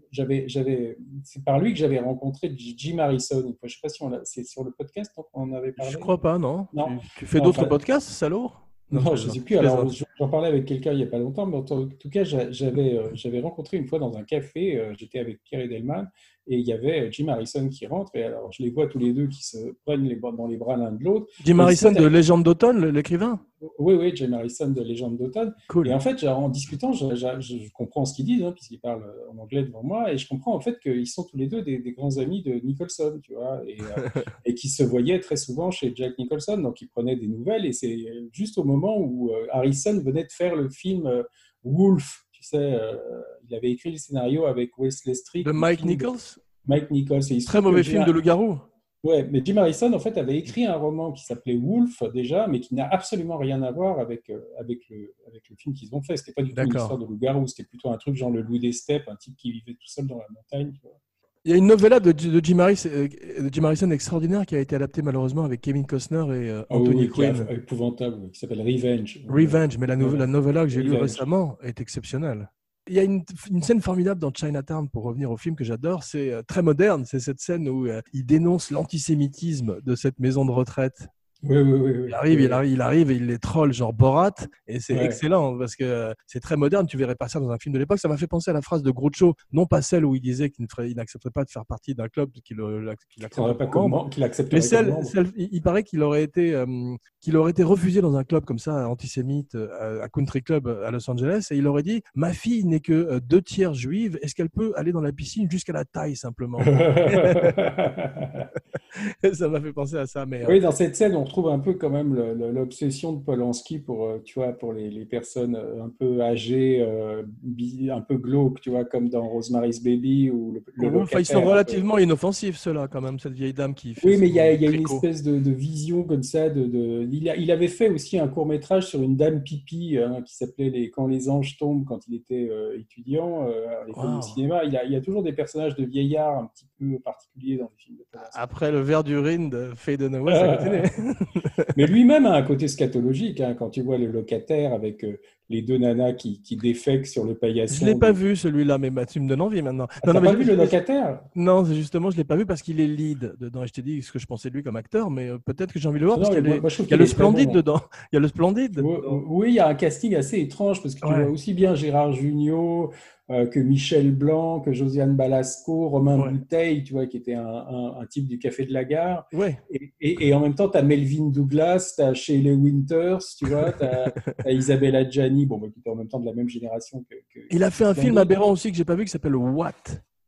par lui que j'avais rencontré Jim Harrison. Je ne sais pas si c'est sur le podcast qu'on en avait parlé. Je crois pas, non. Non. Tu, tu fais Non, d'autres enfin- podcasts, salaud Non, je ne sais plus. Alors, j'en parlais avec quelqu'un il n'y a pas longtemps, mais en tout cas, j'avais euh, j'avais rencontré une fois dans un café, j'étais avec Pierre Edelman, et il y avait euh, Jim Harrison qui rentre, et alors je les vois tous les deux qui se prennent les dans les bras l'un de l'autre. Jim Et Harrison de Légende d'automne, l'écrivain? Oui, oui, Jim Harrison de Légende d'automne. Cool. Et en fait, en discutant, je, je- je- je comprends ce qu'ils disent, hein, puisqu'ils parlent en anglais devant moi, et je comprends en fait qu'ils sont tous les deux des, des grands amis de Nicholson, tu vois, et, euh, et qui se voyaient très souvent chez Jack Nicholson, donc ils prenaient des nouvelles, et c'est juste au moment où euh, Harrison venait de faire le film euh, Wolf, euh, il avait écrit le scénario avec Wesley Street. De le Mike Nichols Mike Nichols. et il Très mauvais film Jim- de loup-garou. Ouais, mais Jim Harrison, en fait, avait écrit un roman qui s'appelait Wolf, déjà, mais qui n'a absolument rien à voir avec, euh, avec, le, avec le film qu'ils ont fait. C'était pas du tout une histoire de loup-garou, c'était plutôt un truc genre le loup des steppes, un type qui vivait tout seul dans la montagne. tu vois. Il y a une novella de, de Jim, Harris- euh, de Jim Harrison extraordinaire qui a été adaptée malheureusement avec Kevin Costner et euh, oui, Anthony oui, qui est Quinn. épouvantable, qui s'appelle Revenge. Revenge, mais la, no- Ouais. la novella que j'ai lue récemment est exceptionnelle. Il y a une, une scène formidable dans Chinatown, pour revenir au film que j'adore, c'est euh, très moderne, c'est cette scène où euh, il dénonce l'antisémitisme de cette maison de retraite. Oui, oui, oui. oui. Il arrive, Oui, il arrive, il arrive et il les troll genre Borat, et c'est Ouais. excellent parce que c'est très moderne. Tu verrais pas ça dans un film de l'époque. Ça m'a fait penser à la phrase de Groucho, non pas celle où il disait qu'il n'accepterait pas de faire partie d'un club qu'il qu'il Il faudrait accepterait pas comment, qu'il accepterait Mais celle, il paraît qu'il aurait été, euh, qu'il aurait été refusé dans un club comme ça, antisémite, euh, à Country Club à Los Angeles, et il aurait dit Ma fille n'est que euh, deux tiers juive, est-ce qu'elle peut aller dans la piscine jusqu'à la taille simplement Ça m'a fait penser à ça. Mais, euh, Oui, dans cette scène, on retrouve un peu quand même l'obsession de Polanski pour, euh, tu vois, pour les, les personnes euh, un peu âgées, euh, un peu glauques, tu vois, comme dans Rosemary's Baby ou le, le enfin, ils sont peu. relativement inoffensifs, ceux-là, quand même, cette vieille dame qui fait. Oui, mais il y a, il y a une espèce de, de vision comme ça. De, de- Il, a- il avait fait aussi un court métrage sur une dame pipi hein, qui s'appelait les... Quand les anges tombent quand il était euh, étudiant euh, à l'école Wow. de cinéma. Il y, a, il y a toujours des personnages de vieillards un petit peu particuliers dans les films de Polanski. Après le verre d'urine de Faye Dunaway, ça continue. Mais lui-même a un côté scatologique. hein, quand tu vois le locataire avec euh, les deux nanas qui, qui défèquent sur le paillasson. Je l'ai pas vu celui-là, mais bah, tu me donnes envie maintenant. Ah, T'as mais pas vu je- le locataire? Non, justement, je l'ai pas vu parce qu'il est lead dedans. Et je t'ai dit ce que je pensais de lui comme acteur, mais euh, peut-être que j'ai envie de le voir Non, parce qu'il y les- y a le splendide bon. dedans. Il y a le splendide. Oui, il y a un casting assez étrange parce que tu Ouais. vois aussi bien Gérard Jugnot euh, que Michel Blanc, que Josiane Balasco, Romain Ouais. Bouteille, tu vois, qui était un, un- un type du Café de la Gare. Ouais. Et, et- et en même temps, tu as Melvin Douglas, tu as Shelley Winters, tu vois, tu as, Isabella Gianni, bon, bah, qui était en même temps de la même génération que. que- Il a fait un film aberrant aussi que j'ai pas vu qui s'appelle What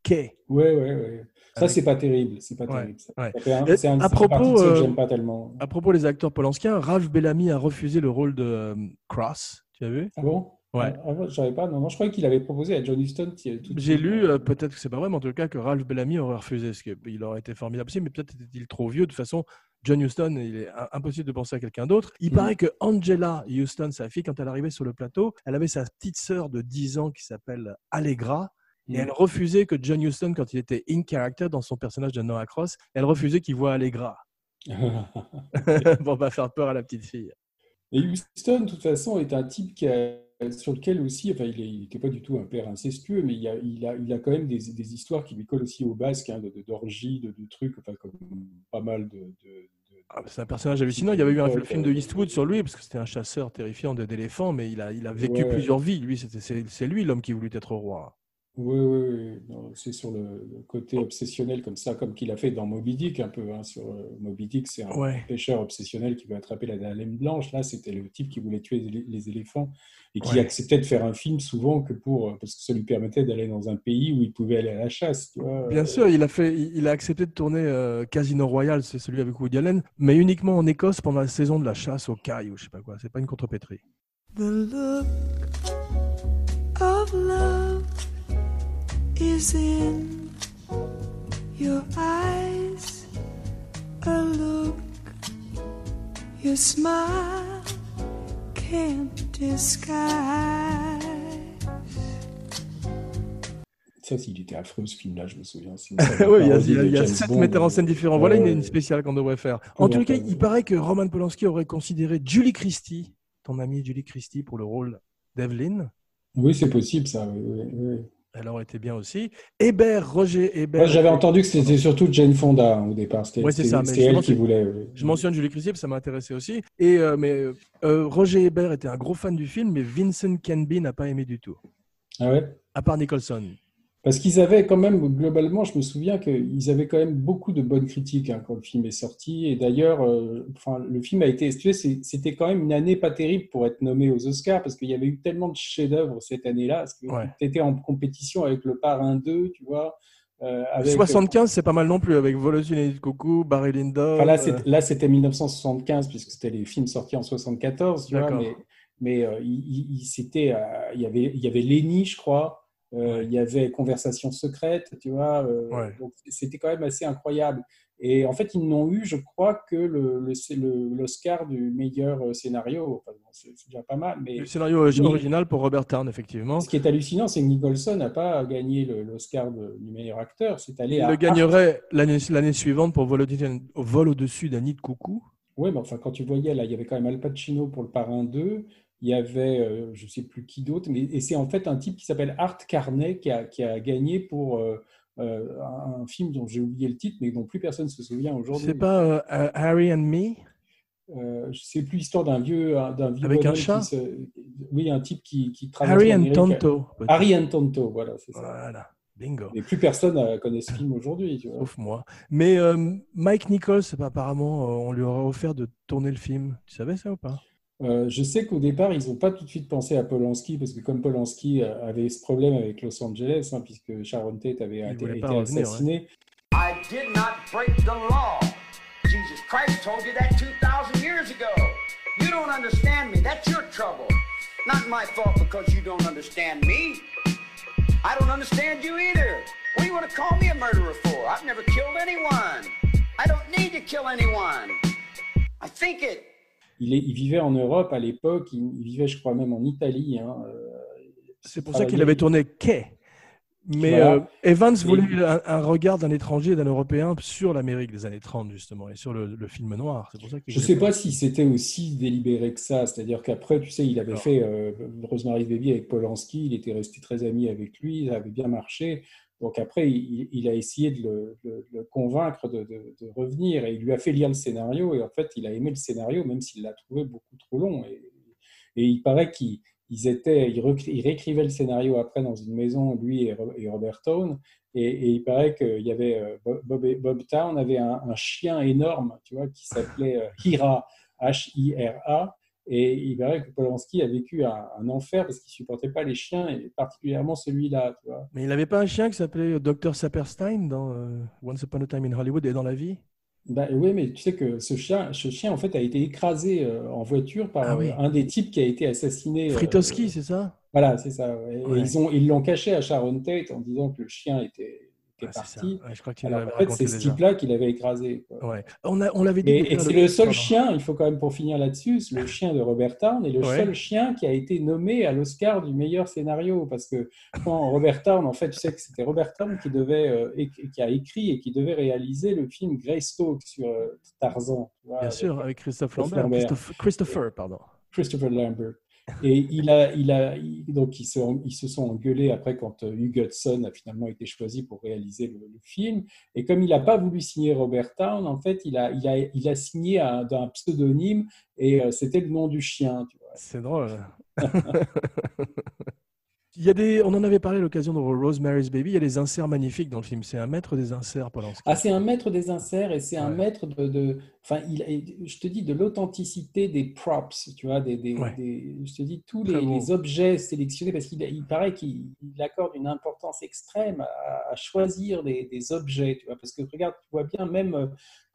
K. Ouais, ouais, ouais. Ça, c'est pas terrible. C'est pas terrible. ouais. Un- C'est à propos, que euh, j'aime pas tellement. À propos des acteurs polanskiens, Ralph Bellamy a refusé le rôle de euh, Cross. Tu as vu? Ah bon? Ouais. Ah, je savais pas. Non, non, je croyais qu'il avait proposé à John Huston. qui- tout de J'ai lu, euh, peut-être que c'est pas vrai, mais en tout cas que Ralph Bellamy aurait refusé, parce qu'il aurait été formidable aussi, mais peut-être était-il trop vieux. De toute façon, John Huston, il est im- impossible de penser à quelqu'un d'autre. Il Mhm. paraît que Angela Huston, sa fille, quand elle arrivait sur le plateau, elle avait sa petite sœur de 10 ans qui s'appelle Allegra. Et Mhm. elle refusait que John Huston, quand il était in character dans son personnage de Noah Cross, elle refusait qu'il voit Allegra pour pas faire peur à la petite fille. Et Houston, de toute façon, est un type qui a- sur lequel aussi, enfin, il n'était pas du tout un père incestueux, mais il a, il a, il a quand même des, des histoires qui lui collent aussi au basque, hein, de- d'orgies, de, de trucs, enfin, comme pas mal de. Ah, C'est un personnage hallucinant. Il y avait eu un le film de. Eastwood sur lui, parce que c'était un chasseur terrifiant de- d'éléphants, mais il a, il a vécu Ouais. plusieurs vies. Lui, c'était- c'est c'est lui l'homme qui voulut être roi. Oui, oui, C'est sur le, le côté obsessionnel comme ça, comme qu'il a fait dans Moby Dick un peu. hein, sur euh, Moby Dick, c'est un Ouais. pêcheur obsessionnel qui veut attraper la baleine blanche. Là, c'était le type qui voulait tuer les, les éléphants et qui Ouais. acceptait de faire un film souvent que pour parce que ça lui permettait d'aller dans un pays où il pouvait aller à la chasse. tu vois. Bien sûr, il a, fait, il il a accepté de tourner euh, Casino Royale, c'est celui avec Woody Allen, mais uniquement en Écosse pendant la saison de la chasse aux cailles ou je sais pas quoi. C'est pas une contrepétrie. The look of love is in your eyes. A look your smile can't disguise. Ça, il était affreux ce film-là, je me souviens. Oui, il y a, il y a- il y a sept Bond. metteurs en scène différents. Voilà Ouais, une, une spéciale qu'on devrait faire. En tout cas, il paraît que Roman Polanski aurait considéré Julie Christie, ton amie Julie Christie, pour le rôle d'Evelyn. Oui, c'est possible, ça. oui, oui, oui. Elle aurait été bien aussi. Hébert, Roger Hébert. Moi, j'avais entendu que c'était surtout Jane Fonda hein, au départ. C'était Ouais, c'est c'était- ça, mais c'était elle qui voulait. oui. Je mentionne Julie que ça m'a intéressé aussi. Et, euh, mais euh, euh, Roger Hébert était un gros fan du film, mais Vincent Canby n'a pas aimé du tout. Ah ouais? À part Nicholson. Parce qu'ils avaient quand même, globalement, je me souviens qu'ils avaient quand même beaucoup de bonnes critiques hein, quand le film est sorti. Et d'ailleurs, euh, enfin, le film a été, tu c'était quand même une année pas terrible pour être nommé aux Oscars parce qu'il y avait eu tellement de chefs-d'œuvre cette année-là. Que Ouais. tu étais en compétition avec Le Parrain 2, tu vois. euh, avec, 75, c'est pas mal non plus, avec Volosine de Coucou, Barry Lyndon. Enfin, là, euh, c'était 1975, puisque c'était les films sortis en 74, tu vois, mais, mais euh, il, il- euh, il, y avait, il y avait Lenny, je crois, euh, il y avait Conversation secrète, tu vois, euh, Ouais. donc c'était quand même assez incroyable. Et en fait, ils n'ont eu, je crois, que le- le- l'Oscar du meilleur euh, scénario. Enfin, bon, c'est déjà pas mal, mais Le scénario original pour Robert Town, effectivement. ce qui est hallucinant, c'est que Nicholson n'a pas gagné l'Oscar du meilleur acteur. C'est allé Il à le gagnerait l'année suivante pour vol au-dessus d'un nid de coucou. Oui, mais enfin, quand tu voyais, là, il y avait quand même Al Pacino pour le Parrain 2, il y avait, euh, je ne sais plus qui d'autre, mais et c'est en fait un type qui s'appelle Art Carney qui a, qui a gagné pour euh, euh, un, film dont j'ai oublié le titre, mais dont plus personne ne se souvient aujourd'hui. C'est pas euh, Harry and Me? Euh, sais plus l'histoire d'un vieux, un- d'un vieux Avec un chat? se- Oui, un type qui, qui traverse Harry and. Tonto. Harry and Tonto, voilà, c'est ça. Voilà, bingo. Mais plus personne ne connaît ce film aujourd'hui, tu vois. Sauf moi. Mais Mike Nichols, c'est apparemment, on lui aurait offert de tourner le film. Tu savais ça ou pas? Euh, je sais qu'au départ, ils n'ont pas tout de suite pensé à Polanski, parce que comme Polanski euh, avait ce problème avec Los Angeles, hein, puisque Sharon Tate avait Il été, revenir, assassinée, I did not break the law. Jesus Christ told you that 2,000 years ago. You don't understand me. That's your trouble. Not my fault because you don't understand me. I don't understand you either. What do you want to call me a murderer for? I've never killed anyone. I don't need to kill anyone. I think it. Il, est- il vivait en Europe à l'époque, il, il vivait, je crois, même en Italie. hein, euh, C'est pour ça qu'il avait tourné Quai. Mais Voilà. euh, Evans Et- voulait un, un regard d'un étranger d'un Européen sur l'Amérique des années 30, justement, et sur le, le film noir. Pour ça Je ne sais pas si c'était aussi délibéré que ça, c'est-à-dire qu'après, tu sais, il avait Alors. fait euh, Rosemary's Baby avec Polanski, il était resté très ami avec lui, ça avait bien marché. Donc après, il, a essayé de le, convaincre de, revenir et il lui a fait lire le scénario et en fait, il a aimé le scénario même s'il l'a trouvé beaucoup trop long. Et, il paraît qu'ils ils étaient, ils, réécrivaient le scénario après dans une maison, lui et, Ro- et Robert Town. Et, il paraît qu'il y avait euh, Bob Town avait un, un chien énorme, tu vois, qui s'appelait euh, Hira, H-I-R-A. Et il paraît que Polanski a vécu un, un enfer parce qu'il supportait pas les chiens et particulièrement celui-là, tu vois. Mais il n'avait pas un chien qui s'appelait Dr. Saperstein dans euh, Once Upon a Time in Hollywood et dans la vie? Bah, oui, mais tu sais que ce chien, ce chien en fait a été écrasé euh, en voiture par Ah oui. un des types qui a été assassiné. euh, Fritowski, c'est ça? Voilà, c'est ça. ouais. Et Ouais. ils l'ont caché à Sharon Tate en disant que le chien était, Ah, parti. Ouais, je crois que tu Alors, l'avais en fait, c'est ce type-là qui l'avait écrasé. quoi. Ouais. On, a- on l'avait dit. Et, et c'est le- seul pardon. chien, il faut quand même pour finir là-dessus, le chien de Robert Town est le Ouais. seul chien qui a été nommé à l'Oscar du meilleur scénario. Parce que quand Robert Town, en fait, tu sais que c'était Robert Town qui, devait, euh, éc- qui a écrit et qui devait réaliser le film Greystoke sur euh, Tarzan. vois, Bien avec sûr, avec Christophe Lambert. Lambert. Christophe- Christopher, pardon. Christopher Lambert. Et il a, il a, il- donc ils se, ils se sont engueulés après quand euh, Hugh Hudson a finalement été choisi pour réaliser le, le film. Et comme il n'a pas voulu signer Robert Town, en fait, il a, il a, il a signé un, d'un pseudonyme et euh, c'était le nom du chien. Tu vois. C'est drôle. Il y a des, on en avait parlé à l'occasion de Rosemary's Baby. Il y a des inserts magnifiques dans le film. C'est un maître des inserts, Polanski. Ah, c'est un maître des inserts et c'est un maître de, de- enfin, il, je te dis de l'authenticité des props, tu vois, des, des- Ouais. des- je te dis tous les, objets sélectionnés parce qu'il il paraît qu'il il accorde une importance extrême à, à choisir des, des objets, tu vois, parce que regarde, tu vois bien même euh,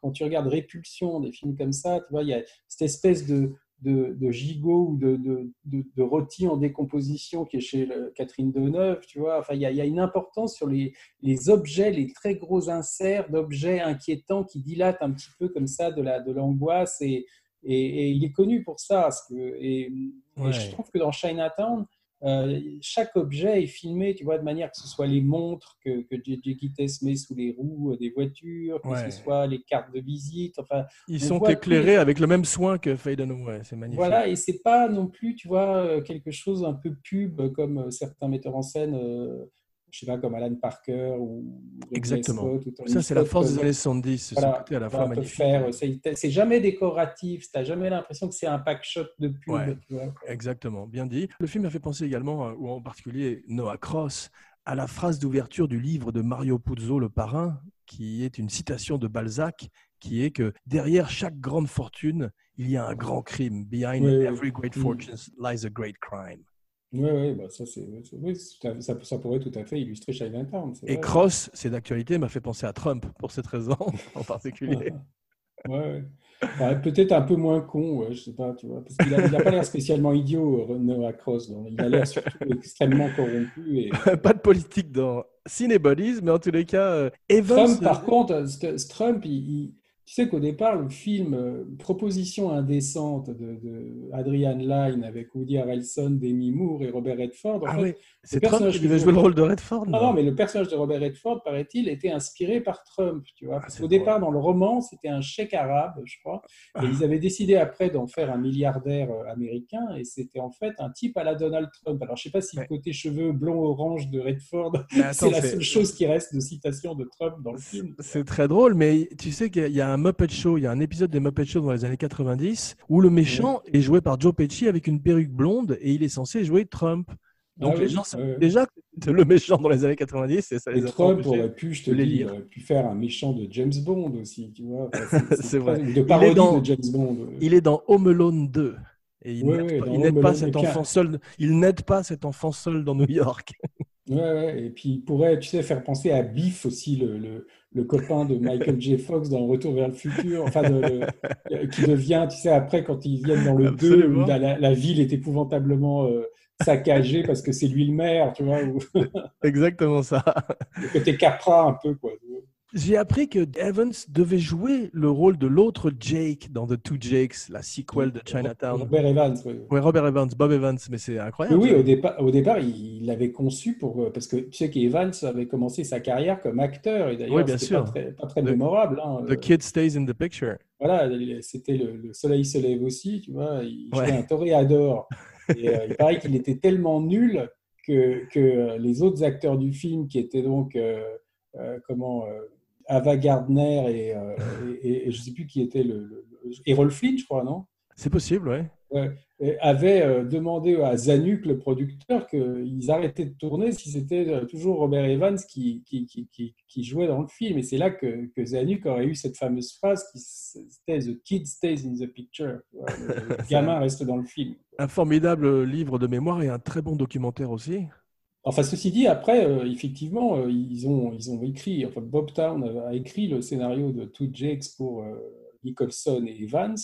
quand tu regardes Répulsion, des films comme ça, tu vois, il y a cette espèce de de, de gigot ou de, de, de, rôti en décomposition qui est chez le- Catherine Deneuve, tu vois. Enfin, il y, y a une importance sur les, les objets, les très gros inserts d'objets inquiétants qui dilatent un petit peu comme ça de la de l'angoisse et, et, et il est connu pour ça. Parce que, et, je trouve que dans Chinatown, euh, chaque objet est filmé, tu vois, de manière que ce soit les montres que, que. Gittes met sous les roues des voitures, que Ouais. ce soit les cartes de visite, enfin, Ils on sont éclairés avec le même soin que Faye Dunaway. C'est magnifique. voilà, et c'est pas non plus, tu vois, euh, quelque chose un peu pub comme euh, certains metteurs en scène, euh, je sais pas, comme Alan Parker ou Exactement. Scott ou Ça, c'est la force des années 70. Ce voilà, côté à la fois voilà, magnifique. faire. C'est jamais décoratif, t'as jamais l'impression que c'est un pack shot de pub. Ouais. tu vois. Exactement, bien dit. Le film m'a fait penser également, euh, ou en particulier Noah Cross, à la phrase d'ouverture du livre de Mario Puzo, Le Parrain, qui est une citation de Balzac, qui est que derrière chaque grande fortune, il y a un grand crime. Behind Oui, every great Mm. fortune lies a great crime. Oui, oui, bah ça, c'est, c'est- oui, ça, ça pourrait tout à fait illustrer Chinatown. Et vrai. Cross, c'est d'actualité, m'a fait penser à Trump pour cette raison en particulier. Ouais, ouais. Peut-être un peu moins con, ouais, je sais pas, tu vois, parce qu'il n'a pas l'air spécialement idiot, euh, Noah Cross. donc il a l'air surtout extrêmement corrompu. Et... Pas de politique dans Cinebodies, mais en tous les cas, euh, Evans. Trump, par contre, euh, Trump, il- il- tu sais qu'au départ, le film euh, Proposition indécente de, de Adrian Lyne avec Woody Harrelson, Demi Moore et Robert Redford, en Ah fait, oui, c'est Trump qui devait jouer le rôle de Redford. Ah non, mais le personnage de Robert Redford, paraît-il, était inspiré par Trump, tu vois. Parce Ah, c'est qu'au départ, dans le roman, c'était un chèque arabe, je crois, et ils avaient décidé après d'en faire un milliardaire euh, américain, et c'était en fait un type à la Donald Trump. Alors, je sais pas si Ouais. le côté cheveux blond-orange de Redford, c'est la seule chose qui reste de citation de Trump dans le film. C'est très drôle, mais tu sais qu'il y a un Muppet Show, il y a un épisode des Muppet Show dans les années 90 où le méchant est joué par Joe Pesci avec une perruque blonde et il est censé jouer Trump. Donc Ah les oui, gens savent déjà que le méchant dans les années 90 et ça Et les a pas Trump aurait pu, je te les dis, aurait pu faire un méchant de James Bond aussi, tu vois. Enfin, C'est vrai. Il De est parodie dans- de James Bond. Il est dans Home Alone 2 et il Ouais, n'aide ouais, pas, cet et enfant seul. Il n'aide pas cet enfant seul dans New York. Ouais, ouais, et puis il pourrait, tu sais, faire penser à Biff aussi, le, le, le copain de Michael J. Fox dans Retour vers le futur, enfin, de- qui devient, tu sais, après, quand ils viennent dans le 2, Absolument. où la, ville est épouvantablement euh, saccagée parce que c'est lui le maire, tu vois, Exactement ça. le côté Capra un peu, quoi. J'ai appris que Evans devait jouer le rôle de l'autre Jake dans The Two Jakes, la sequel de Chinatown. Robert Evans, oui. Ouais, Robert Evans, Bob Evans, mais c'est incroyable. oui, au départ, au départ il l'avait conçu pour. euh, Parce que sais qu'Evans avait commencé sa carrière comme acteur, et d'ailleurs, Oui, c'était pas très, pas très The- mémorable. hein, The euh, kid stays in the picture. Voilà, il- c'était le, le soleil se lève aussi, tu vois. Il jouait Ouais. un toréador. Et euh, il paraît qu'il était tellement nul que, que les autres acteurs du film, qui étaient donc, euh, euh, comment, Ava Gardner et, euh, et, et- et je sais plus qui était le, le, Errol Flynn, je crois, non? C'est possible, ouais. Ouais, et avaient euh, demandé à Zanuck, le producteur, qu'ils arrêtaient de tourner si c'était euh, toujours Robert Evans qui, qui, qui, qui, qui jouait dans le film. Et c'est là que, que Zanuck aurait eu cette fameuse phrase qui c'était The kid stays in the picture. Le gamin reste dans le film. Un formidable livre de mémoire et un très bon documentaire aussi. Enfin, ceci dit, après, euh, effectivement, euh, ils, ont, ils ont écrit, enfin, Bob Town a, écrit le scénario de Two Jakes pour euh, Nicholson et Evans.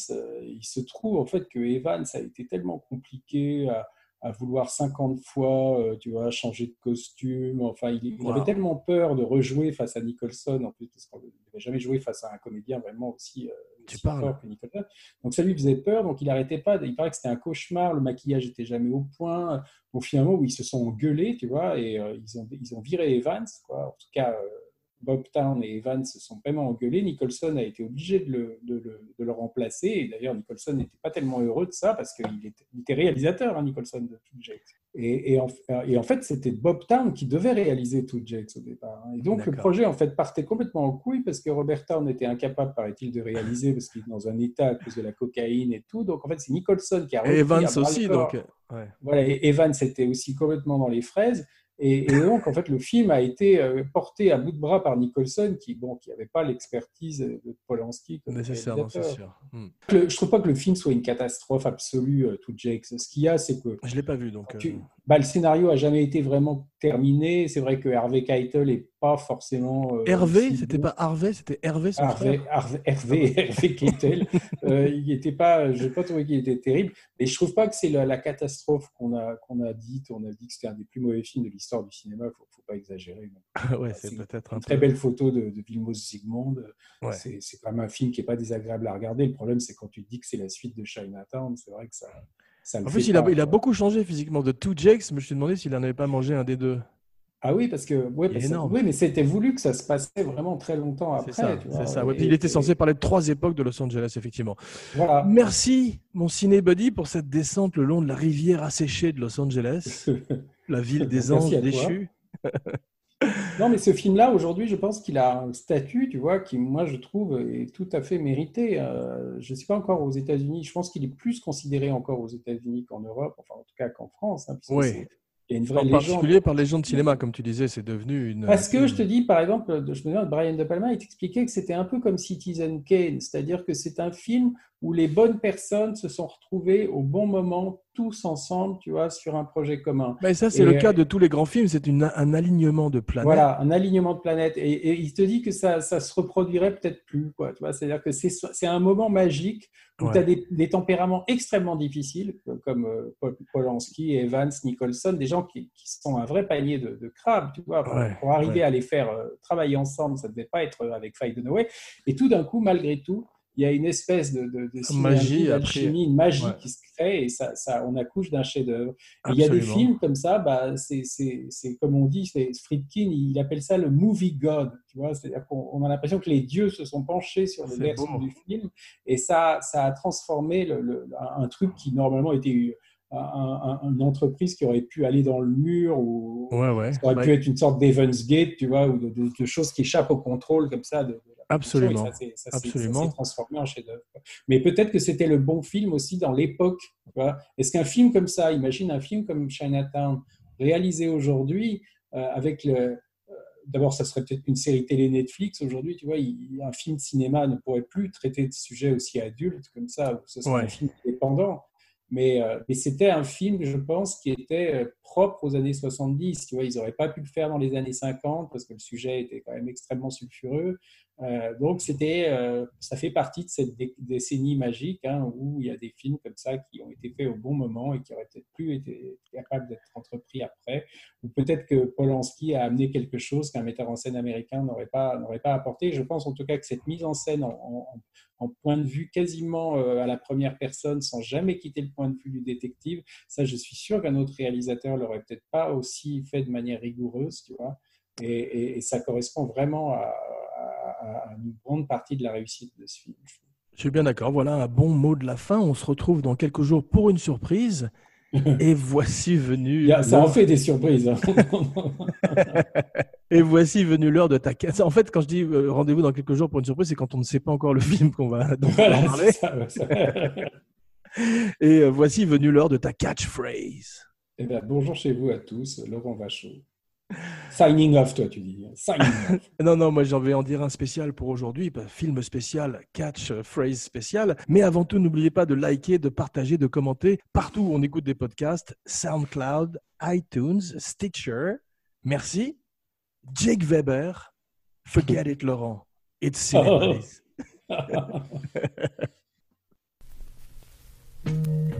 Il se trouve en fait que Evans a été tellement compliqué à, à vouloir 50 fois, tu vois, changer de costume. Enfin, il, avait tellement peur de rejouer face à Nicholson, en plus, parce qu'il n'avait jamais joué face à un comédien vraiment aussi, Tu aussi parles. fort que Nicholson. Donc ça lui faisait peur, donc il n'arrêtait pas. Il paraît que c'était un cauchemar, le maquillage n'était jamais au point. Au finalement, où ils se sont engueulés, tu vois, et euh, ils, ont, ils ont viré Evans, quoi. En tout cas, euh, Bob Town et Evans se sont vraiment engueulés. Nicholson a été obligé de le, de le, de le remplacer. Et d'ailleurs, Nicholson n'était pas tellement heureux de ça parce qu'il était, réalisateur, hein, Nicholson, de Two Jakes. Et, et, en, et en fait, c'était Bob Town qui devait réaliser Two Jakes au départ. hein. Et donc, le projet, en fait, partait complètement en couille parce que Robert Town était incapable, paraît-il, de réaliser parce qu'il est dans un état à cause de la cocaïne et tout. Donc, en fait, c'est Nicholson qui a Et Evans aussi, donc. euh, ouais. Voilà, et Evans était aussi complètement dans les fraises. Et, et donc, en fait, le film a été euh, porté à bout de bras par Nicholson, qui bon, qui n'avait pas l'expertise de Polanski. comme Nécessairement, c'est sûr. Hmm. Le- je trouve pas que le film soit une catastrophe absolue, euh, tout Jake. Ce qu'il y a, c'est que Je l'ai pas vu, donc. euh, tu- bah, le scénario a jamais été vraiment terminé. C'est vrai que Harvey Keitel est pas forcément. euh, Hervé, c'était pas Harvey, c'était Hervé son Harvey. Harvey, Hervé, Hervé Keitel, euh, il était pas, je n'ai pas trouvé qu'il était terrible, mais je trouve pas que c'est la, la catastrophe qu'on a, qu'on a dite. On a dit que c'était un des plus mauvais films de l'histoire du cinéma. Faut, faut pas exagérer. non. ouais, c'est peut-être un Une très peu- belle photo de, de Vilmos Zsigmond. Ouais. C'est, quand même un film qui est pas désagréable à regarder. Le problème, c'est quand tu te dis que c'est la suite de Chinatown, c'est vrai que ça. En fait plus, il a, il beaucoup changé physiquement. De Two Jakes, je me suis demandé s'il n'en avait pas mangé un des deux. Ah oui, parce que ouais, parce que- oui, mais c'était voulu que ça se passait vraiment très longtemps après. C'est ça. tu vois. c'est ça. Ouais, Et- puis il était et- censé parler de trois époques de Los Angeles, effectivement. Voilà. Merci, mon ciné buddy, pour cette descente le long de la rivière asséchée de Los Angeles, la ville des anges déchus. Non, mais ce film-là, aujourd'hui, je pense qu'il a un statut, tu vois, qui, moi, je trouve, est tout à fait mérité. Euh, je ne sais pas encore aux États-Unis. Je pense qu'il est plus considéré encore aux États-Unis qu'en Europe, enfin, en tout cas qu'en France. hein, Oui. C'est- il y a une vraie En légende. particulier par les gens de cinéma, comme tu disais, c'est devenu une. Parce que je te dis, par exemple, je me souviens de Brian De Palma, il t'expliquait que c'était un peu comme Citizen Kane, c'est-à-dire que c'est un film où les bonnes personnes se sont retrouvées au bon moment, tous ensemble, tu vois, sur un projet commun. Mais ça, c'est Et, le cas de tous les grands films. C'est une- un alignement de planètes. Voilà, un alignement de planètes. Et, et il te dit que ça, ça se reproduirait peut-être plus. Quoi, tu vois C'est-à-dire que c'est c'est un moment magique où Ouais. tu as des, des tempéraments extrêmement difficiles, comme- euh, Pol- Polanski, Evans, Nicholson, des gens qui, qui sont un vrai panier de, de crabes. Tu vois, pour, Ouais, pour arriver ouais. à les faire euh, travailler ensemble, ça ne devait pas être avec Faye Dunaway. Et tout d'un coup, malgré tout, il y a une espèce de, de, de synergie, Magie, une magie Ouais. qui se crée et ça, ça, on accouche d'un chef-d'œuvre. Il y a des films comme ça, bah, c'est comme on dit, c'est- Friedkin, il appelle ça le movie god. Tu vois, c'est-à-dire qu'on on a l'impression que les dieux se sont penchés sur le beau. du film, et ça, ça a transformé le, un truc qui normalement était un- un- un- une entreprise qui aurait pu aller dans le mur ou Ouais, ouais. ça aurait Ouais, pu être une sorte d'Evans Gate, tu vois, ou de, de- de choses qui échappent au contrôle comme ça. De, et Absolument. ça s'est- ça s'est- ça Absolument. s'est transformé en chef-d'œuvre. Mais peut-être que c'était le bon film aussi dans l'époque. Est-ce qu'un film comme ça, imagine un film comme Chinatown, réalisé aujourd'hui, euh, avec le. euh, D'abord, ça serait peut-être une série télé Netflix aujourd'hui, tu vois. il- un film de cinéma ne pourrait plus traiter de sujets aussi adultes comme ça, ou ce serait Ouais. un film indépendant. Mais, euh, mais c'était un film, je pense, qui était euh, propre aux années 70. Tu vois, ils n'auraient pas pu le faire dans les années 50 parce que le sujet était quand même extrêmement sulfureux. Euh, donc, c'était, euh, ça fait partie de cette dé- décennie magique hein, où il y a des films comme ça qui ont été faits au bon moment et qui auraient peut-être plus été capables d'être entrepris après. Ou peut-être que Polanski a amené quelque chose qu'un metteur en scène américain n'aurait pas, n'aurait pas apporté. Je pense en tout cas que cette mise en scène en, point de vue quasiment euh, à la première personne, sans jamais quitter le point de vue du détective, ça, je suis sûr qu'un autre réalisateur l'aurait peut-être pas aussi fait de manière rigoureuse, tu vois. Et ça correspond vraiment à, à- une grande partie de la réussite de ce film. je suis bien d'accord. Voilà un bon mot de la fin. On se retrouve dans quelques jours pour une surprise. Et voici venu. Ça en fait des surprises. hein. Et voici venu l'heure de ta catch. En fait, quand je dis euh, rendez-vous dans quelques jours pour une surprise, c'est quand on ne sait pas encore le film qu'on va dont on voilà, parler. ça, ça. Et euh, voici venu l'heure de ta catchphrase. Eh ben, bonjour chez vous à tous, Laurent Vachon. Signing off, toi, tu dis. Signing off. Non, non, moi j'en vais en dire un spécial pour aujourd'hui, pas film spécial, catch euh, phrase spécial. Mais avant tout, n'oubliez pas de liker, de partager, de commenter partout où on écoute des podcasts, SoundCloud, iTunes, Stitcher. Merci. Jake Weber, forget it, Laurent. It's Cinepolis.